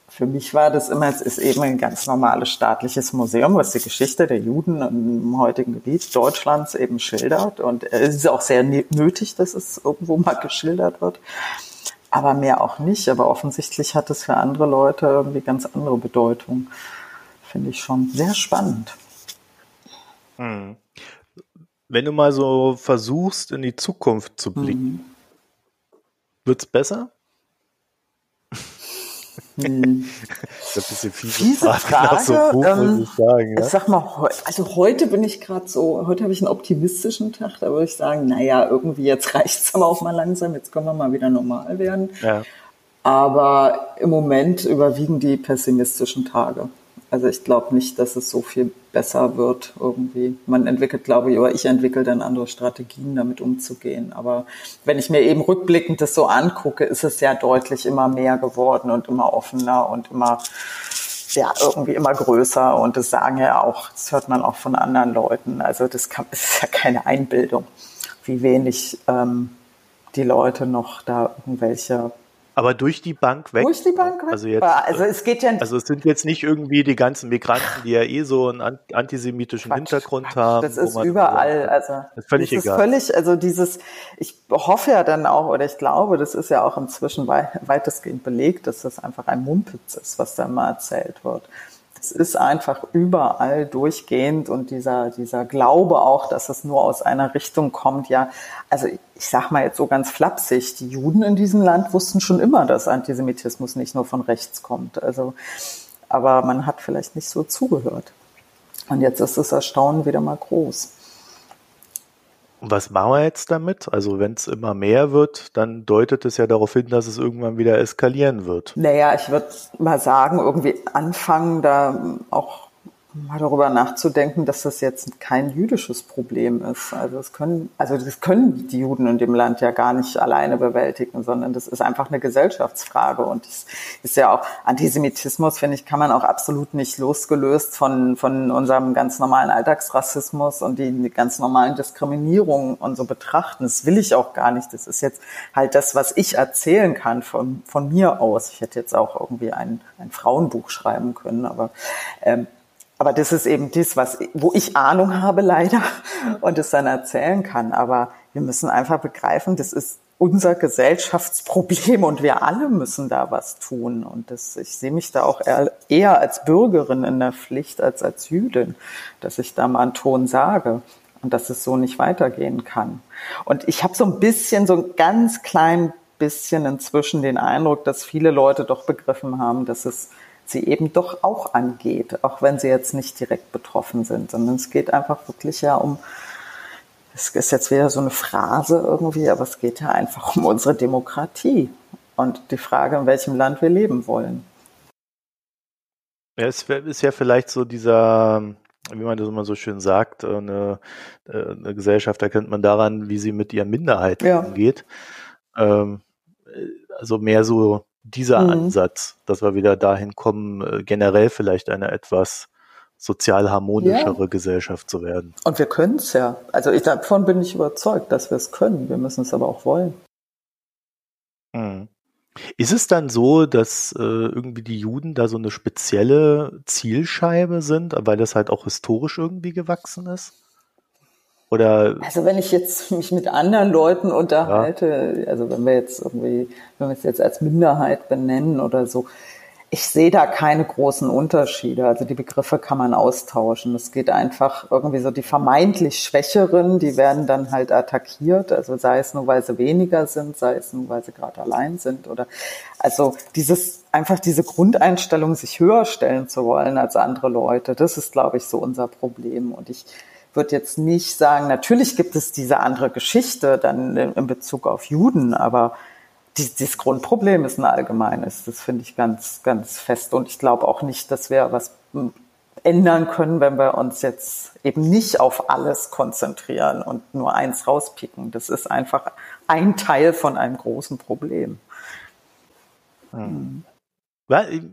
für mich war das immer, es ist eben ein ganz normales staatliches Museum, was die Geschichte der Juden im heutigen Gebiet Deutschlands eben schildert. Und es ist auch sehr nötig, dass es irgendwo mal geschildert wird. Aber mehr auch nicht. Aber offensichtlich hat es für andere Leute irgendwie ganz andere Bedeutung finde ich schon sehr spannend. Hm. Wenn du mal so versuchst, in die Zukunft zu blicken, mhm. wird es besser? Hm. *laughs* das ist ein bisschen fiese, fiese Frage. So Buch, ähm, ich, sagen, ja? ich sag mal, also heute bin ich gerade so, heute habe ich einen optimistischen Tag, da würde ich sagen, naja, irgendwie jetzt *laughs* reicht es aber auch mal langsam, jetzt können wir mal wieder normal werden. Ja. Aber im Moment überwiegen die pessimistischen Tage. Also ich glaube nicht, dass es so viel besser wird irgendwie. Man entwickelt, glaube ich, oder ich entwickle dann andere Strategien, damit umzugehen. Aber wenn ich mir eben rückblickend das so angucke, ist es ja deutlich immer mehr geworden und immer offener und immer ja, irgendwie immer größer und das sagen ja auch, das hört man auch von anderen Leuten. Also das, kann, *laughs* ist ja keine Einbildung, wie wenig ähm, die Leute noch da irgendwelche aber durch die Bank weg. Durch die Bank weg? Also, jetzt, also es geht ja Also es sind jetzt nicht irgendwie die ganzen Migranten, die ja eh so einen antisemitischen Quatsch, Hintergrund Quatsch, haben. Das ist überall. Also das ist völlig das egal. Ist völlig, also dieses, ich hoffe ja dann auch, oder ich glaube, das ist ja auch inzwischen weitestgehend belegt, dass das einfach ein Mumpitz ist, was da mal erzählt wird es ist einfach überall durchgehend und dieser, dieser Glaube auch, dass es nur aus einer Richtung kommt, ja, also ich sag mal jetzt so ganz flapsig, die Juden in diesem Land wussten schon immer, dass Antisemitismus nicht nur von rechts kommt. Also, aber man hat vielleicht nicht so zugehört. Und jetzt ist das Erstaunen wieder mal groß. Was machen wir jetzt damit? Also wenn es immer mehr wird, dann deutet es ja darauf hin, dass es irgendwann wieder eskalieren wird. Naja, ich würde mal sagen, irgendwie anfangen, da auch mal darüber nachzudenken, dass das jetzt kein jüdisches Problem ist. Also das können, also das können die Juden in dem Land ja gar nicht alleine bewältigen, sondern das ist einfach eine Gesellschaftsfrage. Und das ist ja auch Antisemitismus, finde ich, kann man auch absolut nicht losgelöst von, von unserem ganz normalen Alltagsrassismus und die ganz normalen Diskriminierungen und so betrachten. Das will ich auch gar nicht. Das ist jetzt halt das, was ich erzählen kann von, von mir aus. Ich hätte jetzt auch irgendwie ein, ein Frauenbuch schreiben können, aber ähm, aber das ist eben das, was, wo ich Ahnung habe leider und es dann erzählen kann. Aber wir müssen einfach begreifen, das ist unser Gesellschaftsproblem und wir alle müssen da was tun. Und das, ich sehe mich da auch eher als Bürgerin in der Pflicht als als Jüdin, dass ich da mal einen Ton sage und dass es so nicht weitergehen kann. Und ich habe so ein bisschen, so ein ganz klein bisschen inzwischen den Eindruck, dass viele Leute doch begriffen haben, dass es sie eben doch auch angeht, auch wenn sie jetzt nicht direkt betroffen sind, sondern es geht einfach wirklich ja um, es ist jetzt wieder so eine Phrase irgendwie, aber es geht ja einfach um unsere Demokratie und die Frage, in welchem Land wir leben wollen. Ja, es ist ja vielleicht so dieser, wie man das immer so schön sagt, eine, eine Gesellschaft erkennt man daran, wie sie mit ihren Minderheiten ja. umgeht. Ähm, also mehr so dieser mhm. Ansatz, dass wir wieder dahin kommen, äh, generell vielleicht eine etwas sozial harmonischere ja. Gesellschaft zu werden. Und wir können es ja. Also ich, davon bin ich überzeugt, dass wir es können. Wir müssen es aber auch wollen. Mhm. Ist es dann so, dass äh, irgendwie die Juden da so eine spezielle Zielscheibe sind, weil das halt auch historisch irgendwie gewachsen ist? Oder also wenn ich jetzt mich mit anderen Leuten unterhalte, ja. also wenn wir jetzt irgendwie, wenn wir es jetzt als Minderheit benennen oder so, ich sehe da keine großen Unterschiede. Also die Begriffe kann man austauschen. Es geht einfach irgendwie so die vermeintlich Schwächeren, die werden dann halt attackiert. Also sei es nur, weil sie weniger sind, sei es nur, weil sie gerade allein sind oder also dieses einfach diese Grundeinstellung, sich höher stellen zu wollen als andere Leute, das ist, glaube ich, so unser Problem. Und ich würde jetzt nicht sagen, natürlich gibt es diese andere Geschichte dann in Bezug auf Juden, aber dieses Grundproblem ist ein allgemeines. Das finde ich ganz, ganz fest. Und ich glaube auch nicht, dass wir was ändern können, wenn wir uns jetzt eben nicht auf alles konzentrieren und nur eins rauspicken. Das ist einfach ein Teil von einem großen Problem. Hm.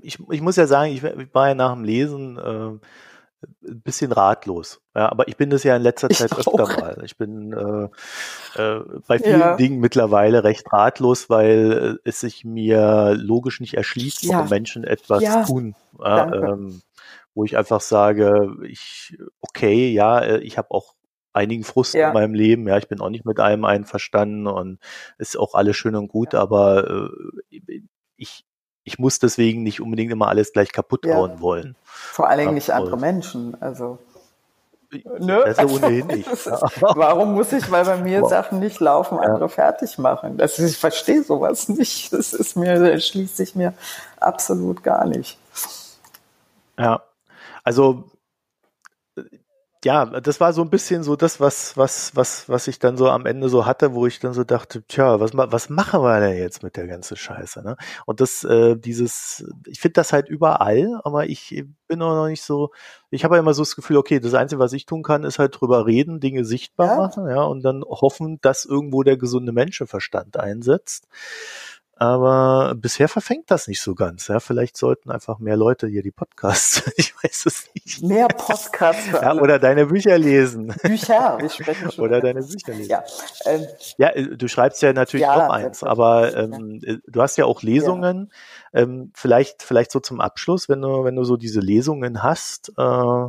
Ich, ich muss ja sagen, ich war ja nach dem Lesen äh, ein bisschen ratlos. Ja, aber ich bin das ja in letzter Zeit ich öfter auch. mal. Ich bin äh, äh, bei vielen ja. Dingen mittlerweile recht ratlos, weil äh, es sich mir logisch nicht erschließt, warum ja. Menschen etwas ja. tun. Ähm, wo ich einfach sage, ich, okay, ja, äh, ich habe auch einigen Frust in meinem Leben. Ja, ich bin auch nicht mit allem einverstanden und ist auch alles schön und gut, aber äh, ich, ich muss deswegen nicht unbedingt immer alles gleich kaputt hauen wollen. Vor allen Dingen nicht andere Menschen. Also. Ne? Das ist ohnehin nicht. Warum muss ich, weil bei mir *laughs* wow. Sachen nicht laufen, andere ja. fertig machen? Das ist, ich verstehe sowas *laughs* nicht. Das ist mir, das schließt sich mir absolut gar nicht. Ja, also ja, das war so ein bisschen so das, was, was, was, was ich dann so am Ende so hatte, wo ich dann so dachte, tja, was, was machen wir denn jetzt mit der ganzen Scheiße? Ne? Und das, äh, dieses, ich finde das halt überall, aber ich bin auch noch nicht so, ich habe ja immer so das Gefühl, okay, das Einzige, was ich tun kann, ist halt drüber reden, Dinge sichtbar ja. machen, ja, und dann hoffen, dass irgendwo der gesunde Menschenverstand einsetzt. Aber bisher verfängt das nicht so ganz. Ja, vielleicht sollten einfach mehr Leute hier die Podcasts, *laughs* ich weiß es nicht. Mehr Podcasts. Ja, oder deine Bücher lesen. Bücher, wir sprechen schon. *laughs* Oder deine Bücher lesen. Ja, ähm, ja äh, du schreibst ja natürlich ja, auch eins, aber ähm. Äh, du hast ja auch Lesungen. Ja. Ähm, vielleicht, vielleicht so zum Abschluss, wenn du, wenn du so diese Lesungen hast, äh,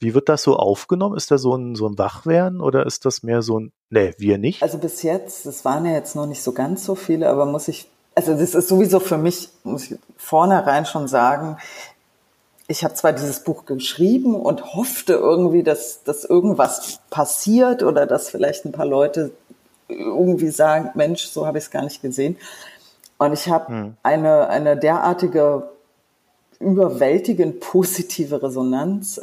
wie wird das so aufgenommen? Ist da so ein, so ein Wachwerden oder ist das mehr so ein, nee, wir nicht? Also bis jetzt, es waren ja jetzt noch nicht so ganz so viele, aber muss ich, also das ist sowieso für mich, muss ich vornherein schon sagen, ich habe zwar dieses Buch geschrieben und hoffte irgendwie, dass, dass irgendwas passiert oder dass vielleicht ein paar Leute irgendwie sagen, Mensch, so habe ich es gar nicht gesehen. Und ich habe hm. eine, eine derartige überwältigend positive Resonanz,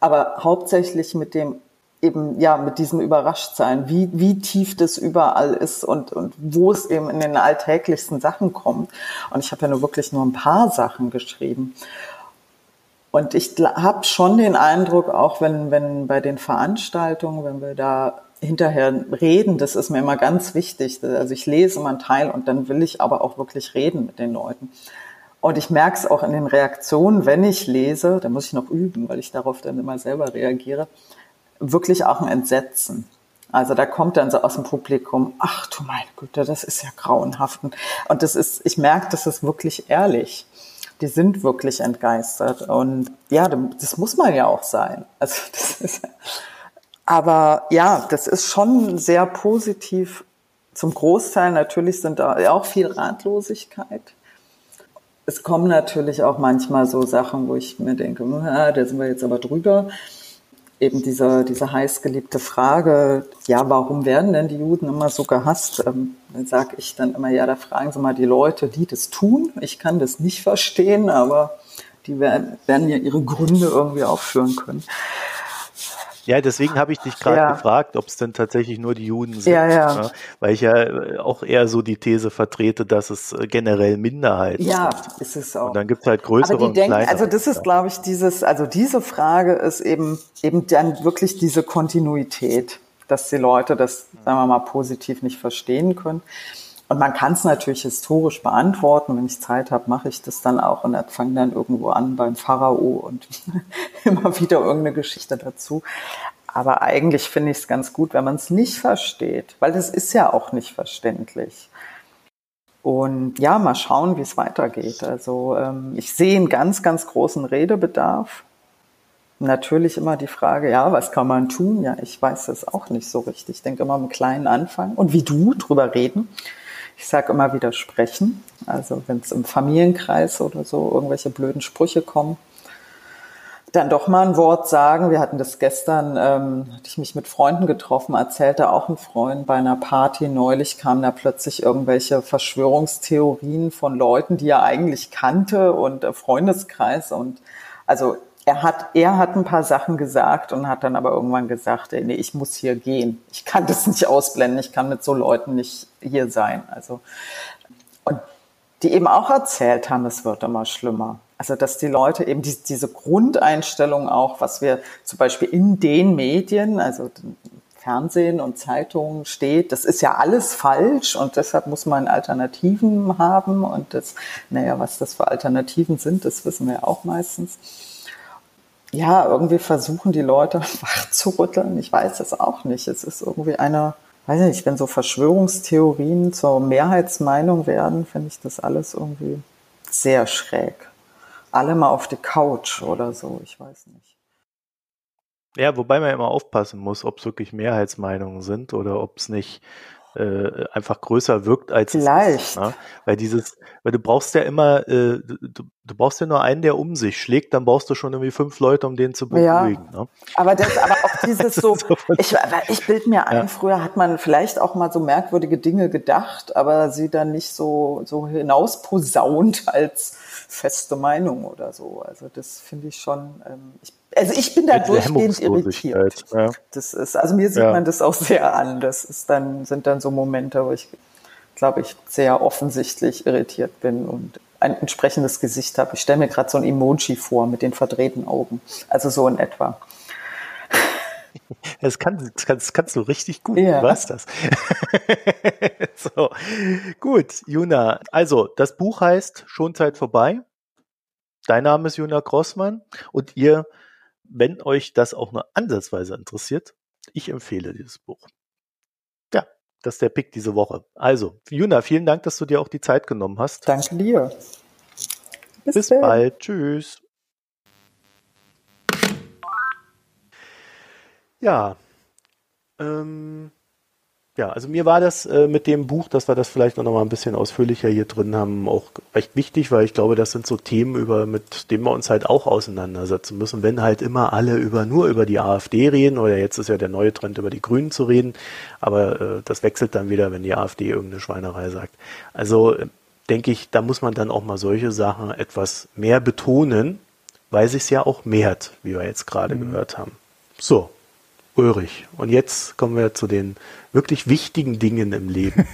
aber hauptsächlich mit dem eben ja mit diesem Überraschtsein, wie, wie tief das überall ist und, und wo es eben in den alltäglichsten Sachen kommt. Und ich habe ja nur wirklich nur ein paar Sachen geschrieben. Und ich habe schon den Eindruck, auch wenn, wenn bei den Veranstaltungen, wenn wir da hinterher reden, das ist mir immer ganz wichtig. Also ich lese immer einen Teil und dann will ich aber auch wirklich reden mit den Leuten. Und ich merke es auch in den Reaktionen, wenn ich lese, da muss ich noch üben, weil ich darauf dann immer selber reagiere, wirklich auch ein Entsetzen. Also da kommt dann so aus dem Publikum, ach du meine Güte, das ist ja grauenhaft. Und das ist, ich merke, das ist wirklich ehrlich. Die sind wirklich entgeistert. Und ja, das muss man ja auch sein. Also *laughs* das ist, aber ja, das ist schon sehr positiv. Zum Großteil natürlich sind da auch viel Ratlosigkeit es kommen natürlich auch manchmal so Sachen, wo ich mir denke, ah, da sind wir jetzt aber drüber. Eben diese, diese heißgeliebte Frage, ja, warum werden denn die Juden immer so gehasst? Ähm, dann sage ich dann immer, ja, da fragen Sie mal die Leute, die das tun. Ich kann das nicht verstehen, aber die werden, werden ja ihre Gründe irgendwie aufführen können. Ja, deswegen habe ich dich gerade ja. gefragt, ob es denn tatsächlich nur die Juden sind. Ja, ja. Ne? Weil ich ja äh, auch eher so die These vertrete, dass es äh, generell Minderheiten ja, sind. Ja, ist es auch. Und dann gibt es halt größere Aber die denken. Also das ist, glaube ich, dieses, also diese Frage ist eben, eben dann wirklich diese Kontinuität, dass die Leute das, sagen wir mal, positiv nicht verstehen können. Und man kann es natürlich historisch beantworten. Wenn ich Zeit habe, mache ich das dann auch und fange dann irgendwo an beim Pharao und *laughs* immer wieder irgendeine Geschichte dazu. Aber eigentlich finde ich es ganz gut, wenn man es nicht versteht, weil das ist ja auch nicht verständlich. Und ja, mal schauen, wie es weitergeht. Also ähm, ich sehe einen ganz, ganz großen Redebedarf. Natürlich immer die Frage, ja, was kann man tun? Ja, ich weiß es auch nicht so richtig. Ich denke immer mit kleinen Anfang und wie du drüber reden. Ich sage immer widersprechen. Also wenn es im Familienkreis oder so irgendwelche blöden Sprüche kommen, dann doch mal ein Wort sagen. Wir hatten das gestern, ähm, hatte ich mich mit Freunden getroffen, erzählte auch ein Freund bei einer Party neulich kamen da plötzlich irgendwelche Verschwörungstheorien von Leuten, die er eigentlich kannte und äh, Freundeskreis und also er hat, er hat ein paar Sachen gesagt und hat dann aber irgendwann gesagt, ey, nee, ich muss hier gehen. Ich kann das nicht ausblenden. Ich kann mit so Leuten nicht hier sein. Also, und die eben auch erzählt haben, es wird immer schlimmer. Also, dass die Leute eben die, diese Grundeinstellung auch, was wir zum Beispiel in den Medien, also Fernsehen und Zeitungen steht, das ist ja alles falsch und deshalb muss man Alternativen haben und das, naja, was das für Alternativen sind, das wissen wir auch meistens ja, irgendwie versuchen die Leute *laughs* wach zu rütteln. Ich weiß es auch nicht. Es ist irgendwie eine, weiß nicht, wenn so Verschwörungstheorien zur Mehrheitsmeinung werden, finde ich das alles irgendwie sehr schräg. Alle mal auf die Couch oder so, ich weiß nicht. Ja, wobei man immer aufpassen muss, ob es wirklich Mehrheitsmeinungen sind oder ob es nicht äh, einfach größer wirkt als Vielleicht. es ist. Ne? Weil dieses, weil du brauchst ja immer, äh, du, du brauchst ja nur einen, der um sich schlägt, dann brauchst du schon irgendwie fünf Leute, um den zu beruhigen. Ja. Ne? Aber das, aber auch dieses *laughs* so, ich, ich bild mir ein, ja. früher hat man vielleicht auch mal so merkwürdige Dinge gedacht, aber sie dann nicht so, so hinausposaunt *laughs* als feste Meinung oder so. Also das finde ich schon, ähm, ich also ich bin da durchgehend irritiert. Ja. Das ist, also mir sieht ja. man das auch sehr an. Das ist dann, sind dann so Momente, wo ich, glaube ich, sehr offensichtlich irritiert bin und ein entsprechendes Gesicht habe. Ich stelle mir gerade so ein Emoji vor mit den verdrehten Augen. Also so in etwa. *laughs* Das, kann, das, kannst, das kannst du richtig gut. Ja. Du weißt das. *laughs* so, gut, Juna. Also, das Buch heißt Schonzeit vorbei. Dein Name ist Juna Grossmann und ihr wenn euch das auch nur ansatzweise interessiert, ich empfehle dieses Buch. Ja, das ist der Pick diese Woche. Also, Juna, vielen Dank, dass du dir auch die Zeit genommen hast. Danke dir. Bis, Bis bald. Tschüss. Ja, ähm, ja, also mir war das äh, mit dem Buch, dass wir das vielleicht noch mal ein bisschen ausführlicher hier drin haben, auch recht wichtig, weil ich glaube, das sind so Themen, über mit denen wir uns halt auch auseinandersetzen müssen. Wenn halt immer alle über nur über die AfD reden, oder jetzt ist ja der neue Trend, über die Grünen zu reden, aber äh, das wechselt dann wieder, wenn die AfD irgendeine Schweinerei sagt. Also äh, denke ich, da muss man dann auch mal solche Sachen etwas mehr betonen, weil sich ja auch mehrt, wie wir jetzt gerade mhm. gehört haben. So, Ulrich, und jetzt kommen wir zu den wirklich wichtigen Dingen im Leben.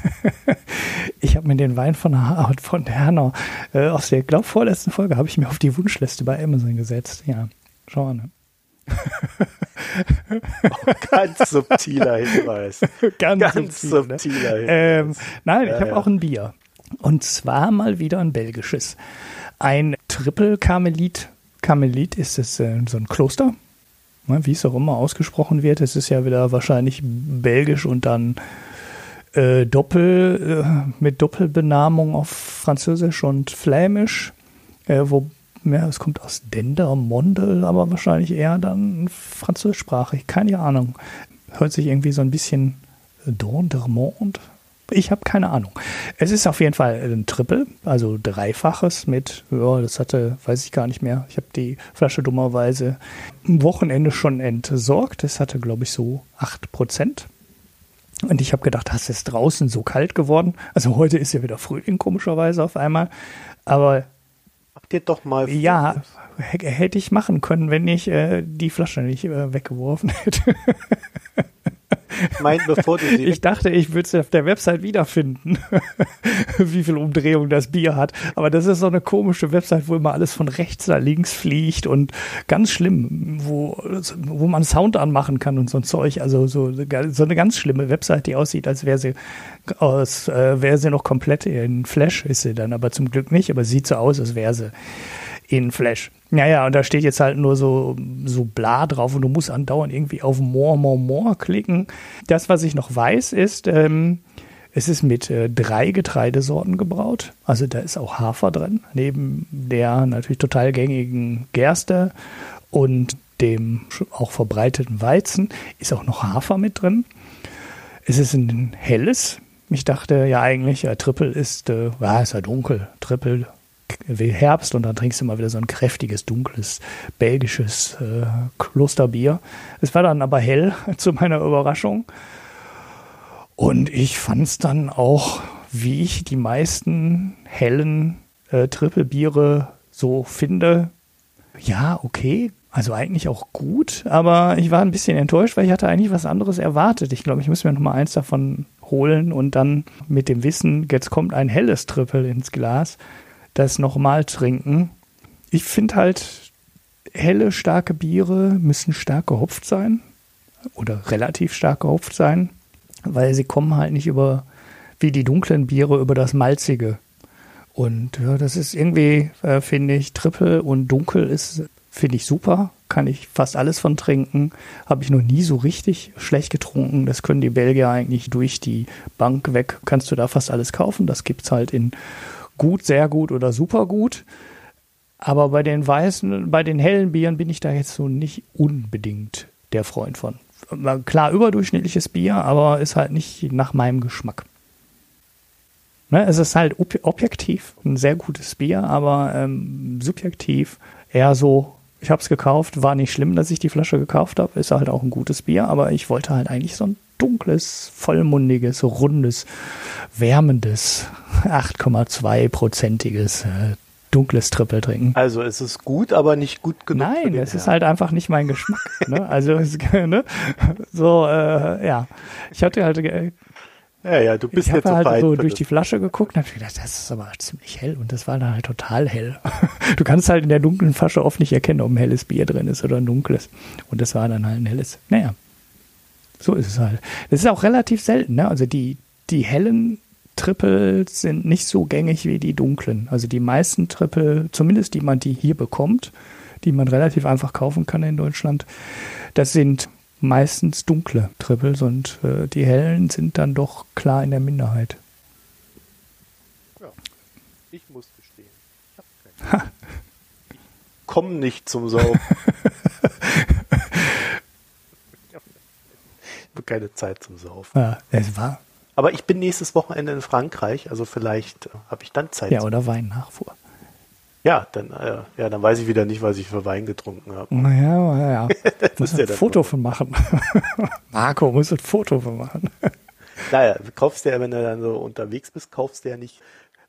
*laughs* ich habe mir den Wein von, von Herner äh, aus der, glaube vorletzten Folge habe ich mir auf die Wunschliste bei Amazon gesetzt. Ja, schau an. *laughs* oh, ganz subtiler Hinweis. *laughs* ganz, ganz subtil, ne? subtiler Hinweis. Ähm, nein, ja, ich habe ja. auch ein Bier. Und zwar mal wieder ein belgisches. Ein Triple Karmelit. Karmelit ist es äh, so ein Kloster wie es auch immer ausgesprochen wird. Es ist ja wieder wahrscheinlich belgisch und dann äh, Doppel, äh, mit Doppelbenamung auf Französisch und Flämisch, äh, wo ja, es kommt aus Dendermonde, aber wahrscheinlich eher dann französischsprachig, keine Ahnung. Hört sich irgendwie so ein bisschen Dendermonde ich habe keine Ahnung. Es ist auf jeden Fall ein Triple, also dreifaches mit, ja, das hatte, weiß ich gar nicht mehr. Ich habe die Flasche dummerweise am Wochenende schon entsorgt. Das hatte, glaube ich, so 8%. Und ich habe gedacht, hast es draußen so kalt geworden? Also heute ist ja wieder Frühling, komischerweise auf einmal. Aber. Habt ihr doch mal. Ja, hätte ich machen können, wenn ich äh, die Flasche nicht äh, weggeworfen hätte. *laughs* *laughs* Ich meine, bevor du sie. Ich dachte, ich würde es auf der Website wiederfinden, *laughs* wie viel Umdrehung das Bier hat. Aber das ist so eine komische Website, wo immer alles von rechts nach links fliegt und ganz schlimm, wo, wo man Sound anmachen kann und so ein Zeug. Also so, so eine ganz schlimme Website, die aussieht, als wäre sie aus, äh, wäre sie noch komplett in Flash, ist sie dann aber zum Glück nicht, aber sieht so aus, als wäre sie in Flash. Naja, und da steht jetzt halt nur so, so bla drauf und du musst andauernd irgendwie auf More, More, More klicken. Das, was ich noch weiß, ist, ähm, es ist mit äh, drei Getreidesorten gebraut. Also da ist auch Hafer drin, neben der natürlich total gängigen Gerste und dem auch verbreiteten Weizen ist auch noch Hafer mit drin. Es ist ein helles. Ich dachte ja eigentlich, ja, Triple ist, äh, ja, ist ja dunkel. Triple Herbst und dann trinkst du mal wieder so ein kräftiges, dunkles, belgisches äh, Klosterbier. Es war dann aber hell, *laughs* zu meiner Überraschung. Und ich fand es dann auch, wie ich die meisten hellen äh, Trippelbiere so finde, ja, okay, also eigentlich auch gut, aber ich war ein bisschen enttäuscht, weil ich hatte eigentlich was anderes erwartet. Ich glaube, ich muss mir noch mal eins davon holen und dann mit dem Wissen, jetzt kommt ein helles Trippel ins Glas, das nochmal trinken. Ich finde halt, helle, starke Biere müssen stark gehopft sein oder relativ stark gehopft sein, weil sie kommen halt nicht über, wie die dunklen Biere, über das Malzige. Und ja, das ist irgendwie, äh, finde ich, Triple und Dunkel ist, finde ich super. Kann ich fast alles von trinken. Habe ich noch nie so richtig schlecht getrunken. Das können die Belgier eigentlich durch die Bank weg. Kannst du da fast alles kaufen. Das gibt es halt in gut, sehr gut oder super gut. Aber bei den weißen, bei den hellen Bieren bin ich da jetzt so nicht unbedingt der Freund von. Klar, überdurchschnittliches Bier, aber ist halt nicht nach meinem Geschmack. Ne, es ist halt ob objektiv ein sehr gutes Bier, aber ähm, subjektiv eher so, ich habe es gekauft, war nicht schlimm, dass ich die Flasche gekauft habe, ist halt auch ein gutes Bier, aber ich wollte halt eigentlich so ein dunkles, vollmundiges, rundes, wärmendes, *laughs* 8,2-prozentiges äh, dunkles Triple trinken. Also es ist gut, aber nicht gut genug. Nein, es ist halt einfach nicht mein Geschmack. ne? *laughs* Also es, *laughs* ne? so äh, ja, ich hatte halt äh, ja, ja, du bist ich jetzt halt so durch die Flasche geguckt und habe gedacht, das ist aber ziemlich hell und das war dann halt total hell. Du kannst halt in der dunklen Flasche oft nicht erkennen, ob ein helles Bier drin ist oder ein dunkles. Und das war dann halt ein helles. Naja, so ist es halt. Das ist auch relativ selten, ne? Also die, die hellen Triple sind nicht so gängig wie die dunklen. Also die meisten Triple, zumindest die man die hier bekommt, die man relativ einfach kaufen kann in Deutschland, das sind meistens dunkle Triples und äh, die hellen sind dann doch klar in der Minderheit. Ja, ich muss gestehen, ich *laughs* ich komme nicht zum Saufen. *laughs* keine Zeit zum Saufen. Ja, es war. Aber ich bin nächstes Wochenende in Frankreich, also vielleicht äh, habe ich dann Zeit. Ja, oder Weinnachfuhr. Ja, dann, äh, ja, dann weiß ich wieder nicht, was ich für Wein getrunken habe. Naja, naja. *laughs* muss ein Foto von machen. *laughs* Marco muss ein Foto von machen. *laughs* naja, kaufst du ja, wenn du dann so unterwegs bist, kaufst du ja nicht,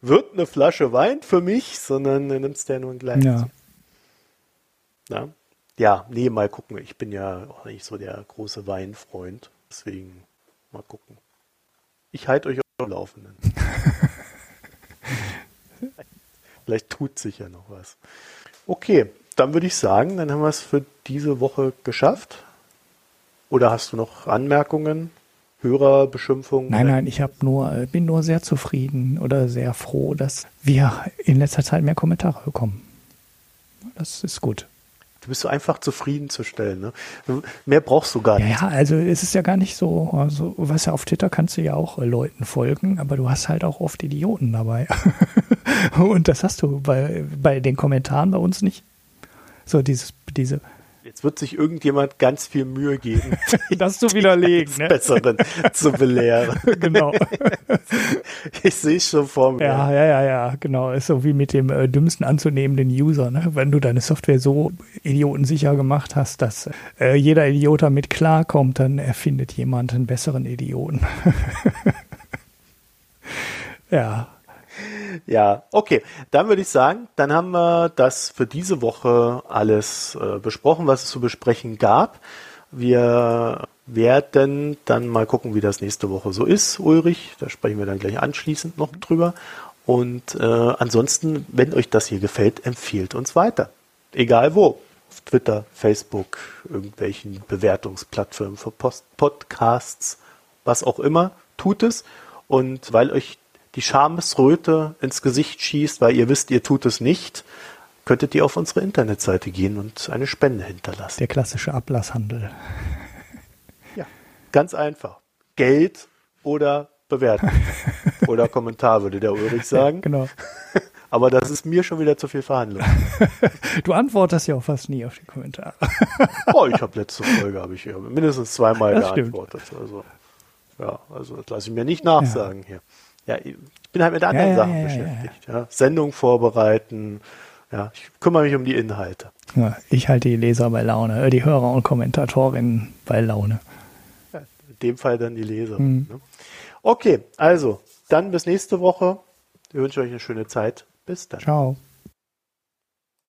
wird eine Flasche Wein für mich, sondern du nimmst ja nur ein kleines. Ja. ja. ja, nee, mal gucken. Ich bin ja auch nicht so der große Weinfreund. Deswegen mal gucken. Ich halte euch auf dem Laufenden. *laughs* Vielleicht tut sich ja noch was. Okay, dann würde ich sagen, dann haben wir es für diese Woche geschafft. Oder hast du noch Anmerkungen? Hörerbeschimpfungen? Nein, nein, ich habe nur, äh, bin nur sehr zufrieden oder sehr froh, dass wir in letzter Zeit mehr Kommentare bekommen. Das ist gut. Du bist so einfach zufriedenzustellen. Ne? Mehr brauchst du gar nicht. Ja, also es ist ja gar nicht so, also was ja auf Twitter kannst du ja auch äh, Leuten folgen, aber du hast halt auch oft Idioten dabei. *laughs* Und das hast du bei, bei den Kommentaren bei uns nicht. So dieses, diese Jetzt wird sich irgendjemand ganz viel Mühe geben, *laughs* das zu widerlegen, ne? Besseren zu belehren. *laughs* genau. *laughs* Ich sehe es schon vor mir. Ja, ja, ja, ja, genau. Ist so wie mit dem äh, dümmsten anzunehmenden User, ne? Wenn du deine Software so idiotensicher gemacht hast, dass äh, jeder Idiot damit klarkommt, dann erfindet jemand einen besseren Idioten. ja. *laughs* Ja, okay. Dann würde ich sagen, dann haben wir das für diese Woche alles äh, besprochen, was es zu besprechen gab. Wir werden dann mal gucken, wie das nächste Woche so ist, Ulrich. Da sprechen wir dann gleich anschließend noch drüber. Und äh, ansonsten, wenn euch das hier gefällt, empfiehlt uns weiter. Egal wo. Auf Twitter, Facebook, irgendwelchen Bewertungsplattformen für Post Podcasts, was auch immer, tut es. Und weil euch die Schamesröte ins Gesicht schießt, weil ihr wisst, ihr tut es nicht, könntet ihr auf unsere Internetseite gehen und eine Spende hinterlassen. Der klassische Ablasshandel. Ja, ganz einfach. Geld oder Bewertung. oder Kommentar, würde der Ulrich *laughs* sagen. Ja, genau. *laughs* Aber das ist mir schon wieder zu viel Verhandlung. *laughs* Du antwortest ja auch fast nie auf die Kommentare. Oh, ich habe letzte Folge habe ich mindestens zweimal das geantwortet. Stimmt. Also ja, also das lasse ich mir nicht nachsagen ja. hier ja, ich bin halt mit anderen ja, Sachen beschäftigt. Ja, Sendung vorbereiten. Ja, ich kümmere mich um die Inhalte. ich halte die Leser bei Laune, äh, die Hörer und Kommentatorinnen bei Laune. in dem Fall dann die Leser. Mhm. Ne? Okay, also dann bis nächste Woche. Ich wünsche euch eine schöne Zeit. Bis dann. Ciao.